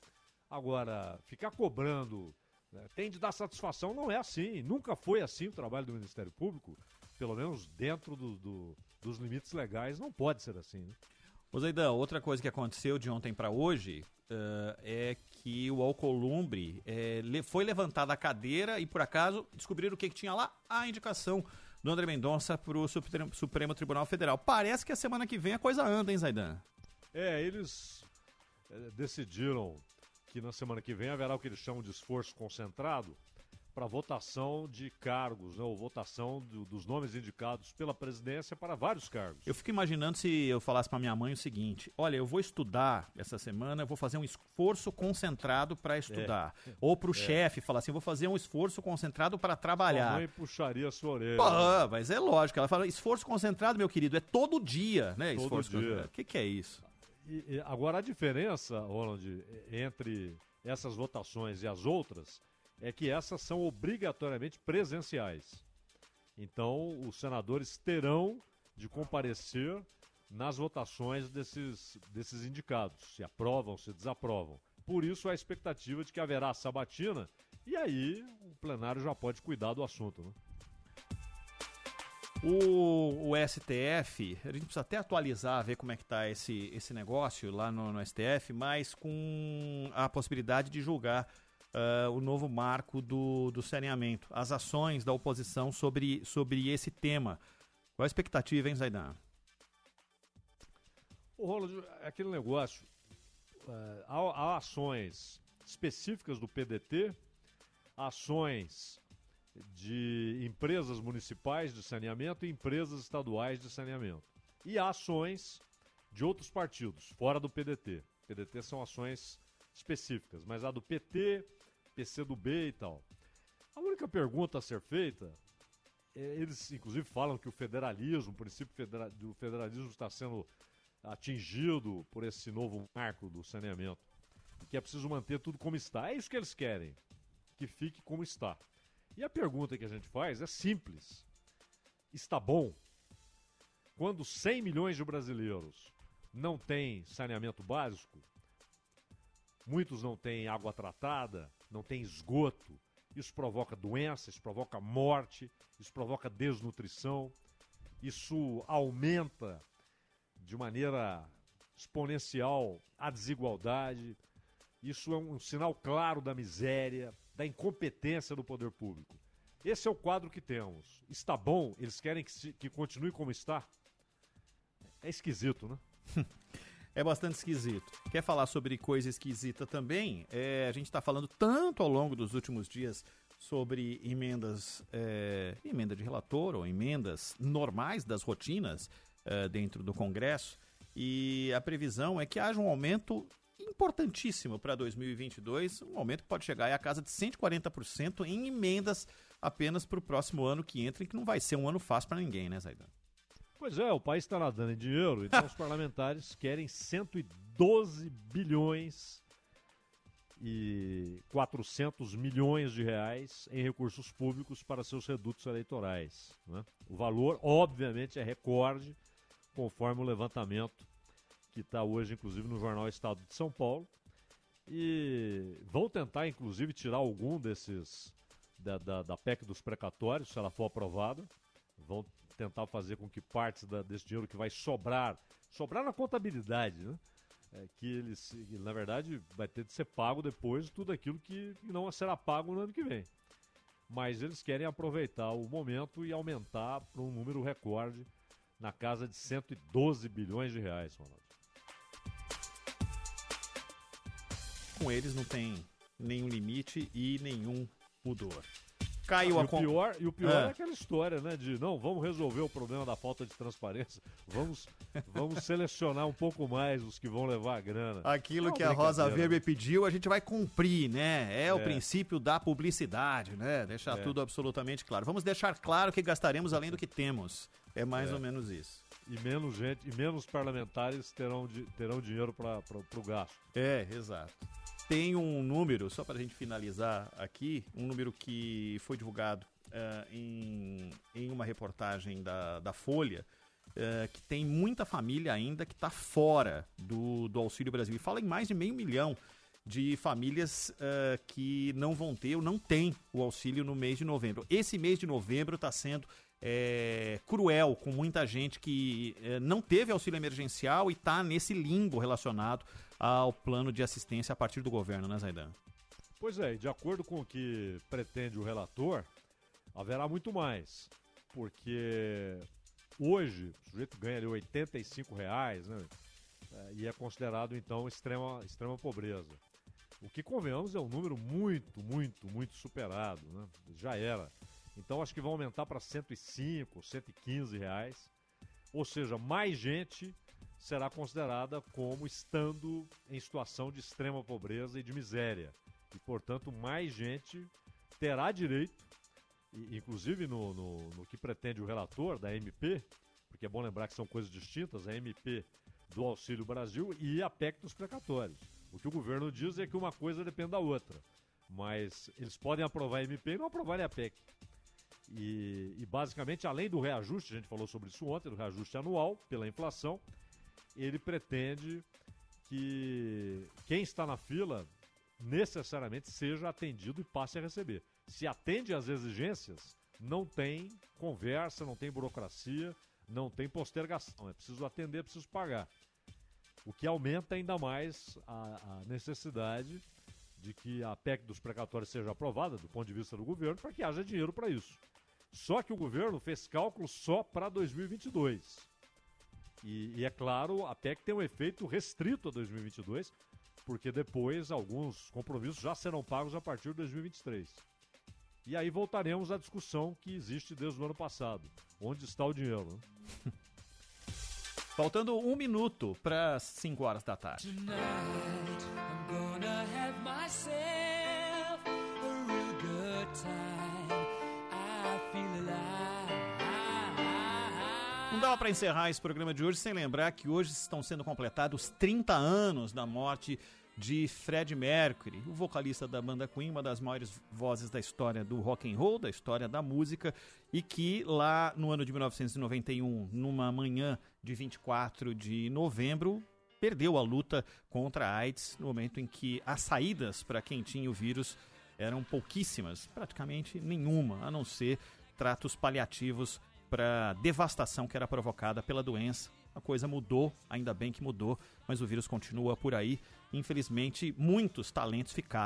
Agora, ficar cobrando né, tem de dar satisfação, não é assim. Nunca foi assim o trabalho do Ministério Público, pelo menos dentro do, do, dos limites legais, não pode ser assim. Né? Zaidan, outra coisa que aconteceu de ontem para hoje uh, é que o Alcolumbre é, foi levantado a cadeira e, por acaso, descobriram o que, que tinha lá? A indicação do André Mendonça para o Supremo, Tribunal Federal. Parece que a semana que vem a coisa anda, hein, Zaidan? É, eles é, decidiram que na semana que vem haverá o que eles chamam de esforço concentrado para votação de cargos, né, ou votação do, dos nomes indicados pela presidência para vários cargos. Eu fico imaginando se eu falasse para minha mãe o seguinte: olha, eu vou estudar essa semana, eu vou fazer um esforço concentrado para estudar. É. Ou para o é. chefe falar assim: vou fazer um esforço concentrado para trabalhar. A mãe puxaria a sua orelha. Pô, mas é lógico. Ela fala: esforço concentrado, meu querido, é todo dia, né? Todo esforço dia. O que, que é isso? E agora a diferença, Roland, entre essas votações e as outras é que essas são obrigatoriamente presenciais. Então, os senadores terão de comparecer nas votações desses, desses indicados, se aprovam, se desaprovam. Por isso, a expectativa de que haverá sabatina e aí o plenário já pode cuidar do assunto. Né? O, o, STF, a gente precisa até atualizar, ver como é que está esse, esse negócio lá no, no, STF, mas com a possibilidade de julgar uh, o novo marco do, do saneamento, as ações da oposição sobre, sobre esse tema. Qual a expectativa, hein, Zaidan? O Rolo, aquele negócio, eh, há, há ações específicas do PDT, ações de empresas municipais de saneamento e empresas estaduais de saneamento. E há ações de outros partidos, fora do PDT. PDT são ações específicas, mas a do PT, PCdoB e tal. A única pergunta a ser feita, é, eles inclusive falam que o federalismo, o princípio federa do federalismo está sendo atingido por esse novo marco do saneamento, que é preciso manter tudo como está. É isso que eles querem, que fique como está. E a pergunta que a gente faz é simples: está bom? Quando 100 milhões de brasileiros não têm saneamento básico, muitos não têm água tratada, não têm esgoto, isso provoca doença, isso provoca morte, isso provoca desnutrição, isso aumenta de maneira exponencial a desigualdade, isso é um sinal claro da miséria, da incompetência do poder público. Esse é o quadro que temos. Está bom? Eles querem que, se, que continue como está? É esquisito, né? É bastante esquisito. Quer falar sobre coisa esquisita também? É, a gente está falando tanto ao longo dos últimos dias sobre emendas, é, emenda de relator ou emendas normais das rotinas é, dentro do Congresso. E a previsão é que haja um aumento importantíssimo para 2022, um aumento que pode chegar a casa de 140% em emendas apenas para o próximo ano que entra, que não vai ser um ano fácil para ninguém, né, Zaidan? Pois é, o país está nadando em dinheiro, então os parlamentares querem 112 bilhões e 400 milhões de reais em recursos públicos para seus redutos eleitorais. Né? O valor, obviamente, é recorde, conforme o levantamento que está hoje, inclusive, no jornal Estado de São Paulo. E vão tentar, inclusive, tirar algum desses da, da, da PEC dos precatórios, se ela for aprovada. Vão tentar fazer com que partes desse dinheiro que vai sobrar, sobrar na contabilidade, né? É, que eles, na verdade, vai ter de ser pago depois tudo aquilo que não será pago no ano que vem. Mas eles querem aproveitar o momento e aumentar para um número recorde na casa de 112 bilhões de reais, Ronaldo. Com eles não tem nenhum limite e nenhum pudor. Caiu e a o con- pior E o pior Ah. é aquela história, né? De não, vamos resolver o problema da falta de transparência. Vamos, vamos selecionar um pouco mais os que vão levar a grana. Aquilo É que a Rosa Weber pediu, a gente vai cumprir, né? É, o É. princípio da publicidade, né? Deixar É. tudo absolutamente claro. Vamos deixar claro que gastaremos além do que temos. É mais É. ou menos isso. E menos gente, e menos parlamentares terão, terão dinheiro para o gasto. É, exato. Tem um número, só para a gente finalizar aqui, um número que foi divulgado eh, em, em uma reportagem da, da Folha, eh, que tem muita família ainda que está fora do, do Auxílio Brasil. E fala em mais de meio milhão de famílias eh, que não vão ter ou não têm o auxílio no mês de novembro. Esse mês de novembro está sendo é, cruel com muita gente que é, não teve auxílio emergencial e está nesse limbo relacionado ao plano de assistência a partir do governo, né, Zaidan? Pois é, de acordo com o que pretende o relator, haverá muito mais. Porque hoje o sujeito ganha ali 85 reais, né? E é considerado então extrema, extrema pobreza. O que convenhamos é um número muito, muito, muito superado, né? Já era. Então acho que vai aumentar para 105, 115 reais. Ou seja, mais gente será considerada como estando em situação de extrema pobreza e de miséria. E, portanto, mais gente terá direito, inclusive no, no, no que pretende o relator da MP, porque é bom lembrar que são coisas distintas, a MP do Auxílio Brasil e a PEC dos precatórios. O que o governo diz é que uma coisa depende da outra. Mas eles podem aprovar a MP e não aprovarem a PEC. E, e, basicamente, além do reajuste, a gente falou sobre isso ontem, do reajuste anual pela inflação, ele pretende que quem está na fila necessariamente seja atendido e passe a receber. Se atende às exigências, não tem conversa, não tem burocracia, não tem postergação. É preciso atender, é preciso pagar. O que aumenta ainda mais a, a necessidade de que a PEC dos precatórios seja aprovada do ponto de vista do governo para que haja dinheiro para isso. Só que o governo fez cálculo só para 2022. E, e, é claro, a PEC tem um efeito restrito a 2022, porque depois alguns compromissos já serão pagos a partir de 2023. E aí voltaremos à discussão que existe desde o ano passado. Onde está o dinheiro? né? Faltando um minuto para 5 horas da tarde. Tonight dava para encerrar esse programa de hoje sem lembrar que hoje estão sendo completados 30 anos da morte de Fred Mercury, o vocalista da banda Queen, uma das maiores vozes da história do rock and roll, da história da música, e que lá no ano de 1991, numa manhã de 24 de novembro, perdeu a luta contra a AIDS, no momento em que as saídas para quem tinha o vírus eram pouquíssimas, praticamente nenhuma, a não ser tratos paliativos para devastação que era provocada pela doença. A coisa mudou, ainda bem que mudou, mas o vírus continua por aí. Infelizmente, muitos talentos ficaram